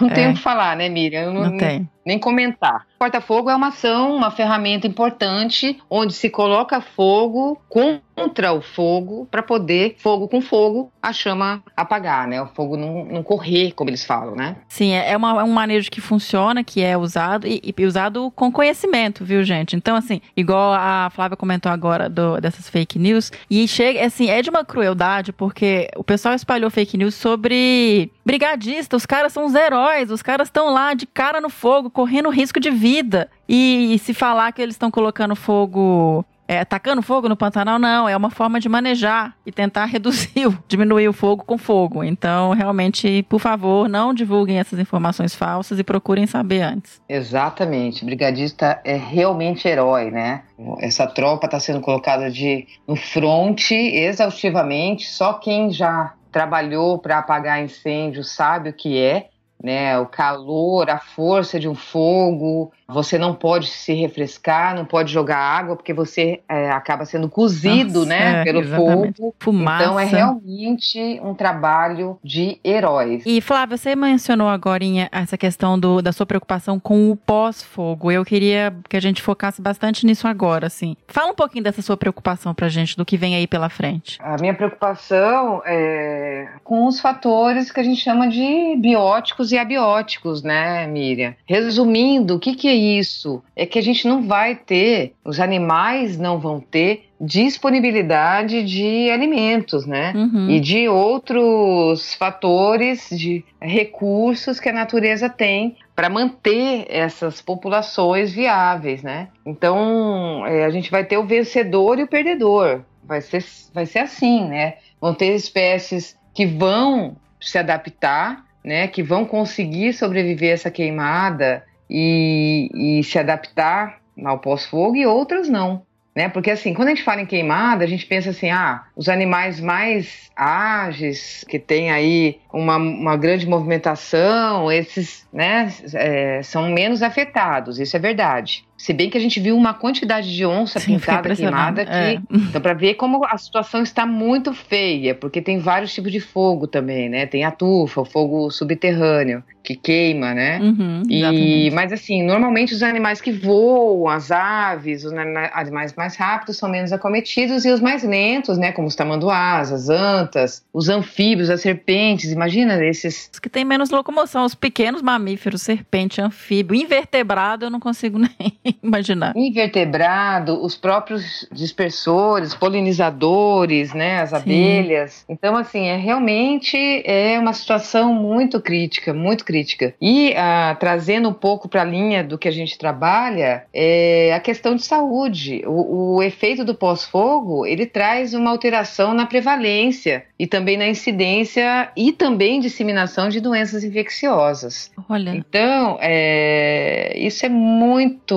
não tem é. o que falar, né, Miriam? Não, não tem. Nem comentar. Corta-fogo é uma ação, uma ferramenta importante onde se coloca fogo contra o fogo para poder, fogo com fogo, a chama apagar, né? O fogo não, não correr, como eles falam, né? Sim, é, é, uma, é um manejo que funciona, que é usado e, e, usado com conhecimento, viu, gente? Então, assim, igual a Flávia comentou agora do, dessas fake news, e chega, assim, é de uma crueldade, porque o pessoal espalhou fake news sobre brigadista, os caras são os heróis, os caras estão lá de cara no fogo, correndo risco de vida. E, e se falar que eles estão colocando fogo é, fogo no Pantanal, não. É uma forma de manejar e tentar *laughs* reduzir, diminuir o fogo com fogo. Então, realmente, por favor, não divulguem essas informações falsas e procurem saber antes. Exatamente. Brigadista é realmente herói, né? Essa tropa está sendo colocada de, no fronte exaustivamente. Só quem já trabalhou para apagar incêndio sabe o que é né? O calor, a força de um fogo. Você não pode se refrescar, não pode jogar água, porque você é, acaba sendo cozido, Nossa, né? É, pelo exatamente. fogo. Fumaça. Então é realmente um trabalho de heróis. E Flávia, você mencionou agora essa questão do, da sua preocupação com o pós-fogo. Eu queria que a gente focasse bastante nisso agora, assim. Fala um pouquinho dessa sua preocupação pra gente, do que vem aí pela frente. A minha preocupação é com os fatores que a gente chama de bióticos e abióticos, né, Miriam? Resumindo, o que, que é isso? É que a gente não vai ter, os animais não vão ter disponibilidade de alimentos, né? Uhum. E de outros fatores, de recursos que a natureza tem para manter essas populações viáveis, né? Então, é, a gente vai ter o vencedor e o perdedor. Vai ser, vai ser assim, né? Vão ter espécies que vão se adaptar né, que vão conseguir sobreviver a essa queimada e, e se adaptar ao pós-fogo e outras não. Né? Porque assim, quando a gente fala em queimada, a gente pensa assim, ah, os animais mais ágeis, que têm aí uma, uma grande movimentação, esses né, é, são menos afetados, isso é verdade. Se bem que a gente viu uma quantidade de onça Sim, pintada queimada que. É. *laughs* Então, para ver como a situação está muito feia, porque tem vários tipos de fogo também, né? Tem a tufa, o fogo subterrâneo, que queima, né? Uhum, e, mas assim, normalmente os animais que voam, as aves, os animais mais rápidos são menos acometidos, e os mais lentos, né? Como os tamanduás, as antas, os anfíbios, as serpentes, imagina esses. Os que têm menos locomoção, os pequenos mamíferos, serpente, anfíbio, invertebrado, eu não consigo *laughs* nem *laughs* imaginar. Invertebrado, os próprios dispersores, polinizadores, né, as Sim. abelhas. Então, assim, é realmente é uma situação muito crítica, muito crítica. E ah, trazendo um pouco para a linha do que a gente trabalha, é a questão de saúde. O, o efeito do pós-fogo, ele traz uma alteração na prevalência e também na incidência e também disseminação de doenças infecciosas. Olha. Então, é, isso é muito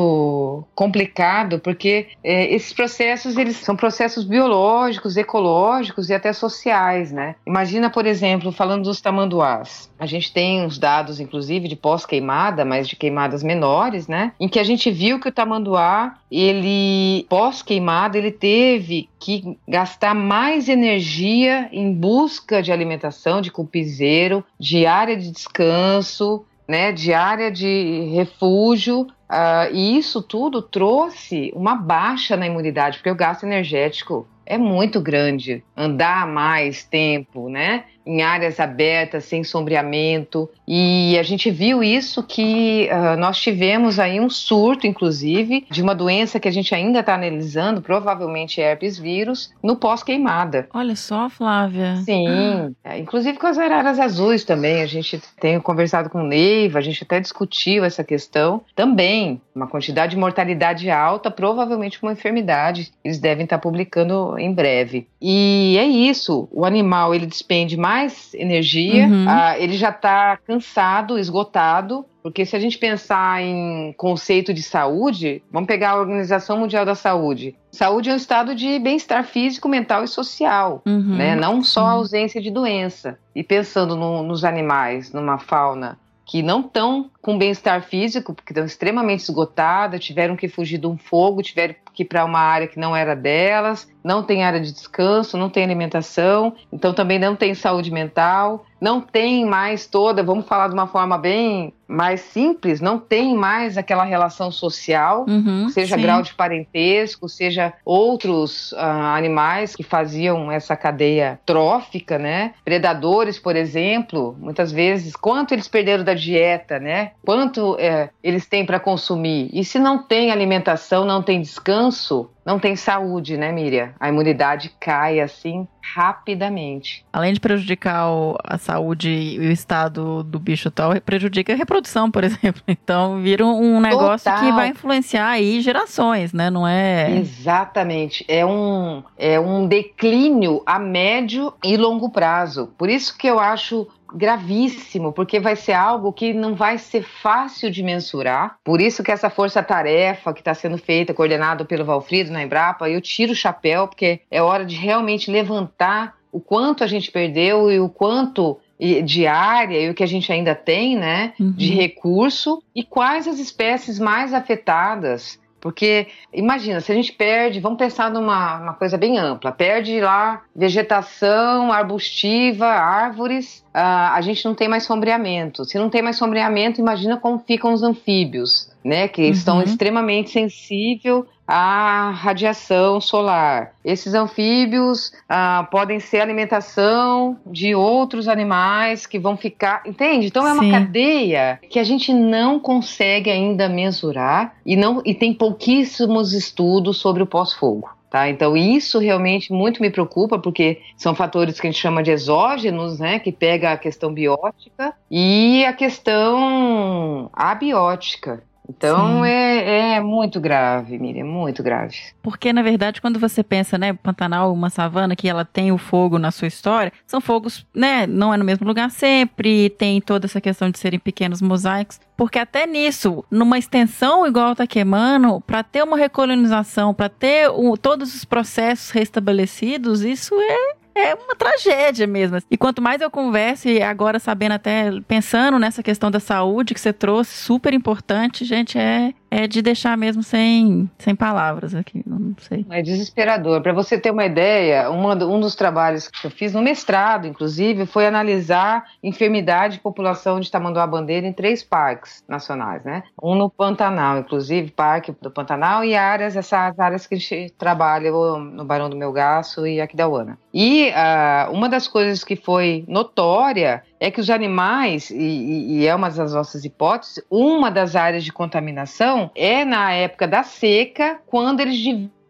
complicado, porque é, esses processos eles são processos biológicos, ecológicos e até sociais, né? Imagina, por exemplo, falando dos tamanduás. A gente tem uns dados, inclusive, de pós-queimada, mas de queimadas menores, né? Em que a gente viu que o tamanduá, ele pós-queimada, ele teve que gastar mais energia em busca de alimentação, de cupizeiro, de área de descanso, né, de área de refúgio, uh, e isso tudo trouxe uma baixa na imunidade, porque o gasto energético é muito grande. Andar mais tempo, né? Em áreas abertas, sem sombreamento. E a gente viu isso que uh, nós tivemos aí um surto, inclusive, de uma doença que a gente ainda está analisando, provavelmente herpes vírus, no pós-queimada. Olha só, Flávia. Sim, é, inclusive com as araras azuis também. A gente tem conversado com o Neiva, a gente até discutiu essa questão. Também, uma quantidade de mortalidade alta, provavelmente uma enfermidade. Eles devem estar tá publicando em breve. E é isso, o animal ele despende mais mais energia, uhum. uh, ele já está cansado, esgotado. Porque se a gente pensar em conceito de saúde, vamos pegar a Organização Mundial da Saúde. Saúde é um estado de bem-estar físico, mental e social, uhum. né? Não só a ausência de doença. E pensando no, nos animais, numa fauna que não estão com bem-estar físico, porque estão extremamente esgotadas, tiveram que fugir de um fogo, tiveram que ir para uma área que não era delas, não tem área de descanso, não tem alimentação, então também não tem saúde mental, não tem mais toda, vamos falar de uma forma bem mais simples, não tem mais aquela relação social, uhum, seja sim. grau de parentesco, seja outros uh, animais que faziam essa cadeia trófica, né? Predadores, por exemplo, muitas vezes, quanto eles perderam da dieta, né? Quanto é, eles têm para consumir? E se não tem alimentação, não tem descanso, não tem saúde, né, Miriam? A imunidade cai assim rapidamente. Além de prejudicar a saúde e o estado do bicho tal, prejudica a reprodução, por *laughs* exemplo. Então vira um negócio Total. que vai influenciar aí gerações, né? Não é. Exatamente. É um, é um declínio a médio e longo prazo. Por isso que eu acho gravíssimo, porque vai ser algo que não vai ser fácil de mensurar. Por isso que essa força-tarefa que está sendo feita, coordenado pelo Valfrido na Embrapa, eu tiro o chapéu, porque é hora de realmente levantar o quanto a gente perdeu e o quanto de área e o que a gente ainda tem, né, uhum. de recurso e quais as espécies mais afetadas porque, imagina, se a gente perde, vamos pensar numa uma coisa bem ampla, perde lá vegetação arbustiva, árvores, uh, a gente não tem mais sombreamento. Se não tem mais sombreamento, imagina como ficam os anfíbios, né? Que uhum. estão extremamente sensíveis à radiação solar. Esses anfíbios ah, podem ser alimentação de outros animais que vão ficar. Entende? Então é uma Sim. cadeia que a gente não consegue ainda mensurar e, não, e tem pouquíssimos estudos sobre o pós-fogo. Tá? Então, isso realmente muito me preocupa, porque são fatores que a gente chama de exógenos, né? Que pega a questão biótica e a questão abiótica. Então é, é, muito grave, Miriam, muito grave. Porque, na verdade, quando você pensa, né, Pantanal, uma savana, que ela tem o fogo na sua história, são fogos, né, não é no mesmo lugar sempre, tem toda essa questão de serem pequenos mosaicos. Porque até nisso, numa extensão igual tá queimando, para ter uma recolonização, para ter o, todos os processos restabelecidos, isso é é uma tragédia mesmo. E quanto mais eu converso, e agora sabendo até, pensando nessa questão da saúde que você trouxe, super importante, gente, é, é de deixar mesmo sem, sem palavras aqui, não sei. É desesperador. Para você ter uma ideia, uma, um dos trabalhos que eu fiz no mestrado, inclusive, foi analisar enfermidade e população de Tamanduá-Bandeira em três parques nacionais, né? Um no Pantanal, inclusive, Parque do Pantanal e áreas, essas áreas que a gente trabalha no Barão do Melgaço e Aquidauana. E uh, uma das coisas que foi notória é que os animais, e, e, é uma das nossas hipóteses, uma das áreas de contaminação é na época da seca, quando eles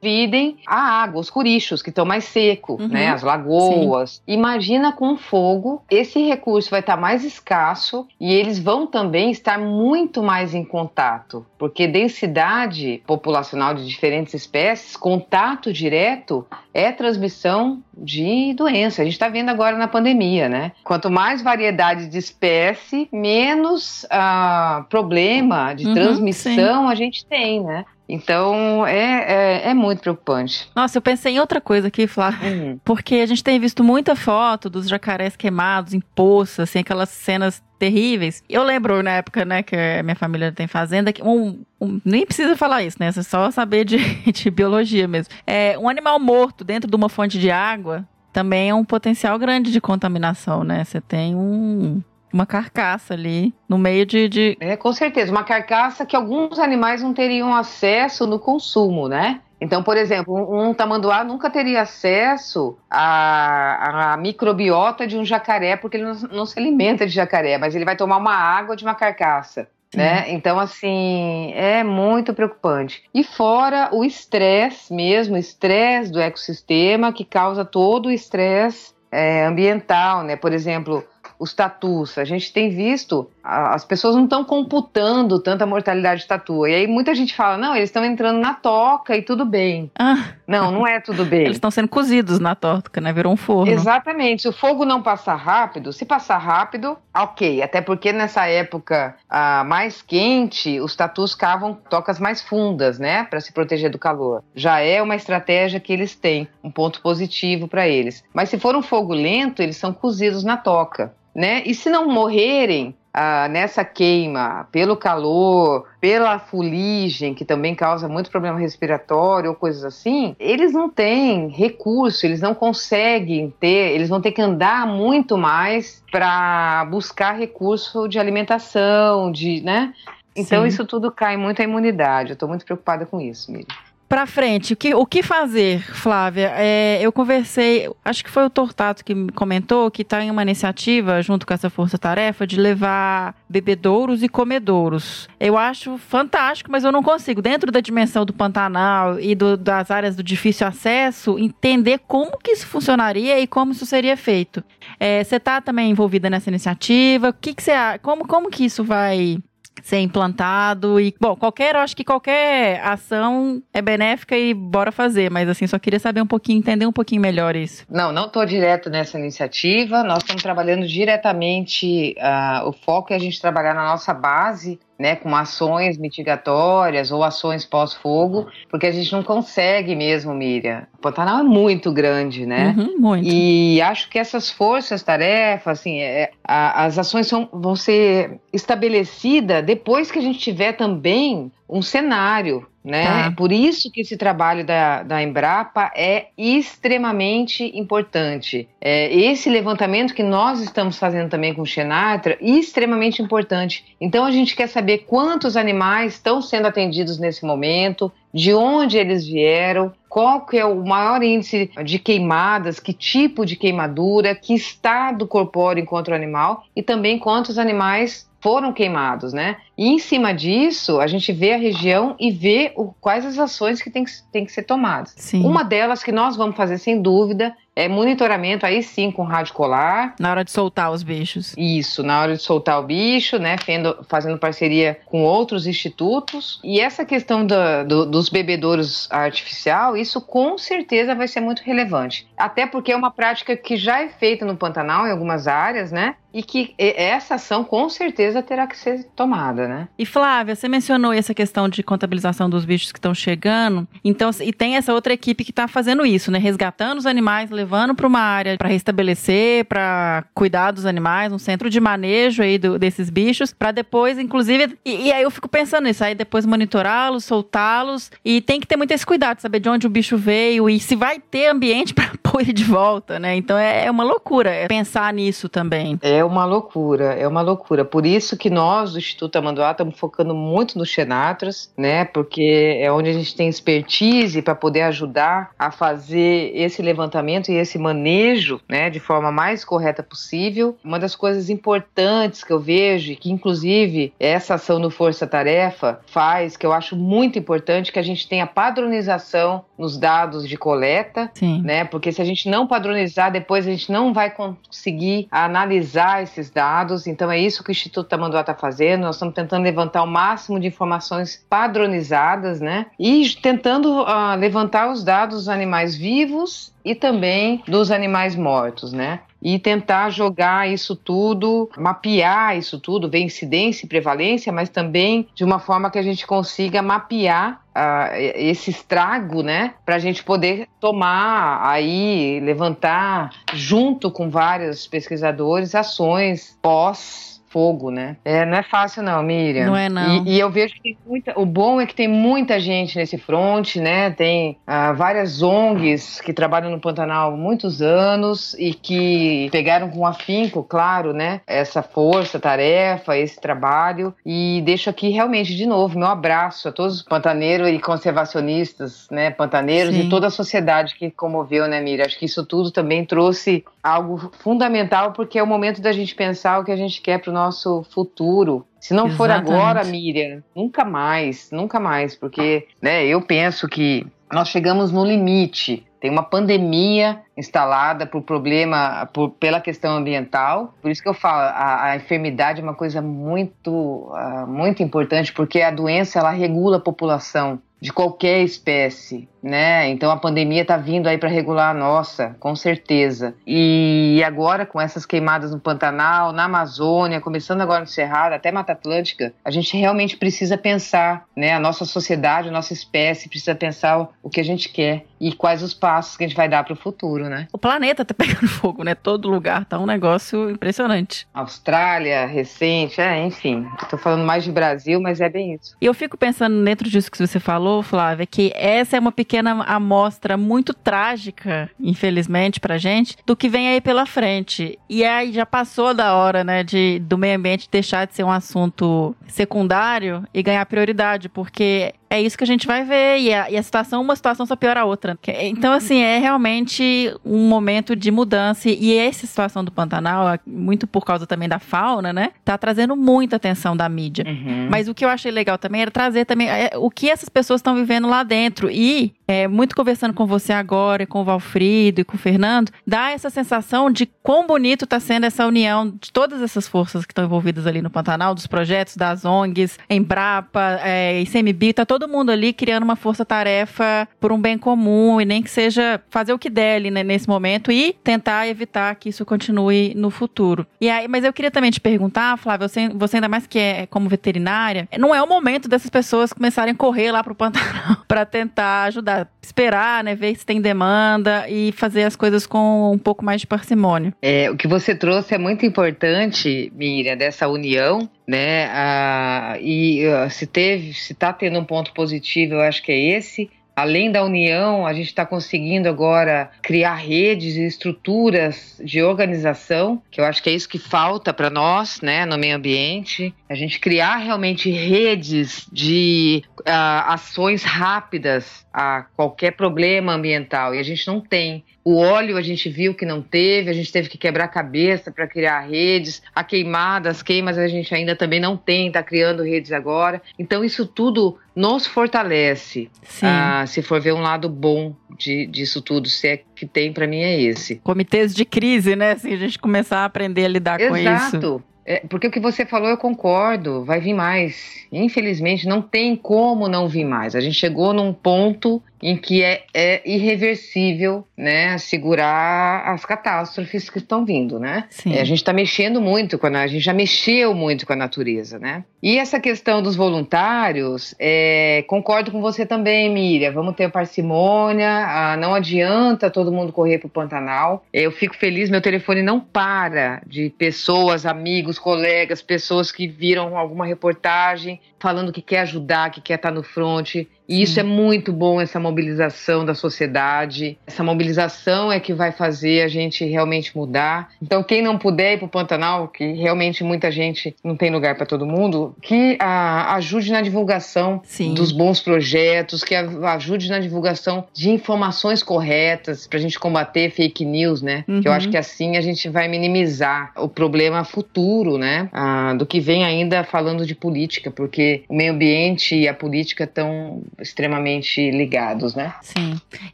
dividem a água, os curichos, que estão mais secos, uhum. né? As lagoas. Sim. Imagina com fogo, esse recurso vai estar mais escasso e eles vão também estar muito mais em contato, porque densidade populacional de diferentes espécies, contato direto, é transmissão de doença. A gente está vendo agora na pandemia, né? Quanto mais variedade de espécie, menos uh, problema de uhum, transmissão sim. a gente tem, né? Então é, é, é, muito preocupante. Nossa, eu pensei em outra coisa aqui, Flá. Uhum. Porque a gente tem visto muita foto dos jacarés queimados em poças, assim, aquelas cenas terríveis. Eu lembro na época, né, que minha família tem fazenda, que um, um nem precisa falar isso, né? É só saber de, *laughs* de biologia mesmo. É, um animal morto dentro de uma fonte de água também é um potencial grande de contaminação, né? Você tem um, uma carcaça ali no meio de, de, É, com certeza. Uma carcaça que alguns animais não teriam acesso no consumo, né? Então, por exemplo, um, tamanduá nunca teria acesso à, à, microbiota de um jacaré, porque ele não, não, se alimenta de jacaré, mas ele vai tomar uma água de uma carcaça. Né? Então, assim, é muito preocupante. E fora o estresse mesmo, o estresse do ecossistema, que causa todo o estresse é, ambiental, né? Por exemplo, os tatus. A gente tem visto, as pessoas não estão computando tanta mortalidade de tatu. E aí muita gente fala, não, eles estão entrando na toca e tudo bem. Ah. Não, não é tudo bem. Eles estão sendo cozidos na toca, né? Virou um forno. Exatamente. Se o fogo não passar rápido, se passar rápido, ok. Até porque nessa época ah, mais quente, os tatus cavam tocas mais fundas, né? Para se proteger do calor. Já é uma estratégia que eles têm, um ponto positivo para eles. Mas se for um fogo lento, eles são cozidos na toca né? E se não morrerem ah, nessa queima pelo calor, pela fuligem, que também causa muito problema respiratório ou coisas assim, eles não têm recurso, eles não conseguem ter, eles vão ter que andar muito mais para buscar recurso de alimentação, de, né? Então Sim. isso tudo cai muito a imunidade. Eu estou muito preocupada com isso, Miriam. Para frente, o que, o que fazer, Flávia? É, eu conversei, acho que foi o Tortato que me comentou que está em uma iniciativa, junto com essa força-tarefa, de levar bebedouros e comedouros. Eu acho fantástico, mas eu não consigo, dentro da dimensão do Pantanal e do, das áreas do difícil acesso, entender como que isso funcionaria e como isso seria feito. É, você está também envolvida nessa iniciativa? O que, que você, como, como que isso vai ser implantado e bom, qualquer, eu acho que qualquer ação é benéfica e bora fazer, mas assim, só queria saber um pouquinho, entender um pouquinho melhor isso. Não, não estou direto nessa iniciativa, nós estamos trabalhando diretamente, uh, o foco é a gente trabalhar na nossa base né, com ações mitigatórias ou ações pós-fogo, porque a gente não consegue mesmo, Miriam. O Pantanal é muito grande, né? Uhum, muito. E acho que essas forças-tarefas, assim, é, a, as ações são, vão ser estabelecidas depois que a gente tiver também um cenário né? Tá. Por isso que esse trabalho da, da Embrapa é extremamente importante. É, esse levantamento que nós estamos fazendo também com o Xenatra, extremamente importante. Então a gente quer saber quantos animais estão sendo atendidos nesse momento, de onde eles vieram, qual que é o maior índice de queimadas, que tipo de queimadura, que estado corpóreo encontra o animal e também quantos animais foram queimados, né? E em cima disso, a gente vê a região e vê o, quais as ações que tem que, tem que ser tomadas. Sim. Uma delas que nós vamos fazer sem dúvida é monitoramento aí sim com rádio colar. Na hora de soltar os bichos. Isso, na hora de soltar o bicho, né? Fendo, fazendo parceria com outros institutos. E essa questão do, do, dos bebedouros artificial, isso com certeza vai ser muito relevante. Até porque é uma prática que já é feita no Pantanal, em algumas áreas, né? E que essa ação com certeza terá que ser tomada, né? E Flávia, você mencionou essa questão de contabilização dos bichos que estão chegando. Então, e tem essa outra equipe que está fazendo isso, né? Resgatando os animais, levando para uma área para restabelecer, para cuidar dos animais, um centro de manejo aí do, desses bichos, para depois, inclusive, e, e, aí eu fico pensando nisso, aí depois monitorá-los, soltá-los, e tem que ter muito esse cuidado, saber de onde o bicho veio e se vai ter ambiente *laughs* para pôr ele de volta, né? Então é, é uma loucura é pensar nisso também. É uma loucura, é uma loucura. Por isso que nós do Instituto Tamanduá estamos focando muito nos xenatras, né? Porque é onde a gente tem expertise para poder ajudar a fazer esse levantamento esse manejo né, de forma mais correta possível. Uma das coisas importantes que eu vejo, que inclusive essa ação no Força Tarefa faz, que eu acho muito importante, que a gente tenha padronização nos dados de coleta, Sim. né? Porque se a gente não padronizar, depois a gente não vai conseguir analisar esses dados. Então é isso que o Instituto Tamanduá está fazendo. Nós estamos tentando levantar o máximo de informações padronizadas, né? E tentando uh, levantar os dados dos animais vivos e também dos animais mortos, né? E tentar jogar isso tudo, mapear isso tudo, ver incidência e prevalência, mas também de uma forma que a gente consiga mapear uh, esse estrago, né? Para a gente poder tomar aí, levantar junto com vários pesquisadores ações pós fogo, né? É, não é fácil não, Miriam. Não é não. E, e eu vejo que tem muita, o bom é que tem muita gente nesse front, né? Tem ah, várias ONGs que trabalham no Pantanal há muitos anos e que pegaram com afinco, claro, né? Essa força, tarefa, esse trabalho e deixo aqui realmente de novo meu abraço a todos os pantaneiros e conservacionistas, né? Pantaneiros Sim. e toda a sociedade que comoveu, né, Miriam? Acho que isso tudo também trouxe algo fundamental porque é o momento da gente pensar o que a gente quer para o nosso futuro. Se não Exatamente. for agora, Miriam, nunca mais, nunca mais, porque né, eu penso que nós chegamos no limite. Tem uma pandemia instalada por problema, por, pela questão ambiental. Por isso que eu falo, a, a enfermidade é uma coisa muito, uh, muito importante, porque a doença ela regula a população de qualquer espécie né? Então a pandemia está vindo aí para regular a nossa, com certeza. E agora com essas queimadas no Pantanal, na Amazônia, começando agora no Cerrado, até Mata Atlântica, a gente realmente precisa pensar, né? A nossa sociedade, a nossa espécie precisa pensar o que a gente quer e quais os passos que a gente vai dar para o futuro, né? O planeta tá *laughs* pegando fogo, né? Todo lugar tá um negócio impressionante. Austrália, recente, é, enfim. Tô falando mais de Brasil, mas é bem isso. E eu fico pensando dentro disso que você falou, Flávia, que essa é uma pequena pequena amostra muito trágica, infelizmente pra gente, do que vem aí pela frente. E aí já passou da hora, né, de, do meio ambiente deixar de ser um assunto secundário e ganhar prioridade, porque é isso que a gente vai ver. E a, e a situação, uma situação só piora a outra. Então, assim, é realmente um momento de mudança. E essa situação do Pantanal, muito por causa também da fauna, né? Tá trazendo muita atenção da mídia. Uhum. Mas o que eu achei legal também era trazer também é, o que essas pessoas estão vivendo lá dentro. E, é, muito conversando com você agora, e com o Valfrido e com o Fernando, dá essa sensação de quão bonito tá sendo essa união de todas essas forças que estão envolvidas ali no Pantanal, dos projetos, das ONGs, Embrapa, é, ICMBio, tá todo mundo ali criando uma força-tarefa por um bem comum e nem que seja fazer o que der ali né, nesse momento e tentar evitar que isso continue no futuro. E aí, mas eu queria também te perguntar, Flávia, você, você ainda mais que é como veterinária, não é o momento dessas pessoas começarem a correr lá pro Pantanal *laughs* para tentar ajudar, esperar, né, ver se tem demanda e fazer as coisas com um pouco mais de parcimônia. É, o que você trouxe é muito importante, Miriam, dessa união, né? Ah, e se teve, se está tendo um ponto positivo, eu acho que é esse. Além da união, a gente está conseguindo agora criar redes e estruturas de organização, que eu acho que é isso que falta para nós, né, no meio ambiente. A gente criar realmente redes de uh, ações rápidas a qualquer problema ambiental, e a gente não tem. O óleo a gente viu que não teve, a gente teve que quebrar a cabeça para criar redes. A queimada, as queimas a gente ainda também não tem, está criando redes agora. Então isso tudo nos fortalece. Ah, se for ver um lado bom de, disso tudo, se é que tem, para mim é esse. Comitês de crise, né? Se a gente começar a aprender a lidar Exato. com isso. Exato. É, porque o que você falou eu concordo, vai vir mais. Infelizmente não tem como não vir mais. A gente chegou num ponto em que é, é irreversível, né, segurar as catástrofes que estão vindo, né? É, a gente está mexendo muito com a, a gente já mexeu muito com a natureza, né? E essa questão dos voluntários, é, concordo com você também, Miriam. Vamos ter parcimônia, ah, não adianta todo mundo correr para o Pantanal. Eu fico feliz, meu telefone não para de pessoas, amigos, colegas, pessoas que viram alguma reportagem falando que quer ajudar, que quer estar no fronte. E isso é muito bom, essa mobilização da sociedade. Essa mobilização é que vai fazer a gente realmente mudar. Então, quem não puder ir para o Pantanal, que realmente muita gente não tem lugar para todo mundo, que a, ajude na divulgação Sim. dos bons projetos, que a, ajude na divulgação de informações corretas para a gente combater fake news, né? Uhum. Que eu acho que assim a gente vai minimizar o problema futuro, né? Ah, do que vem ainda falando de política, porque o meio ambiente e a política estão extremamente ligados, né? Sim.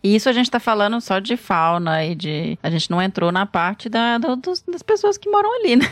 E isso a gente está falando só de fauna e de. A gente não entrou na parte da, do, dos, das pessoas que moram ali, *laughs* né?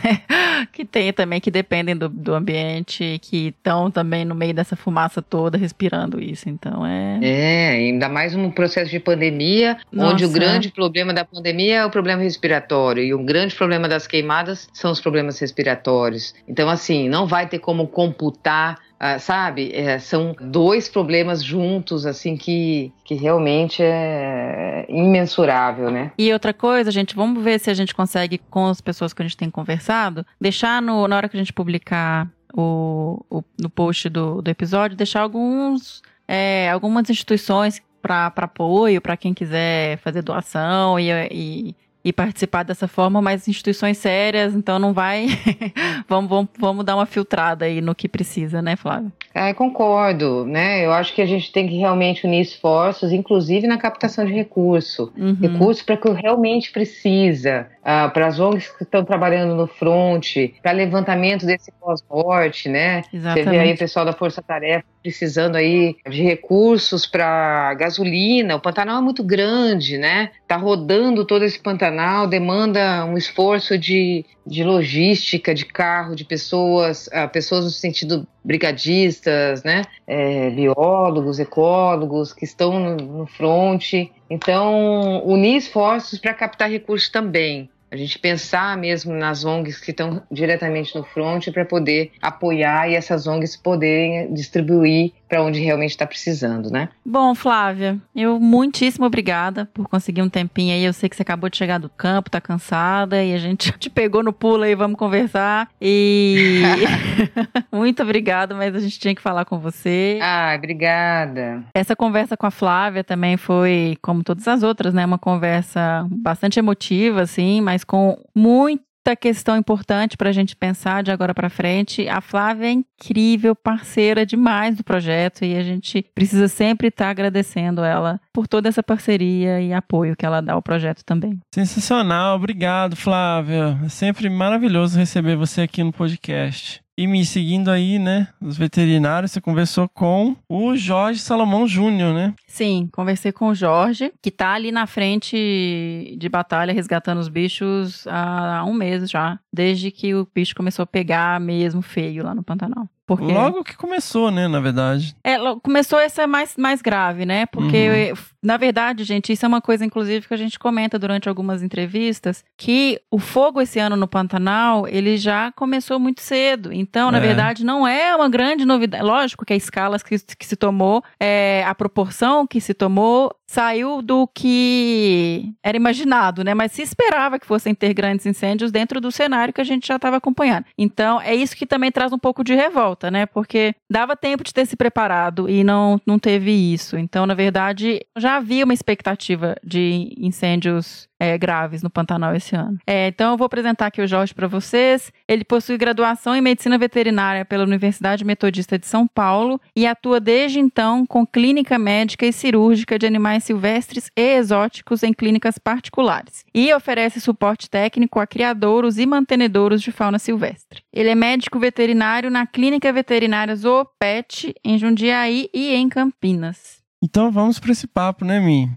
Que tem também, que dependem do, do ambiente, que estão também no meio dessa fumaça toda, respirando isso. Então é. É, ainda mais um processo de pandemia, Nossa, onde o grande problema da pandemia é o problema respiratório e o grande problema das queimadas são os problemas respiratórios. Então, assim, não vai ter como computar sabe? É, são dois problemas juntos, assim, que, que realmente é imensurável, né? E outra coisa, gente, vamos ver se a gente consegue, com as pessoas que a gente tem conversado, deixar no, na hora que a gente publicar o, o no post do, do episódio, deixar alguns, é, algumas instituições para apoio, para quem quiser fazer doação e, e e participar dessa forma, mas instituições sérias, então não vai. *laughs* vamos, vamos, vamos dar uma filtrada aí no que precisa, né, Flávio? É, concordo, né? Eu acho que a gente tem que realmente unir esforços, inclusive na captação de recurso. Uhum. Recurso para o que realmente precisa, uh, para as ONGs que estão trabalhando no front, para levantamento desse pós-morte, né? Exatamente. Você vê aí o pessoal da Força Tarefa precisando aí de recursos para gasolina. O Pantanal é muito grande, né? Tá rodando todo esse Pantanal, demanda um esforço de, de logística, de carro, de pessoas, uh, pessoas no sentido brigadistas, né? É, biólogos, ecólogos que estão no, no fronte. Então, unir esforços para captar recursos também. A gente pensar mesmo nas ONGs que estão diretamente no front para poder apoiar e essas ONGs poderem distribuir para onde realmente está precisando, né? Bom, Flávia, eu muitíssimo obrigada por conseguir um tempinho aí. Eu sei que você acabou de chegar do campo, tá cansada e a gente *laughs* te pegou no pulo aí, vamos conversar. E *laughs* *laughs* muito obrigada, mas a gente tinha que falar com você. Ah, obrigada. Essa conversa com a Flávia também foi, como todas as outras, né, uma conversa bastante emotiva, assim, mas com muita outra questão importante para a gente pensar de agora para frente, a Flávia é incrível, parceira demais do projeto e a gente precisa sempre estar tá agradecendo ela por toda essa parceria e apoio que ela dá ao projeto também. Sensacional, obrigado, Flávia. É sempre maravilhoso receber você aqui no podcast. E me seguindo aí, né, os veterinários, você conversou com o Jorge Salomão Júnior, né? Sim, conversei com o Jorge, que tá ali na frente de batalha resgatando os bichos há um mês já, desde que o bicho começou a pegar mesmo feio lá no Pantanal. Porque... Logo que começou, né, na verdade. É, começou essa mais, mais grave, né? Porque, uhum. na verdade, gente, isso é uma coisa, inclusive, que a gente comenta durante algumas entrevistas, que o fogo esse ano no Pantanal, ele já começou muito cedo. Então, na é. verdade, não é uma grande novidade. Lógico que a escala que, que se tomou, é, a proporção que se tomou, saiu do que era imaginado, né? Mas se esperava que fossem ter grandes incêndios dentro do cenário que a gente já estava acompanhando. Então, é isso que também traz um pouco de revolta, né? Porque dava tempo de ter se preparado e não, não teve isso. Então, na verdade, já havia uma expectativa de incêndios é, graves no Pantanal esse ano. É, então, eu vou apresentar aqui o Jorge para vocês. Ele possui graduação em Medicina Veterinária pela Universidade Metodista de São Paulo e atua desde então com clínica médica e cirúrgica de animais silvestres e exóticos em clínicas particulares e oferece suporte técnico a criadouros e mantenedouros de fauna silvestre. Ele é médico veterinário na Clínica Veterinária Zoopet em Jundiaí e em Campinas. Então vamos para esse papo, né, Mi?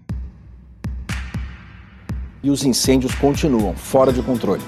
e os incêndios continuam fora de controle.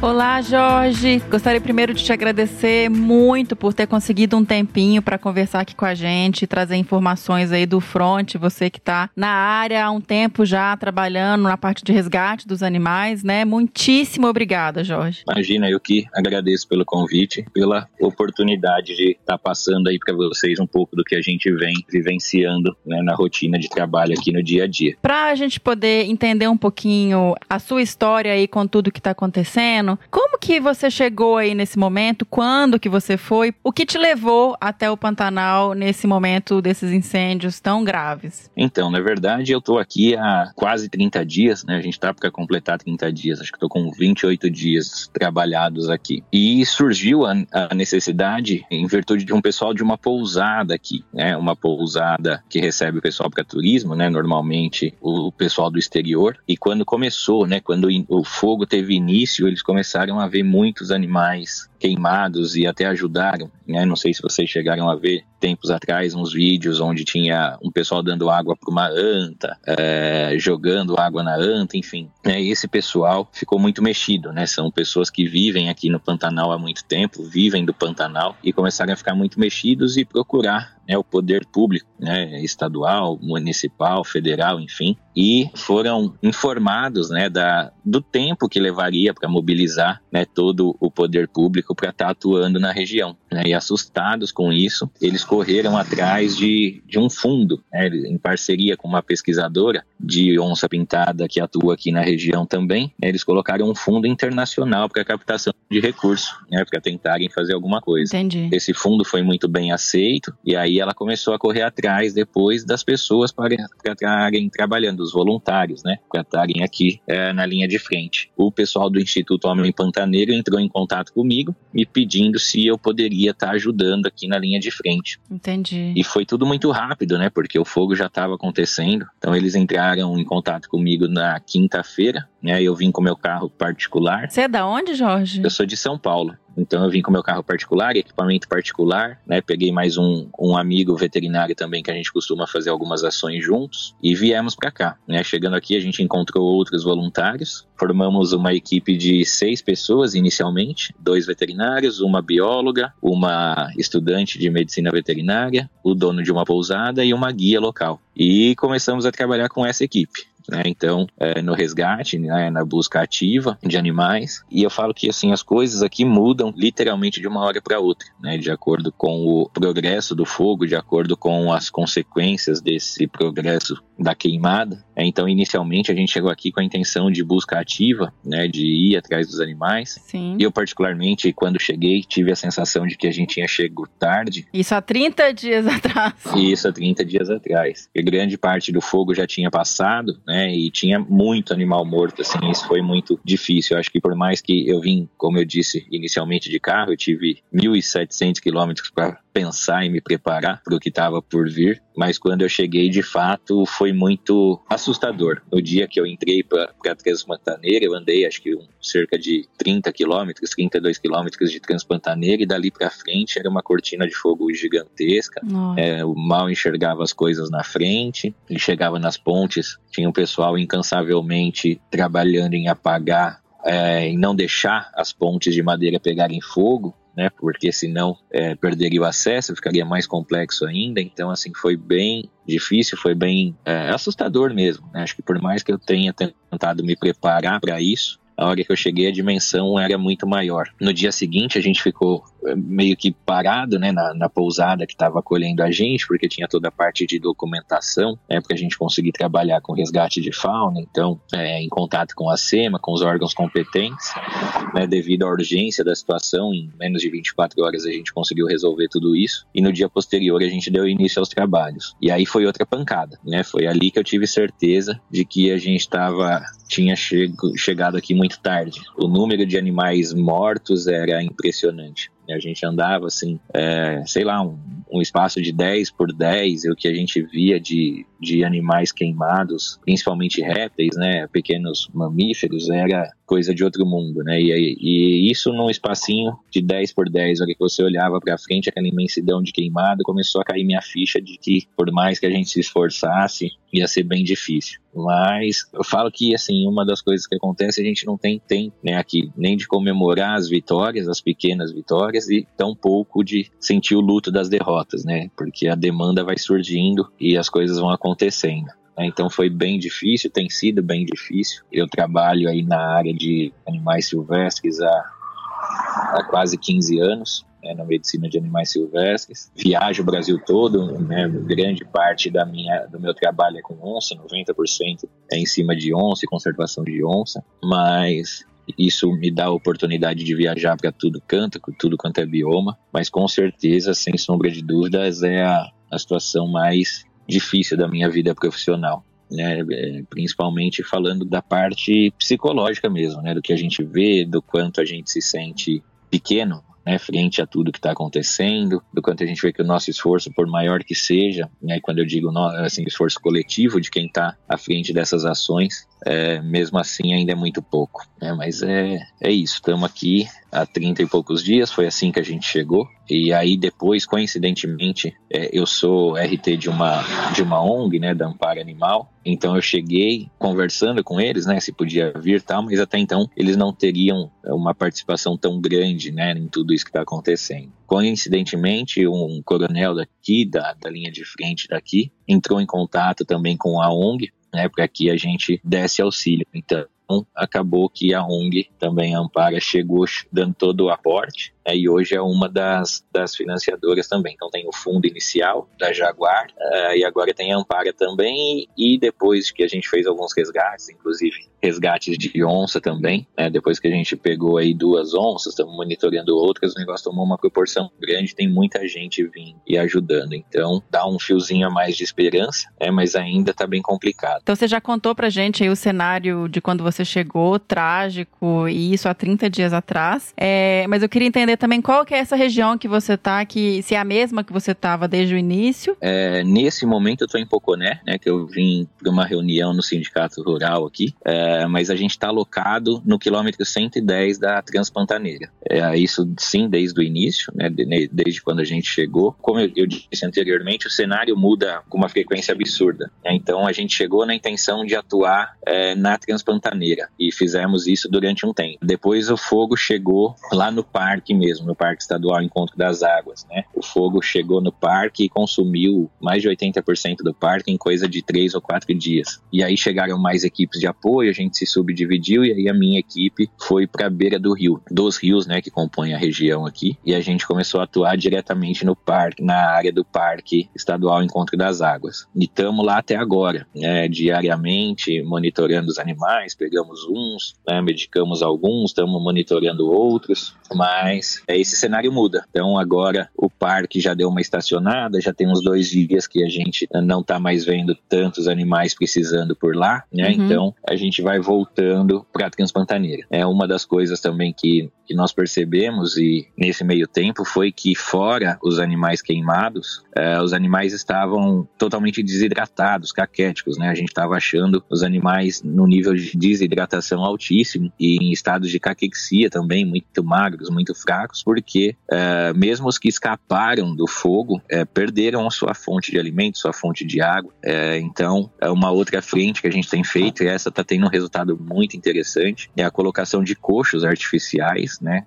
Olá, Jorge. Gostaria primeiro de te agradecer muito por ter conseguido um tempinho para conversar aqui com a gente, trazer informações aí do front. Você que está na área há um tempo já trabalhando na parte de resgate dos animais, né? Muitíssimo obrigada, Jorge. Imagina, eu que agradeço pelo convite, pela oportunidade de estar tá passando aí para vocês um pouco do que a gente vem vivenciando né, na rotina de trabalho aqui no dia a dia. Para a gente poder entender um pouquinho a sua história aí com tudo que está acontecendo como que você chegou aí nesse momento? Quando que você foi? O que te levou até o Pantanal nesse momento desses incêndios tão graves? Então, na verdade, eu tô aqui há quase 30 dias, né? A gente tá para completar 30 dias, acho que tô com 28 dias trabalhados aqui. E surgiu a, a necessidade em virtude de um pessoal de uma pousada aqui, né? Uma pousada que recebe o pessoal para turismo, né? Normalmente o pessoal do exterior. E quando começou, né? Quando o fogo teve início, eles começaram começaram a ver muitos animais queimados e até ajudaram. Né? Não sei se vocês chegaram a ver tempos atrás uns vídeos onde tinha um pessoal dando água para uma anta, é, jogando água na anta, enfim. Né? Esse pessoal ficou muito mexido, né? São pessoas que vivem aqui no Pantanal há muito tempo, vivem do Pantanal e começaram a ficar muito mexidos e procurar né, o poder público, né, estadual, municipal, federal, enfim, e foram informados né, da, do tempo que levaria para mobilizar né, todo o poder público para estar tá atuando na região. Né, e assustados com isso, eles correram atrás de, de um fundo, né, em parceria com uma pesquisadora de onça pintada que atua aqui na região também. Né, eles colocaram um fundo internacional para captação de recursos, né, para tentarem fazer alguma coisa. Entendi. Esse fundo foi muito bem aceito e aí ela começou a correr atrás depois das pessoas para estarem trabalhando, os voluntários, né, para estarem aqui é, na linha de frente. O pessoal do Instituto Homem Pantaneiro entrou em contato comigo me pedindo se eu poderia estar ajudando aqui na linha de frente. Entendi. E foi tudo muito rápido, né, porque o fogo já estava acontecendo. Então eles entraram em contato comigo na quinta-feira, né, eu vim com meu carro particular. Você é da onde, Jorge? Eu sou de São Paulo. Então eu vim com meu carro particular, equipamento particular, né? Peguei mais um, um amigo veterinário também que a gente costuma fazer algumas ações juntos e viemos para cá, né? Chegando aqui a gente encontrou outros voluntários, formamos uma equipe de seis pessoas inicialmente, dois veterinários, uma bióloga, uma estudante de medicina veterinária, o dono de uma pousada e uma guia local. E começamos a trabalhar com essa equipe. Né? Então, é, no resgate, né, na busca ativa de animais. E eu falo que assim as coisas aqui mudam literalmente de uma hora para outra, né? De acordo com o progresso do fogo, de acordo com as consequências desse progresso da queimada. É, então, inicialmente, a gente chegou aqui com a intenção de busca ativa, né, de ir atrás dos animais. Sim. E eu, particularmente, quando cheguei, tive a sensação de que a gente tinha chegado tarde. Isso há 30 dias *laughs* atrás. Isso há 30 dias atrás. E grande parte do fogo já tinha passado, né, e tinha muito animal morto, assim, isso foi muito difícil. Eu acho que por mais que eu vim, como eu disse inicialmente de carro, eu tive 1.700 quilômetros para pensar e me preparar para o que estava por vir, mas quando eu cheguei, de fato, foi muito assustador. No dia que eu entrei para a Transpantaneira, eu andei acho que um, cerca de 30 quilômetros, 32 quilômetros de Transpantaneira, e dali para frente era uma cortina de fogo gigantesca. É, eu mal enxergava as coisas na frente, e chegava nas pontes, tinha um pessoal incansavelmente trabalhando em apagar é, em não deixar as pontes de madeira pegarem fogo, né? Porque senão é, perderia o acesso, ficaria mais complexo ainda. Então, assim, foi bem difícil, foi bem é, assustador mesmo. Né? Acho que por mais que eu tenha tentado me preparar para isso, a hora que eu cheguei a dimensão era muito maior. No dia seguinte a gente ficou meio que parado né, na, na pousada que estava acolhendo a gente, porque tinha toda a parte de documentação, né, para a gente conseguir trabalhar com resgate de fauna, então é, em contato com a SEMA, com os órgãos competentes, né, devido à urgência da situação, em menos de 24 horas a gente conseguiu resolver tudo isso, e no dia posterior a gente deu início aos trabalhos. E aí foi outra pancada, né, foi ali que eu tive certeza de que a gente estava tinha chego, chegado aqui muito tarde. O número de animais mortos era impressionante. A gente andava assim, é, sei lá, um, um, espaço de 10 por 10, e o que a gente via de, de animais queimados, principalmente répteis, né, pequenos mamíferos, era coisa de outro mundo, né? E, e isso num espacinho de 10 por 10, hora que você olhava para frente, aquela imensidão de queimado, começou a cair minha ficha de que por mais que a gente se esforçasse, ia ser bem difícil. Mas eu falo que assim, uma das coisas que acontece, a gente não tem tempo, né, aqui, nem de comemorar as vitórias, as pequenas vitórias e tão pouco de sentir o luto das derrotas, né? Porque a demanda vai surgindo e as coisas vão acontecendo. Né? Então foi bem difícil, tem sido bem difícil. Eu trabalho aí na área de animais silvestres há, há quase 15 anos. Né, na medicina de animais silvestres. Viajo o Brasil todo, né, grande parte da minha, do meu trabalho é com onça, 90% é em cima de onça e conservação de onça, mas isso me dá a oportunidade de viajar para tudo canto, tudo quanto é bioma, mas com certeza, sem sombra de dúvidas, é a, a situação mais difícil da minha vida profissional. Né, é, principalmente falando da parte psicológica mesmo, né, do que a gente vê, do quanto a gente se sente pequeno né, frente a tudo que está acontecendo, do quanto a gente vê que o nosso esforço, por maior que seja, né, quando eu digo assim, esforço coletivo de quem está à frente dessas ações, é, mesmo assim ainda é muito pouco. Né? Mas é, é isso, estamos aqui há 30 e poucos dias, foi assim que a gente chegou. E aí depois, coincidentemente, é, eu sou RT de uma, de uma ONG, né, da Amparo Animal, então eu cheguei conversando com eles, né, se podia vir tal, mas até então eles não teriam uma participação tão grande, né, em tudo isso que está acontecendo. Coincidentemente, um coronel daqui, da, da linha de frente daqui, entrou em contato também com a ONG, né, para que a gente desse auxílio. Então, acabou que a ONG também a Ampara chegou dando todo o aporte né, e hoje é uma das, das financiadoras também. Então tem o fundo inicial da Jaguar uh, e agora tem a Ampara também e depois que a gente fez alguns resgates, inclusive resgates de onça também, né, depois que a gente pegou aí duas onças, estamos monitorando outras, o negócio tomou uma proporção grande, tem muita gente vindo e ajudando. Então dá um fiozinho a mais de esperança, né, mas ainda está bem complicado. Então você já contou pra gente aí o cenário de quando você chegou, trágico, e isso há 30 dias atrás. É, mas eu queria entender também qual que é essa região que você tá, que se é a mesma que você estava desde o início. É, nesse momento eu estou em Poconé, né, que eu vim para uma reunião no sindicato rural aqui, é, mas a gente está alocado no quilômetro 110 da Transpantaneira. É, isso sim, desde o início, né, desde quando a gente chegou. Como eu, eu disse anteriormente, o cenário muda com uma frequência absurda. Né, então a gente chegou na intenção de atuar é, na Transpantaneira e fizemos isso durante um tempo. Depois o fogo chegou lá no parque mesmo mesmo, no Parque Estadual Encontro das Águas, né? O fogo chegou no parque e consumiu mais de 80% do parque em coisa de três ou quatro dias. E aí chegaram mais equipes de apoio, a gente se subdividiu e aí a minha equipe foi para a beira do rio, dos rios, né, que compõem a região aqui, e a gente começou a atuar diretamente no parque, na área do Parque Estadual Encontro das Águas. E estamos lá até agora, né, diariamente monitorando os animais, pegamos uns, né, medicamos alguns, estamos monitorando outros, mas é, esse cenário muda. Então agora o parque já deu uma estacionada, já tem uns dois dias que a gente não está mais vendo tantos animais precisando por lá, né? Uhum. Então a gente vai voltando para a Transpantaneira. É uma das coisas também que, que nós percebemos e nesse meio tempo foi que fora os animais queimados, eh, os animais estavam totalmente desidratados, caquéticos, né? A gente estava achando os animais no nível de desidratação altíssimo e em estados de caquexia também, muito magros, muito fracos, porque eh, mesmo os que escaparam do fogo eh, perderam sua fonte de alimento, sua fonte de água. então, é uma outra frente que a gente tem feito e essa está tendo um resultado muito interessante, é a colocação de coxos artificiais, né,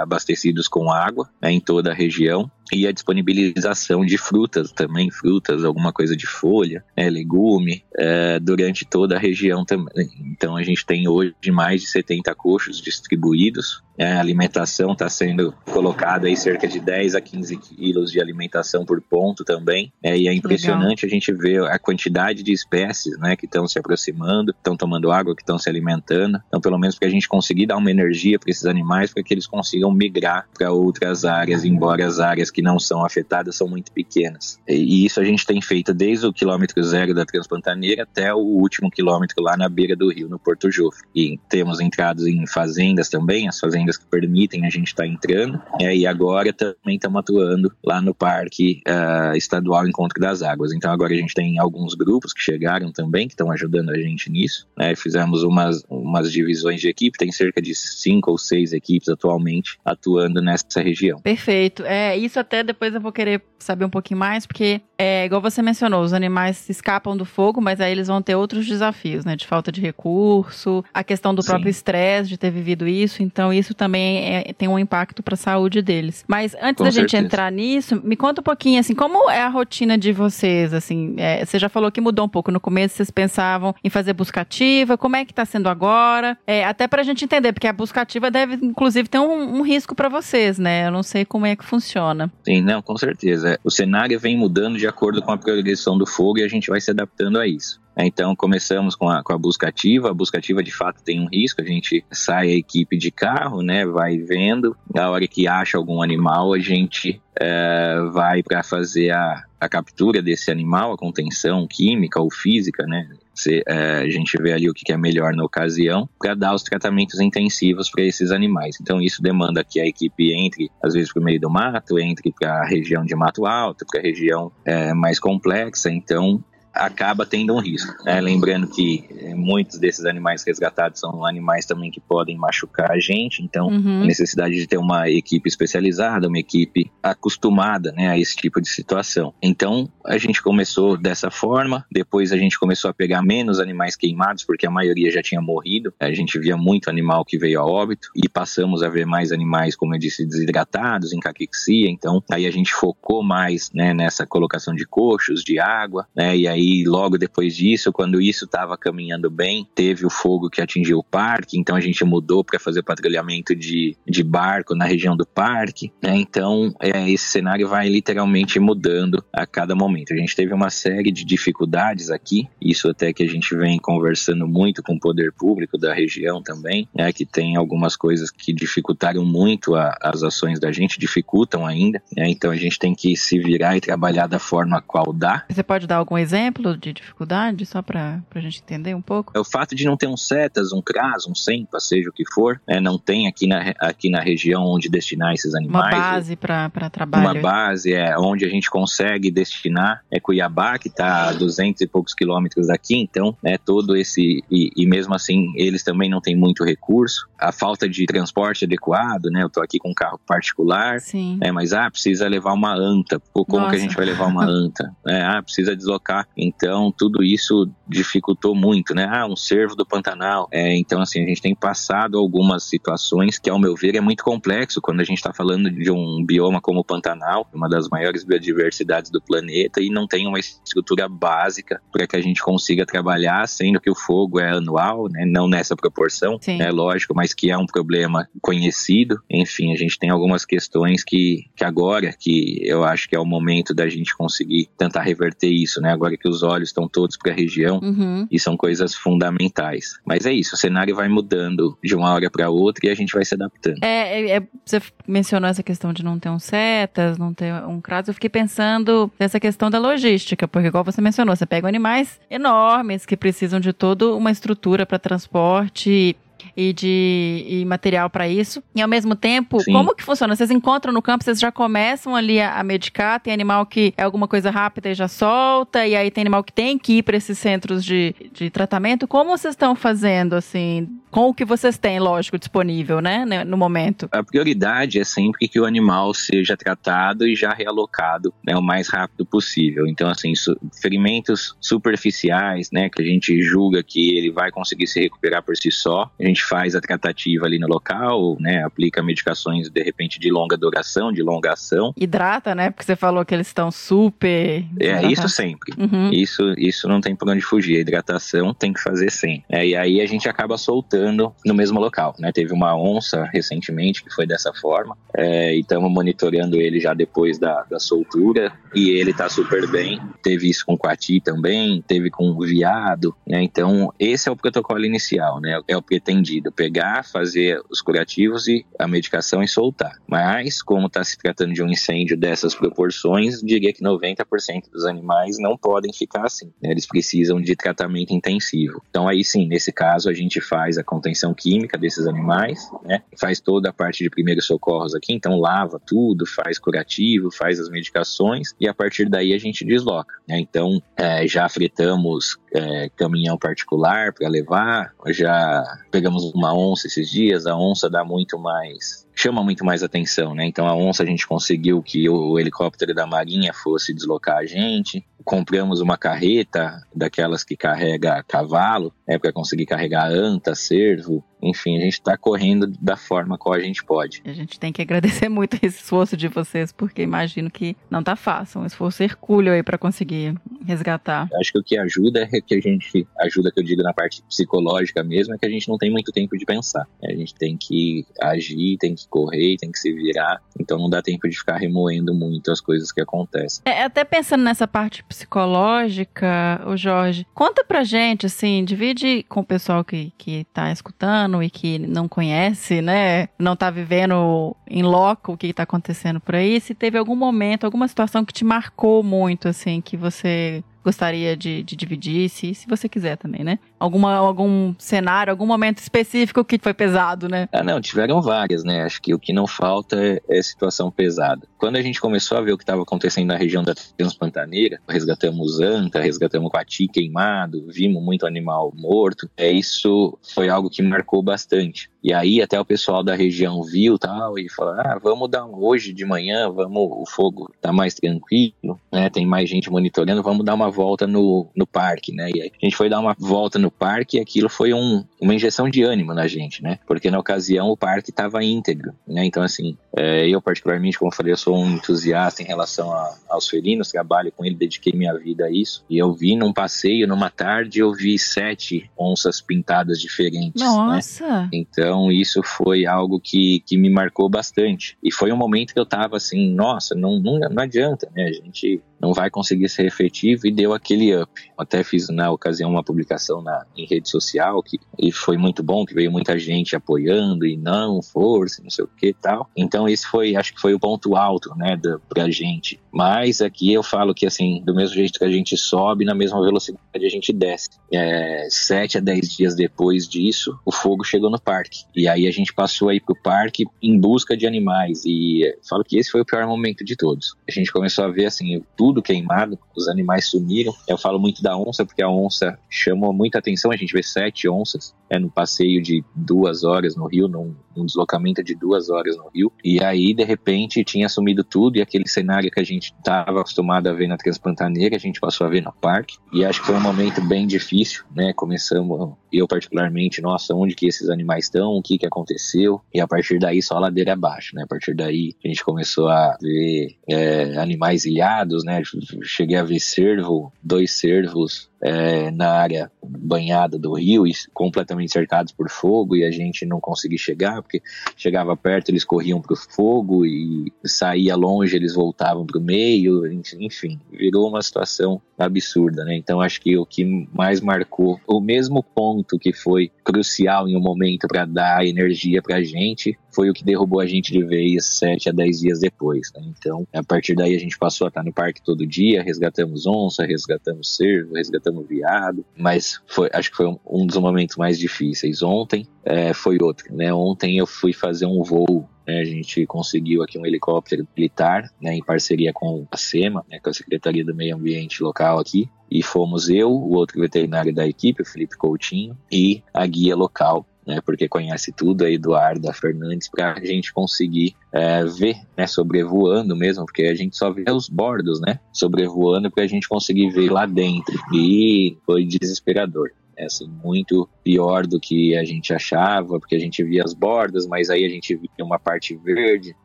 abastecidos com água né, em toda a região e a disponibilização de frutas também, frutas, alguma coisa de folha, né, legume, é, durante toda a região também. Então a gente tem hoje mais de 70 coxos distribuídos. É, a alimentação está sendo colocada aí cerca de 10 a 15 quilos de alimentação por ponto também. É, e é impressionante Legal. a gente ver a quantidade de espécies né, que estão se aproximando, estão tomando água, que estão se alimentando. Então, pelo menos para a gente conseguir dar uma energia para esses animais, para que eles consigam migrar para outras áreas, embora as áreas que não são afetadas são muito pequenas. E isso a gente tem feito desde o quilômetro zero da Transpantaneira até o último quilômetro lá na beira do rio, no Porto Jofre. E temos entrados em fazendas também, as fazendas que permitem a gente estar tá entrando. E agora também estamos atuando lá no Parque uh, Estadual Encontro das Águas. Então agora a gente tem alguns grupos que chegaram também, que estão ajudando a gente nisso. Né? Fizemos umas, umas divisões de equipe, tem cerca de cinco ou seis equipes atualmente atuando nessa região. Perfeito. É, isso até depois eu vou querer saber um pouquinho mais, porque é igual você mencionou, os animais escapam do fogo, mas aí eles vão ter outros desafios, né? De falta de recurso, a questão do Sim. próprio estresse de ter vivido isso, então isso também é, tem um impacto para a saúde deles. Mas antes Com da certeza. gente entrar nisso, me conta um pouquinho assim, como é a rotina de vocês, assim, é, você já falou que mudou um pouco no começo, vocês pensavam em fazer busca ativa, como é que está sendo agora? É, até para a gente entender, porque a busca ativa deve inclusive ter um, um risco para vocês, né? Eu não sei como é que funciona. Sim, não, com certeza. O cenário vem mudando de acordo com a progressão do fogo e a gente vai se adaptando a isso. Então começamos com a, com a busca ativa. A busca ativa de fato tem um risco. A gente sai a equipe de carro, né? Vai vendo. A hora que acha algum animal, a gente é, vai para fazer a, a captura desse animal, a contenção química ou física, né? Se, é, a gente vê ali o que é melhor na ocasião para dar os tratamentos intensivos para esses animais. Então isso demanda que a equipe entre, às vezes, para o meio do mato, entre para a região de mato alto, para a região é, mais complexa. Então acaba tendo um risco. Né? Lembrando que eh, muitos desses animais resgatados são animais também que podem machucar a gente, então uhum. a necessidade de ter uma equipe especializada, uma equipe acostumada né, a esse tipo de situação. Então a gente começou dessa forma, depois a gente começou a pegar menos animais queimados, porque a maioria já tinha morrido, a gente via muito animal que veio a óbito, e passamos a ver mais animais, como eu disse, desidratados, em caquexia, então aí a gente focou mais né, nessa colocação de coxos, de água, né, e aí e logo depois disso, quando isso estava caminhando bem, teve o fogo que atingiu o parque, então a gente mudou para fazer patrulhamento de, de barco na região do parque. Né? Então, é, esse cenário vai literalmente mudando a cada momento. A gente teve uma série de dificuldades aqui, isso até que a gente vem conversando muito com o poder público da região também, né? que tem algumas coisas que dificultaram muito a, as ações da gente, dificultam ainda. Né? Então, a gente tem que se virar e trabalhar da forma qual dá. Você pode dar algum exemplo? Exemplo de dificuldade, só para a gente entender um pouco? É o fato de não ter um setas, um CRAS, um SEMPA, seja o que for, né? não tem aqui na, aqui na região onde destinar esses animais. Uma base para trabalho. Uma base, é, onde a gente consegue destinar, é Cuiabá, que está a 200 e poucos quilômetros daqui, então, né, todo esse, e, e mesmo assim, eles também não têm muito recurso, a falta de transporte adequado, né, eu tô aqui com um carro particular, Sim. É, mas, ah, precisa levar uma anta, como Nossa. que a gente vai levar uma anta? *laughs* É, ah, precisa deslocar em Então, tudo isso dificultou muito, né? Ah, um cervo do Pantanal. É, então, assim, a gente tem passado algumas situações que, ao meu ver, é muito complexo quando a gente está falando de um bioma como o Pantanal, uma das maiores biodiversidades do planeta, e não tem uma estrutura básica para que a gente consiga trabalhar, sendo que o fogo é anual, né? Não nessa proporção, é né? lógico, mas que é um problema conhecido. Enfim, a gente tem algumas questões que, que agora, que eu acho que é o momento da gente conseguir tentar reverter isso, né? Agora que os olhos estão todos para a região, uhum. e são coisas fundamentais. Mas é isso, o cenário vai mudando de uma hora para outra e a gente vai se adaptando. É, é, é, você mencionou essa questão de não ter um setas, não ter um crado. Eu fiquei pensando nessa questão da logística, porque igual você mencionou, você pega animais enormes que precisam de toda uma estrutura para transporte e de e material para isso. E ao mesmo tempo, Sim. como que funciona? Vocês encontram no campo, vocês já começam ali a, a, medicar, tem animal que é alguma coisa rápida e já solta, e aí tem animal que tem que ir para esses centros de, de tratamento. Como vocês estão fazendo, assim, com o que vocês têm, lógico, disponível, né, no momento? A prioridade é sempre que o animal seja tratado e já realocado né, o mais rápido possível. Então, assim, ferimentos superficiais, né, que a gente julga que ele vai conseguir se recuperar por si só, a gente faz a tratativa ali no local, né? Aplica medicações de repente de longa duração, de longa ação. Hidrata, né? Porque você falou que eles estão super. É, isso sempre. Uhum. Isso, isso não tem por onde fugir. A hidratação tem que fazer sempre. É, e aí a gente acaba soltando no mesmo local, né? Teve uma onça recentemente que foi dessa forma. É, e estamos monitorando ele já depois da, da soltura. E ele tá super bem. Teve isso com o Quati também, teve com o viado, né? Então, esse é o protocolo inicial, né? É o pretendido pegar, fazer os curativos e a medicação e soltar. Mas, como está se tratando de um incêndio dessas proporções, diria que 90% dos animais não podem ficar assim. Né? Eles precisam de tratamento intensivo. Então, aí sim, nesse caso, a gente faz a contenção química desses animais, né? faz toda a parte de primeiros socorros aqui, então lava tudo, faz curativo, faz as medicações e a partir daí a gente desloca. Né? Então, é, já fretamos é, caminhão particular para levar, já pegamos uma onça esses dias, a onça dá muito mais chama muito mais atenção, né? Então a onça a gente conseguiu que o helicóptero da Marinha fosse deslocar a gente. Compramos uma carreta daquelas que carrega cavalo, é para conseguir carregar anta, cervo, enfim, a gente está correndo da forma qual a gente pode. A gente tem que agradecer muito esse esforço de vocês, porque imagino que não tá fácil, um esforço hercúleo aí para conseguir resgatar. Acho que o que ajuda é que a gente, ajuda que eu digo na parte psicológica mesmo, é que a gente não tem muito tempo de pensar. A gente tem que agir, tem que correr, tem que se virar, então não dá tempo de ficar remoendo muito as coisas que acontecem. É, até pensando nessa parte psicológica, o Jorge, conta pra gente, assim, divide com o pessoal que, que tá escutando e que não conhece, né, não tá vivendo em loco o que tá acontecendo por aí, se teve algum momento, alguma situação que te marcou muito, assim, que você gostaria de, de dividir, se, se você quiser também, né? Alguma, algum cenário, algum momento específico que foi pesado, né? Ah, não, tiveram várias, né? Acho que o que não falta é, é situação pesada. Quando a gente começou a ver o que estava acontecendo na região da Transpantaneira, resgatamos anta, resgatamos quati queimado, vimos muito animal morto, é, isso foi algo que marcou bastante. E aí até o pessoal da região viu tal e falou: ah, vamos dar um, hoje de manhã, vamos, o fogo tá mais tranquilo, né? Tem mais gente monitorando, vamos dar uma volta no, no parque, né? E aí a gente foi dar uma volta no parque e aquilo foi um, uma injeção de ânimo na gente, né? Porque na ocasião o parque estava íntegro, né? Então assim, é, eu particularmente, como eu falei, eu sou um entusiasta em relação a, aos felinos, trabalho com ele, dediquei minha vida a isso. E eu vi num passeio, numa tarde, eu vi sete onças pintadas diferentes. Né? Nossa! Né? Então então isso foi algo que, que me marcou bastante. E foi um momento que eu tava assim, nossa, não, não, não adianta, né? A gente não vai conseguir ser efetivo e deu aquele up. Até fiz na ocasião uma publicação na, em rede social que e foi muito bom, que veio muita gente apoiando e não, força, não sei o que tal. Então esse foi, acho que foi o ponto alto, né, da, pra gente. Mas aqui eu falo que assim, do mesmo jeito que a gente sobe, na mesma velocidade a gente desce. É, sete a dez dias depois disso, o fogo chegou no parque. E aí a gente passou aí pro parque em busca de animais. E falo que esse foi o pior momento de todos. A gente começou a ver assim, tudo tudo queimado, os animais sumiram. Eu falo muito da onça porque a onça chamou muita atenção. A gente vê sete onças é, no passeio de duas horas no rio, num, num, deslocamento de duas horas no rio. E aí, de repente, tinha sumido tudo e aquele cenário que a gente estava acostumado a ver na Transpantaneira, a gente passou a ver no parque. E acho que foi um momento bem difícil, né? Começamos, eu particularmente, nossa, onde que esses animais estão, o que que aconteceu? E a partir daí, só ladeira abaixo, né? A partir daí, a gente começou a ver é, animais ilhados, né? Cheguei a ver cervo, dois cervos é, na área banhada do rio e completamente cercados por fogo e a gente não conseguia chegar porque chegava perto eles corriam para o fogo e saía longe eles voltavam para o meio enfim virou uma situação absurda né então acho que o que mais marcou o mesmo ponto que foi crucial em um momento para dar energia para a gente foi o que derrubou a gente de vez 7 a 10 dias depois. Né? Então, a partir daí a gente passou a estar no parque todo dia, resgatamos onça, resgatamos cervo, resgatamos viado, mas foi, acho que foi um, um dos momentos mais difíceis. Ontem é, foi outro, né? Ontem eu fui fazer um voo né? a gente conseguiu aqui um helicóptero militar, né, em parceria com a SEMA, né, com a Secretaria do Meio Ambiente local aqui, e fomos eu, o outro veterinário da equipe, o Felipe Coutinho, e a guia local, né, porque conhece tudo, a Eduarda Fernandes, para a gente conseguir é, ver, né, sobrevoando mesmo, porque a gente só vê os bordos, né, sobrevoando para a gente conseguir ver lá dentro. E foi desesperador. É assim, muito pior do que a gente achava, porque a gente via as bordas, mas aí a gente via uma parte verde,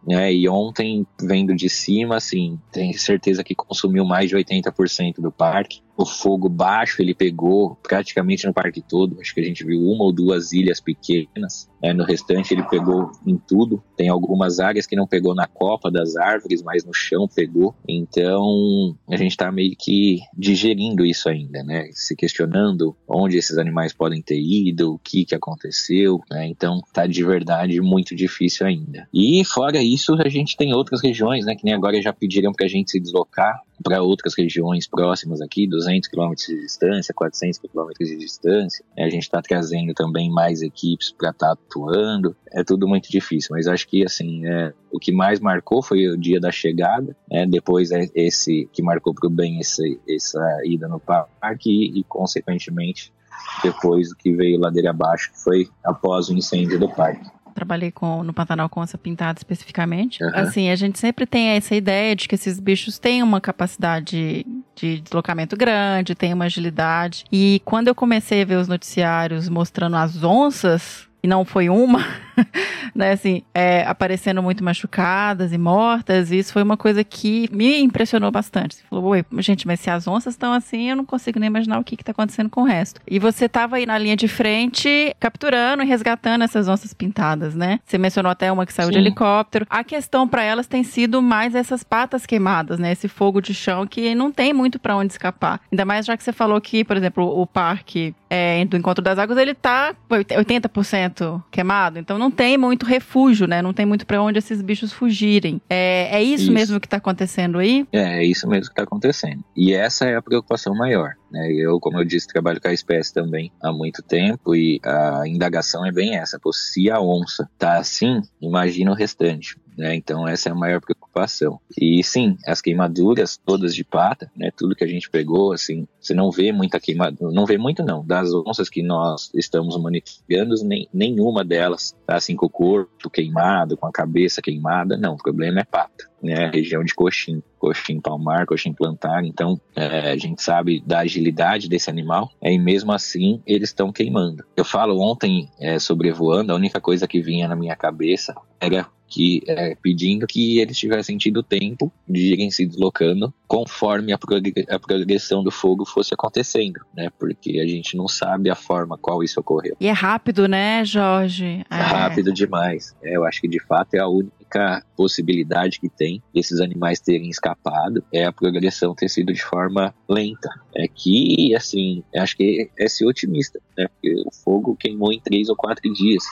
né? E ontem, vendo de cima, assim, tenho certeza que consumiu mais de 80% do parque o fogo baixo ele pegou praticamente no parque todo. Acho que a gente viu uma ou duas ilhas pequenas. Né? No restante ele pegou em tudo. Tem algumas áreas que não pegou na copa das árvores, mas no chão pegou. Então a gente está meio que digerindo isso ainda, né? Se questionando onde esses animais podem ter ido, o que que aconteceu. Né? Então tá de verdade muito difícil ainda. E fora isso a gente tem outras regiões, né? Que nem agora já pediram para a gente se deslocar para outras regiões próximas aqui, 200 quilômetros de distância, 400 quilômetros de distância. A gente está trazendo também mais equipes para estar tá atuando. É tudo muito difícil, mas acho que assim é, o que mais marcou foi o dia da chegada. Né? Depois é esse que marcou para o bem esse, essa ida no parque e, e consequentemente depois o que veio ladeira abaixo, que foi após o incêndio do parque trabalhei com, no Pantanal com onça pintada especificamente. Uhum. Assim, a gente sempre tem essa ideia de que esses bichos têm uma capacidade de deslocamento grande, têm uma agilidade. E quando eu comecei a ver os noticiários mostrando as onças, e não foi uma, *laughs* *laughs* né, assim, é, aparecendo muito machucadas e mortas, e isso foi uma coisa que me impressionou bastante. Você falou, oi, gente, mas se as onças estão assim, eu não consigo nem imaginar o que está acontecendo com o resto. E você estava aí na linha de frente, capturando e resgatando essas onças pintadas, né? Você mencionou até uma que saiu Sim. de helicóptero. A questão para elas tem sido mais essas patas queimadas, né? Esse fogo de chão que não tem muito para onde escapar. Ainda mais já que você falou que, por exemplo, o parque é, do Encontro das Águas, ele tá 80% queimado, então não tem muito refúgio, né? Não tem muito para onde esses bichos fugirem. É, é isso, isso, mesmo que tá acontecendo aí? É, é isso mesmo que tá acontecendo. E essa é a preocupação maior. Né? Eu, como eu disse, trabalho com a espécie também há muito tempo e a indagação é bem essa. Pô, se a onça tá assim, imagina o restante. Né? Então essa é a maior preocupação. E sim, as queimaduras todas de pata, né? Tudo que a gente pegou, assim, você não vê muita queimadura, não vê muito não. Das onças que nós estamos monitorando, nem, nenhuma delas tá assim com o corpo queimado, com a cabeça queimada, não. O problema é pata, né? A região de coxim, coxim palmar, coxim plantar. Então é, a gente sabe da agilidade desse animal, é, e mesmo assim eles estão queimando. Eu falo ontem é, sobrevoando, a única coisa que vinha na minha cabeça era que é, pedindo que eles tivessem tido tempo de irem se deslocando conforme a, a, progressão do fogo fosse acontecendo, né? Porque a gente não sabe a forma qual isso ocorreu. E é rápido, né, Jorge? É, é rápido demais. É, eu acho que de fato é a única possibilidade que tem desses animais terem escapado é a progressão ter sido de forma lenta. É que, assim, acho que é ser otimista, né? Porque o fogo queimou em três ou quatro dias.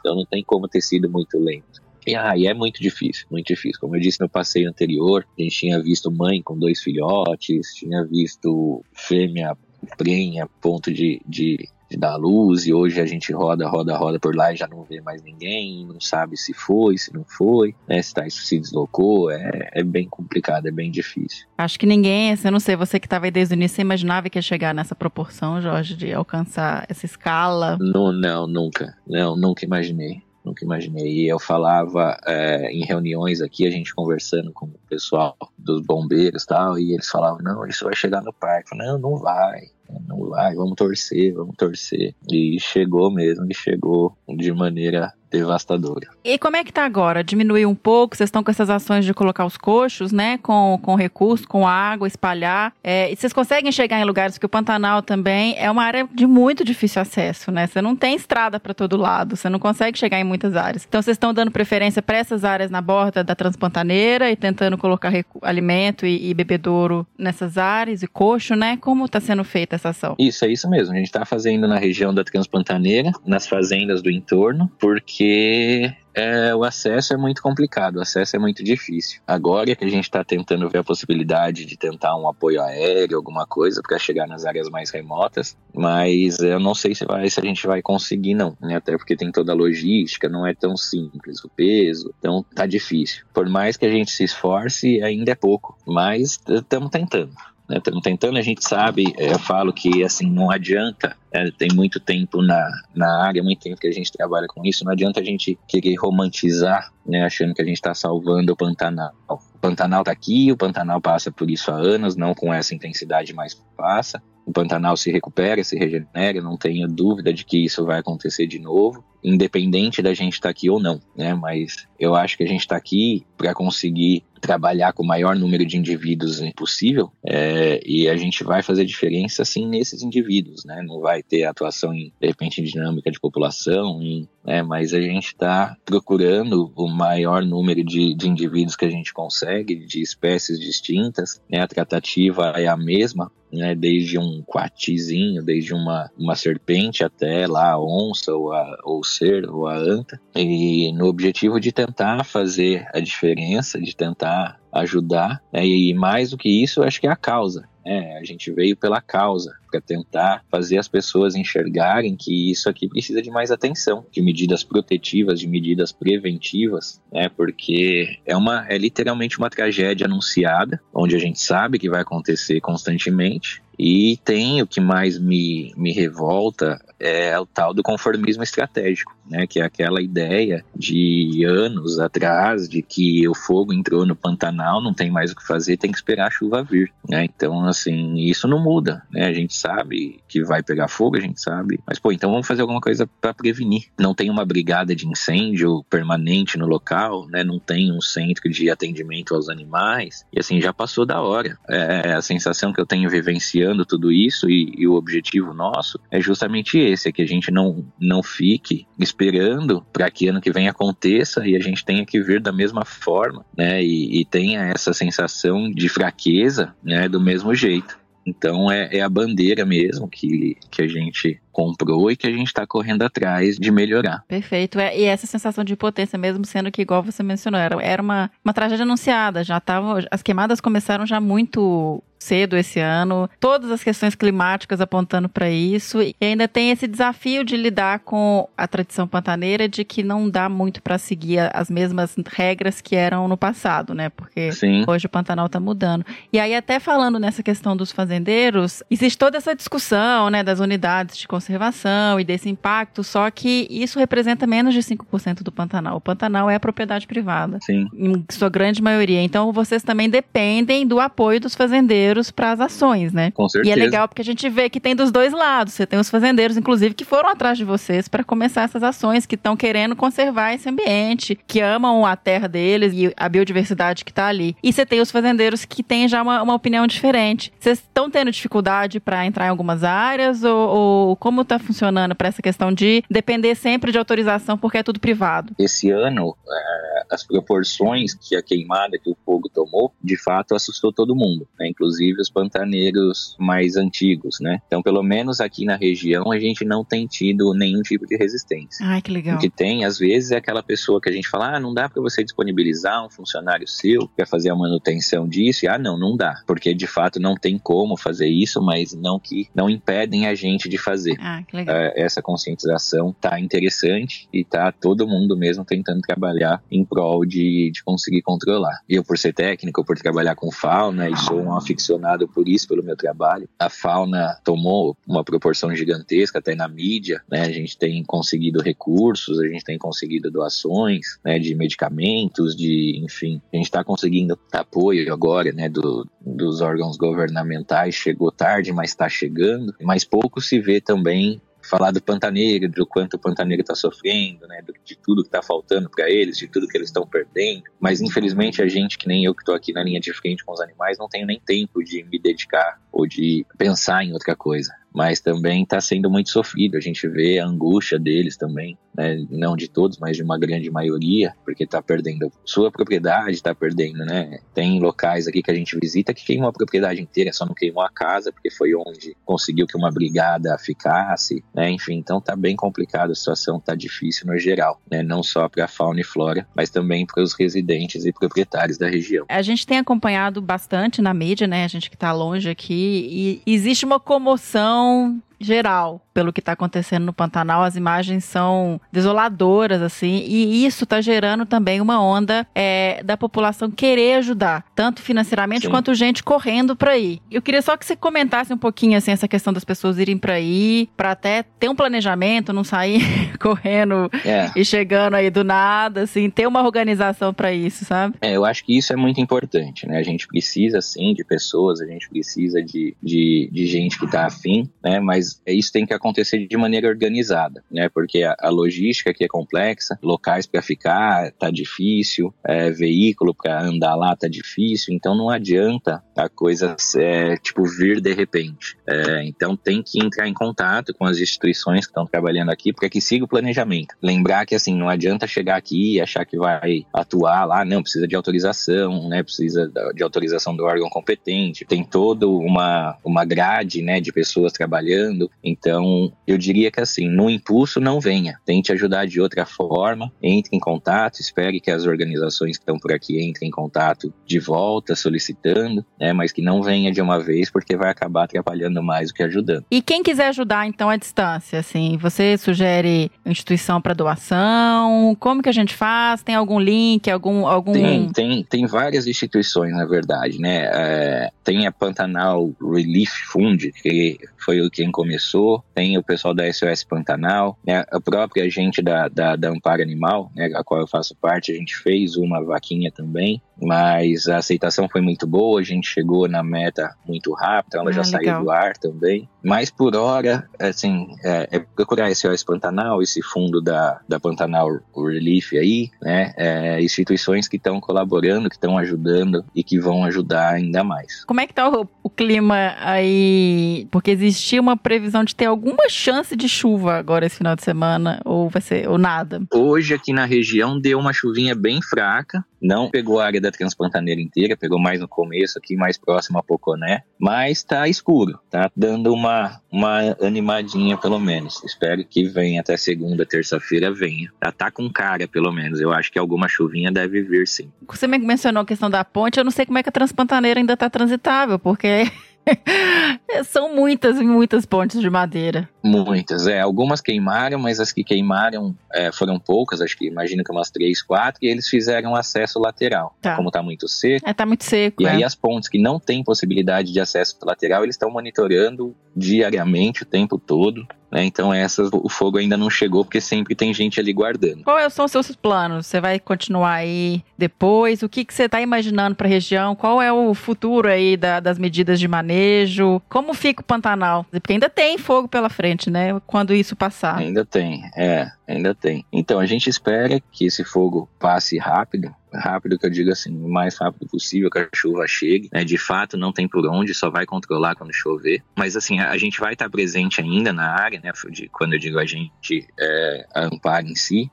Então não tem como ter sido muito lento. E aí é muito difícil, muito difícil. Como eu disse no passeio anterior, a gente tinha visto mãe com dois filhotes, tinha visto fêmea prenha a ponto de, de de dar luz, e hoje a gente roda, roda, roda por lá e já não vê mais ninguém, não sabe se foi, se não foi, né, se, tá, se deslocou, é, é bem complicado, é bem difícil. Acho que ninguém, eu não sei, você que estava aí desde o início, você imaginava que ia chegar nessa proporção, Jorge, de alcançar essa escala? Não, não, nunca, não, nunca imaginei nunca imaginei. E eu falava é, em reuniões aqui, a gente conversando com o pessoal dos bombeiros e tal, e eles falavam, não, isso vai chegar no parque. não, não vai, não vai, vamos torcer, vamos torcer. E chegou mesmo, e chegou de maneira devastadora. E como é que tá agora? Diminuiu um pouco? Vocês estão com essas ações de colocar os coxos, né? Com, com recurso, com água, espalhar. É, e vocês conseguem chegar em lugares que o Pantanal também é uma área de muito difícil acesso, né? Você não tem estrada para todo lado, você não consegue chegar em muitas áreas. Então vocês estão dando preferência para essas áreas na borda da Transpantaneira e tentando colocar alimento e, e bebedouro nessas áreas e coxo, né? Como está sendo feita essa ação? Isso, é isso mesmo. A gente está fazendo na região da Transpantaneira, nas fazendas do entorno, porque porque é, o acesso é muito complicado, o acesso é muito difícil. Agora que a gente está tentando ver a possibilidade de tentar um apoio aéreo, alguma coisa, para chegar nas áreas mais remotas, mas eu não sei se, vai, se a gente vai conseguir, não, né? até porque tem toda a logística, não é tão simples, o peso, então tá difícil. Por mais que a gente se esforce, ainda é pouco, mas estamos tentando. Né? tentando, a gente sabe, é, eu falo que assim, não adianta é, tem muito tempo na, na área, muito tempo que a gente trabalha com isso, não adianta a gente querer romantizar, né, achando que a gente está salvando o Pantanal. O Pantanal está aqui, o Pantanal passa por isso há anos, não com essa intensidade, mas passa. O Pantanal se recupera, se regenera, não tenho dúvida de que isso vai acontecer de novo, independente da gente estar tá aqui ou não, né? Mas eu acho que a gente está aqui para conseguir trabalhar com o maior número de indivíduos possível é, e a gente vai fazer diferença sim nesses indivíduos, né? Não vai ter atuação em de repente em dinâmica de população, em, né? Mas a gente está procurando o maior número de, de indivíduos que a gente consegue, de espécies distintas, né? A tratativa é a mesma, né, desde um coatizinho, desde uma, uma serpente até lá a onça ou, a, ou cervo ou a anta, e no objetivo de tentar fazer a diferença, de tentar ajudar, né, e mais do que isso, acho que é a causa. É, a gente veio pela causa, para tentar fazer as pessoas enxergarem que isso aqui precisa de mais atenção, de medidas protetivas, de medidas preventivas, né? Porque é uma é literalmente uma tragédia anunciada, onde a gente sabe que vai acontecer constantemente, e tem o que mais me, me revolta é o tal do conformismo estratégico, né? Que é aquela ideia de anos atrás de que o fogo entrou no Pantanal, não tem mais o que fazer, tem que esperar a chuva vir, né? Então, assim, isso não muda, né? A gente sabe que vai pegar fogo, a gente sabe, mas pô, então vamos fazer alguma coisa para prevenir. Não tem uma brigada de incêndio permanente no local, né? Não tem um centro de atendimento aos animais, e assim, já passou da hora. É, é a sensação que eu tenho vivenciando tudo isso e, e, o objetivo nosso é justamente esse, é que a gente não, não fique esperando para que ano que vem aconteça e a gente tenha que ver da mesma forma, né, e, e tenha essa sensação de fraqueza, né, do mesmo jeito. Então é, é, a bandeira mesmo que, que a gente comprou e que a gente está correndo atrás de melhorar. Perfeito. É, e essa sensação de potência, mesmo sendo que, igual você mencionou, era, era uma, uma tragédia anunciada. Já tava, as queimadas começaram já muito cedo esse ano, todas as questões climáticas apontando para isso, e ainda tem esse desafio de lidar com a tradição pantaneira de que não dá muito para seguir as mesmas regras que eram no passado, né? Porque Sim. hoje o Pantanal está mudando. E aí, até falando nessa questão dos fazendeiros, existe toda essa discussão, né, das unidades de conservação e desse impacto, só que isso representa menos de 5% do Pantanal. O Pantanal é propriedade privada. Sim. Em sua grande maioria. Então, vocês também dependem do apoio dos fazendeiros para as ações, né? Com certeza. E é legal porque a gente vê que tem dos dois lados. Você tem os fazendeiros, inclusive, que foram atrás de vocês para começar essas ações, que estão querendo conservar esse ambiente, que amam a terra deles e a biodiversidade que está ali. E você tem os fazendeiros que têm já uma, uma opinião diferente. Vocês estão tendo dificuldade para entrar em algumas áreas ou, ou como está funcionando para essa questão de depender sempre de autorização porque é tudo privado? Esse ano, é, as proporções que a queimada que o fogo tomou, de fato assustou todo mundo, né? inclusive os pantaneiros mais antigos, né? Então, pelo menos aqui na região, a gente não tem tido nenhum tipo de resistência. Ai, que legal. O que tem, às vezes, é aquela pessoa que a gente fala, ah, não dá para você disponibilizar um funcionário seu para fazer a manutenção disso, e ah, não, não dá, porque de fato não tem como fazer isso, mas não que não impedem a gente de fazer. Ah, que legal. É, essa conscientização tá interessante e tá todo mundo mesmo tentando trabalhar em prol de, de conseguir controlar. Eu, por ser técnico, por trabalhar com fauna e sou um aficionado por isso, pelo meu trabalho, a fauna tomou uma proporção gigantesca até na mídia, né? A gente tem conseguido recursos, a gente tem conseguido doações, né, de medicamentos, de, enfim, a gente está conseguindo apoio agora, né, do, dos órgãos governamentais. Chegou tarde, mas está chegando. Mas pouco se vê também falar do Pantaneiro, do quanto o Pantaneiro está sofrendo, né, de tudo que está faltando para eles, de tudo que eles estão perdendo. Mas infelizmente a gente, que nem eu que estou aqui na linha de frente com os animais, não tenho nem tempo de me dedicar ou de pensar em outra coisa mas também está sendo muito sofrido. A gente vê a angústia deles também, né? não de todos, mas de uma grande maioria, porque está perdendo sua propriedade, está perdendo, né? Tem locais aqui que a gente visita que queimou a propriedade inteira, só não queimou a casa, porque foi onde conseguiu que uma brigada ficasse, né? Enfim, então tá bem complicado, a situação tá difícil no geral, né? Não só para a fauna e flora, mas também para os residentes e proprietários da região. A gente tem acompanhado bastante na mídia, né? A gente que está longe aqui, e existe uma comoção Então, geral pelo que está acontecendo no Pantanal. As imagens são desoladoras, assim, e isso está gerando também uma onda é, da população querer ajudar, tanto financeiramente Sim. quanto gente correndo para ir. Eu queria só que você comentasse um pouquinho assim essa questão das pessoas irem para ir, para até ter um planejamento, não sair *laughs* correndo é. e chegando aí do nada, assim, ter uma organização para isso, sabe? É, eu acho que isso é muito importante, né? A gente precisa, sim, de pessoas, a gente precisa de, de, de gente que está afim, né? Mas isso tem que acontecer de maneira organizada, né? Porque a, a logística aqui é complexa, locais para ficar tá difícil, é, veículo para andar lá tá difícil, então não adianta a coisa é, tipo vir de repente. É, então tem que entrar em contato com as instituições que estão trabalhando aqui para que siga o planejamento. Lembrar que assim não adianta chegar aqui e achar que vai atuar lá, não precisa de autorização, né? Precisa de autorização do órgão competente. Tem toda uma uma grade, né, de pessoas trabalhando. Então eu diria que assim, no impulso não venha. Tente ajudar de outra forma, entre em contato, espere que as organizações que estão por aqui entrem em contato de volta, solicitando, né? Mas que não venha de uma vez, porque vai acabar atrapalhando mais do que ajudando. E quem quiser ajudar, então, à distância, assim, você sugere instituição para doação? Como que a gente faz? Tem algum link, algum... algum... Tem, tem, tem várias instituições, na verdade, né? É, tem a Pantanal Relief Fund, que foi o quem começou, tem o pessoal da SOS Pantanal, né? A própria gente da, da, da Amparo Animal, né? A qual eu faço parte, a gente fez uma vaquinha também, mas a aceitação foi muito boa, a gente chegou na meta muito rápido, ela ah, já legal. saiu do ar também. Mas por hora, assim, é, é procurar esse OS Pantanal, esse fundo da, da Pantanal Relief aí, né? É, instituições que estão colaborando, que estão ajudando e que vão ajudar ainda mais. Como é que tá o, o clima aí? Porque existia uma previsão de ter alguma chance de chuva agora esse final de semana, ou vai ser, ou nada? Hoje aqui na região deu uma chuvinha bem fraca, não pegou a área da Transpantaneira inteira, pegou mais no começo aqui, mais próximo a Poconé, mas tá escuro, tá dando uma, uma animadinha pelo menos. Espero que venha até segunda, terça-feira venha. Já tá com cara pelo menos, eu acho que alguma chuvinha deve vir sim. Você mencionou a questão da ponte, eu não sei como é que a Transpantaneira ainda tá transitável, porque *laughs* São muitas e muitas pontes de madeira. Muitas, é. Algumas queimaram, mas as que queimaram é, foram poucas, acho que imagino que umas três, quatro, e eles fizeram acesso lateral. Tá. Como tá muito seco. É, tá muito seco. E é. aí as pontes que não têm possibilidade de acesso lateral, eles estão monitorando diariamente o tempo todo né? Então essas o fogo ainda não chegou porque sempre tem gente ali guardando. Quais são os seus planos? Você vai continuar aí depois? O que, que você está imaginando para a região? Qual é o futuro aí da, das medidas de manejo? Como fica o Pantanal? Porque ainda tem fogo pela frente, né? Quando isso passar. Ainda tem, é, ainda tem. Então a gente espera que esse fogo passe rápido, rápido que eu digo assim, o mais rápido possível que a chuva chegue. Né? De fato, não tem por onde, só vai controlar quando chover. Mas assim, a, gente vai estar presente ainda na área, né? De, quando eu digo a gente, é, a em si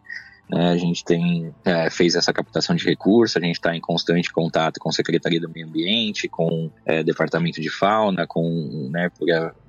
Né? A gente tem é, fez essa captação de recursos, a gente está em constante contato com a Secretaria do Meio Ambiente, com é, Departamento de Fauna, com né,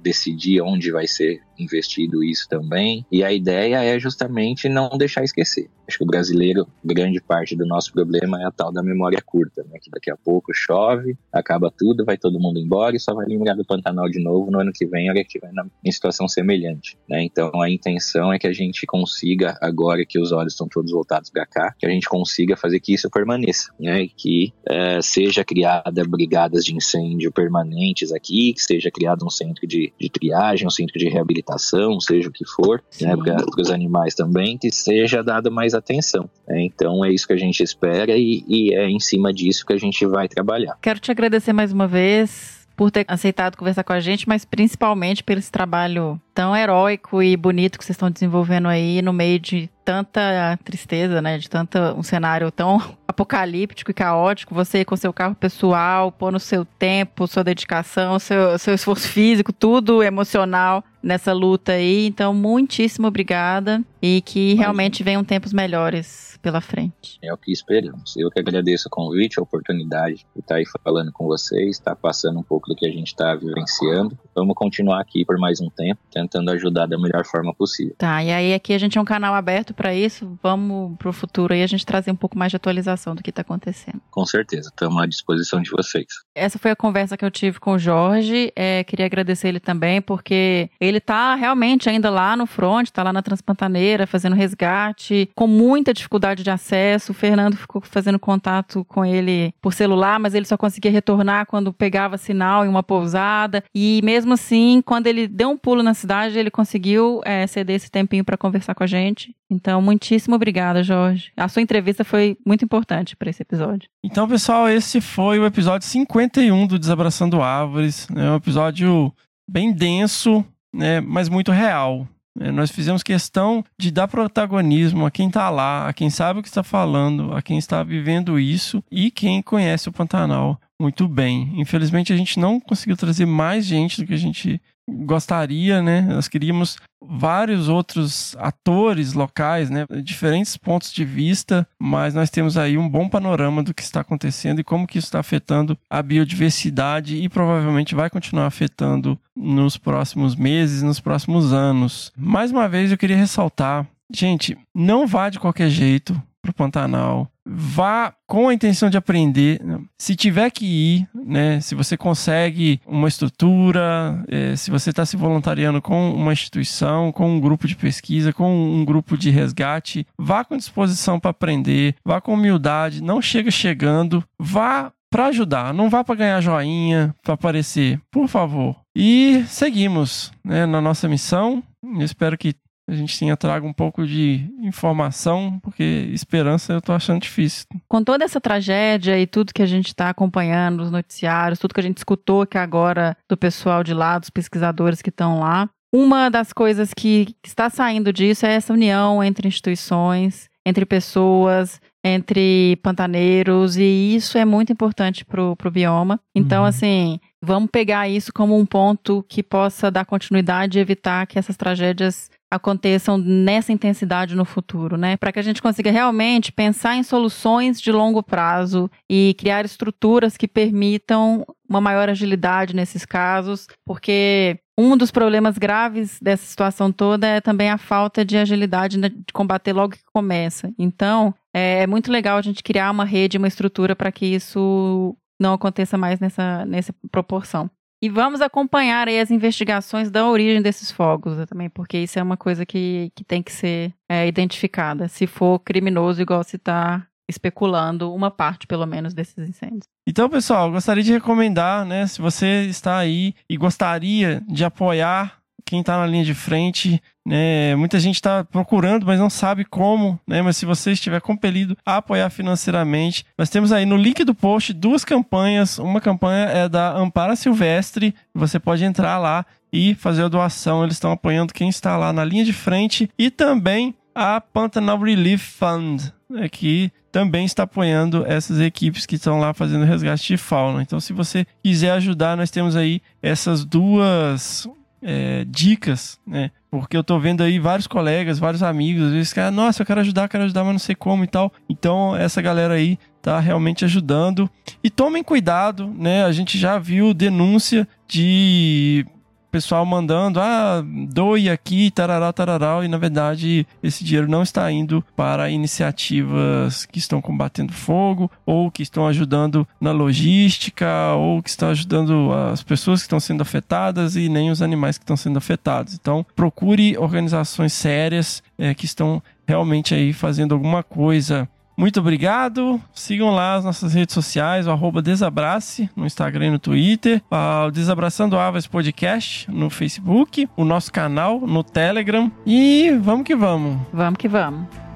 decidir onde vai ser investido isso também. E a ideia é justamente não deixar esquecer. Acho que o brasileiro, grande parte do nosso problema é a tal da memória curta, né? Que daqui a pouco chove, acaba tudo, vai todo mundo embora e só vai lembrar do Pantanal de novo no ano que vem, hora que estiver em situação semelhante, né? Então a intenção é que a gente consiga, agora que os olhos estão todos voltados para cá, que a gente consiga fazer que isso permaneça, né? Que é, seja criada brigadas de incêndio permanentes aqui, que seja criado um centro de, de triagem, um centro de reabilitação, seja o que for, né? Para os animais também, que seja dado mais atenção. Né? Então é isso que a gente espera e, e é em cima disso que a gente vai trabalhar. Quero te agradecer mais uma vez por ter aceitado conversar com a gente, mas principalmente pelo esse trabalho tão heróico e bonito que vocês estão desenvolvendo aí no meio de tanta tristeza, né? De tanta um cenário tão *laughs* apocalíptico e caótico. Você com seu carro pessoal, pondo seu tempo, sua dedicação, seu, seu esforço físico, tudo emocional nessa luta aí. Então, muitíssimo obrigada e que realmente venham tempos melhores pela frente. É o que esperamos. Eu que agradeço o convite, a oportunidade de estar aí falando com vocês, estar passando um pouco do que a gente está vivenciando. Vamos continuar aqui por mais um tempo, tentando ajudar da melhor forma possível. Tá, e aí aqui a gente é um canal aberto para isso. Vamos pro futuro aí a gente trazer um pouco mais de atualização do que está acontecendo. Com certeza, estamos à disposição de vocês. Essa foi a conversa que eu tive com o Jorge. É, queria agradecer ele também, porque ele tá realmente ainda lá no front, tá lá na Transpantaneira, fazendo resgate, com muita dificuldade de acesso. O Fernando ficou fazendo contato com ele por celular, mas ele só conseguia retornar quando pegava sinal em uma pousada. E mesmo assim, quando ele deu um pulo na cidade, ele conseguiu é, ceder esse tempinho para conversar com a gente. Então, muitíssimo obrigada, Jorge. A sua entrevista foi muito importante para esse episódio. Então, pessoal, esse foi o episódio 51 do Desabraçando Árvores. É um episódio bem denso, né, mas muito real. É, nós fizemos questão de dar protagonismo a quem está lá, a quem sabe o que está falando, a quem está vivendo isso e quem conhece o Pantanal muito bem. Infelizmente, a gente não conseguiu trazer mais gente do que a gente gostaria, né? Nós queríamos vários outros atores locais, né? Diferentes pontos de vista, mas nós temos aí um bom panorama do que está acontecendo e como que isso está afetando a biodiversidade e provavelmente vai continuar afetando nos próximos meses, nos próximos anos. Mais uma vez, eu queria ressaltar, gente, não vá de qualquer jeito para o Pantanal vá com a intenção de aprender. Se tiver que ir, né? Se você consegue uma estrutura, é, se você está se voluntariando com uma instituição, com um grupo de pesquisa, com um grupo de resgate, vá com disposição para aprender, vá com humildade, não chega chegando, vá para ajudar, não vá para ganhar joinha, para aparecer, por favor. E seguimos né, na nossa missão. Eu espero que a gente tenha trago um pouco de informação, porque esperança eu tô achando difícil. Com toda essa tragédia e tudo que a gente está acompanhando nos noticiários, tudo que a gente escutou aqui agora do pessoal de lá, dos pesquisadores que estão lá, uma das coisas que está saindo disso é essa união entre instituições, entre pessoas, entre pantaneiros, e isso é muito importante para o bioma. Então, uhum. assim, vamos pegar isso como um ponto que possa dar continuidade e evitar que essas tragédias aconteçam nessa intensidade no futuro, né? Para que a gente consiga realmente pensar em soluções de longo prazo e criar estruturas que permitam uma maior agilidade nesses casos, porque um dos problemas graves dessa situação toda é também a falta de agilidade de combater logo que começa. Então, é muito legal a gente criar uma rede, uma estrutura para que isso não aconteça mais nessa, nessa proporção. E vamos acompanhar aí as investigações da origem desses fogos né, também, porque isso é uma coisa que, que tem que ser é, identificada. Se for criminoso, igual se está especulando uma parte, pelo menos, desses incêndios. Então, pessoal, gostaria de recomendar, né, se você está aí e gostaria de apoiar quem está na linha de frente, né? Muita gente está procurando, mas não sabe como, né? Mas se você estiver compelido a apoiar financeiramente, nós temos aí no link do post duas campanhas. Uma campanha é da Ampara Silvestre, você pode entrar lá e fazer a doação. Eles estão apoiando quem está lá na linha de frente e também a Pantanal Relief Fund, né, que também está apoiando essas equipes que estão lá fazendo resgate de fauna. Então, se você quiser ajudar, nós temos aí essas duas é, dicas, né? Porque eu tô vendo aí vários colegas, vários amigos, às vezes, cara, nossa, eu quero ajudar, quero ajudar, mas não sei como e tal. Então, essa galera aí tá realmente ajudando. E tomem cuidado, né? A gente já viu denúncia de pessoal mandando, ah, doe aqui, tarará, tarará, e na verdade esse dinheiro não está indo para iniciativas que estão combatendo fogo, ou que estão ajudando na logística, ou que estão ajudando as pessoas que estão sendo afetadas e nem os animais que estão sendo afetados. Então, procure organizações sérias é, que estão realmente aí fazendo alguma coisa muito obrigado. Sigam lá as nossas redes sociais, o Desabrace no Instagram e no Twitter, o Desabraçando Aves Podcast no Facebook, o nosso canal no Telegram. E vamos que vamos. Vamos que vamos.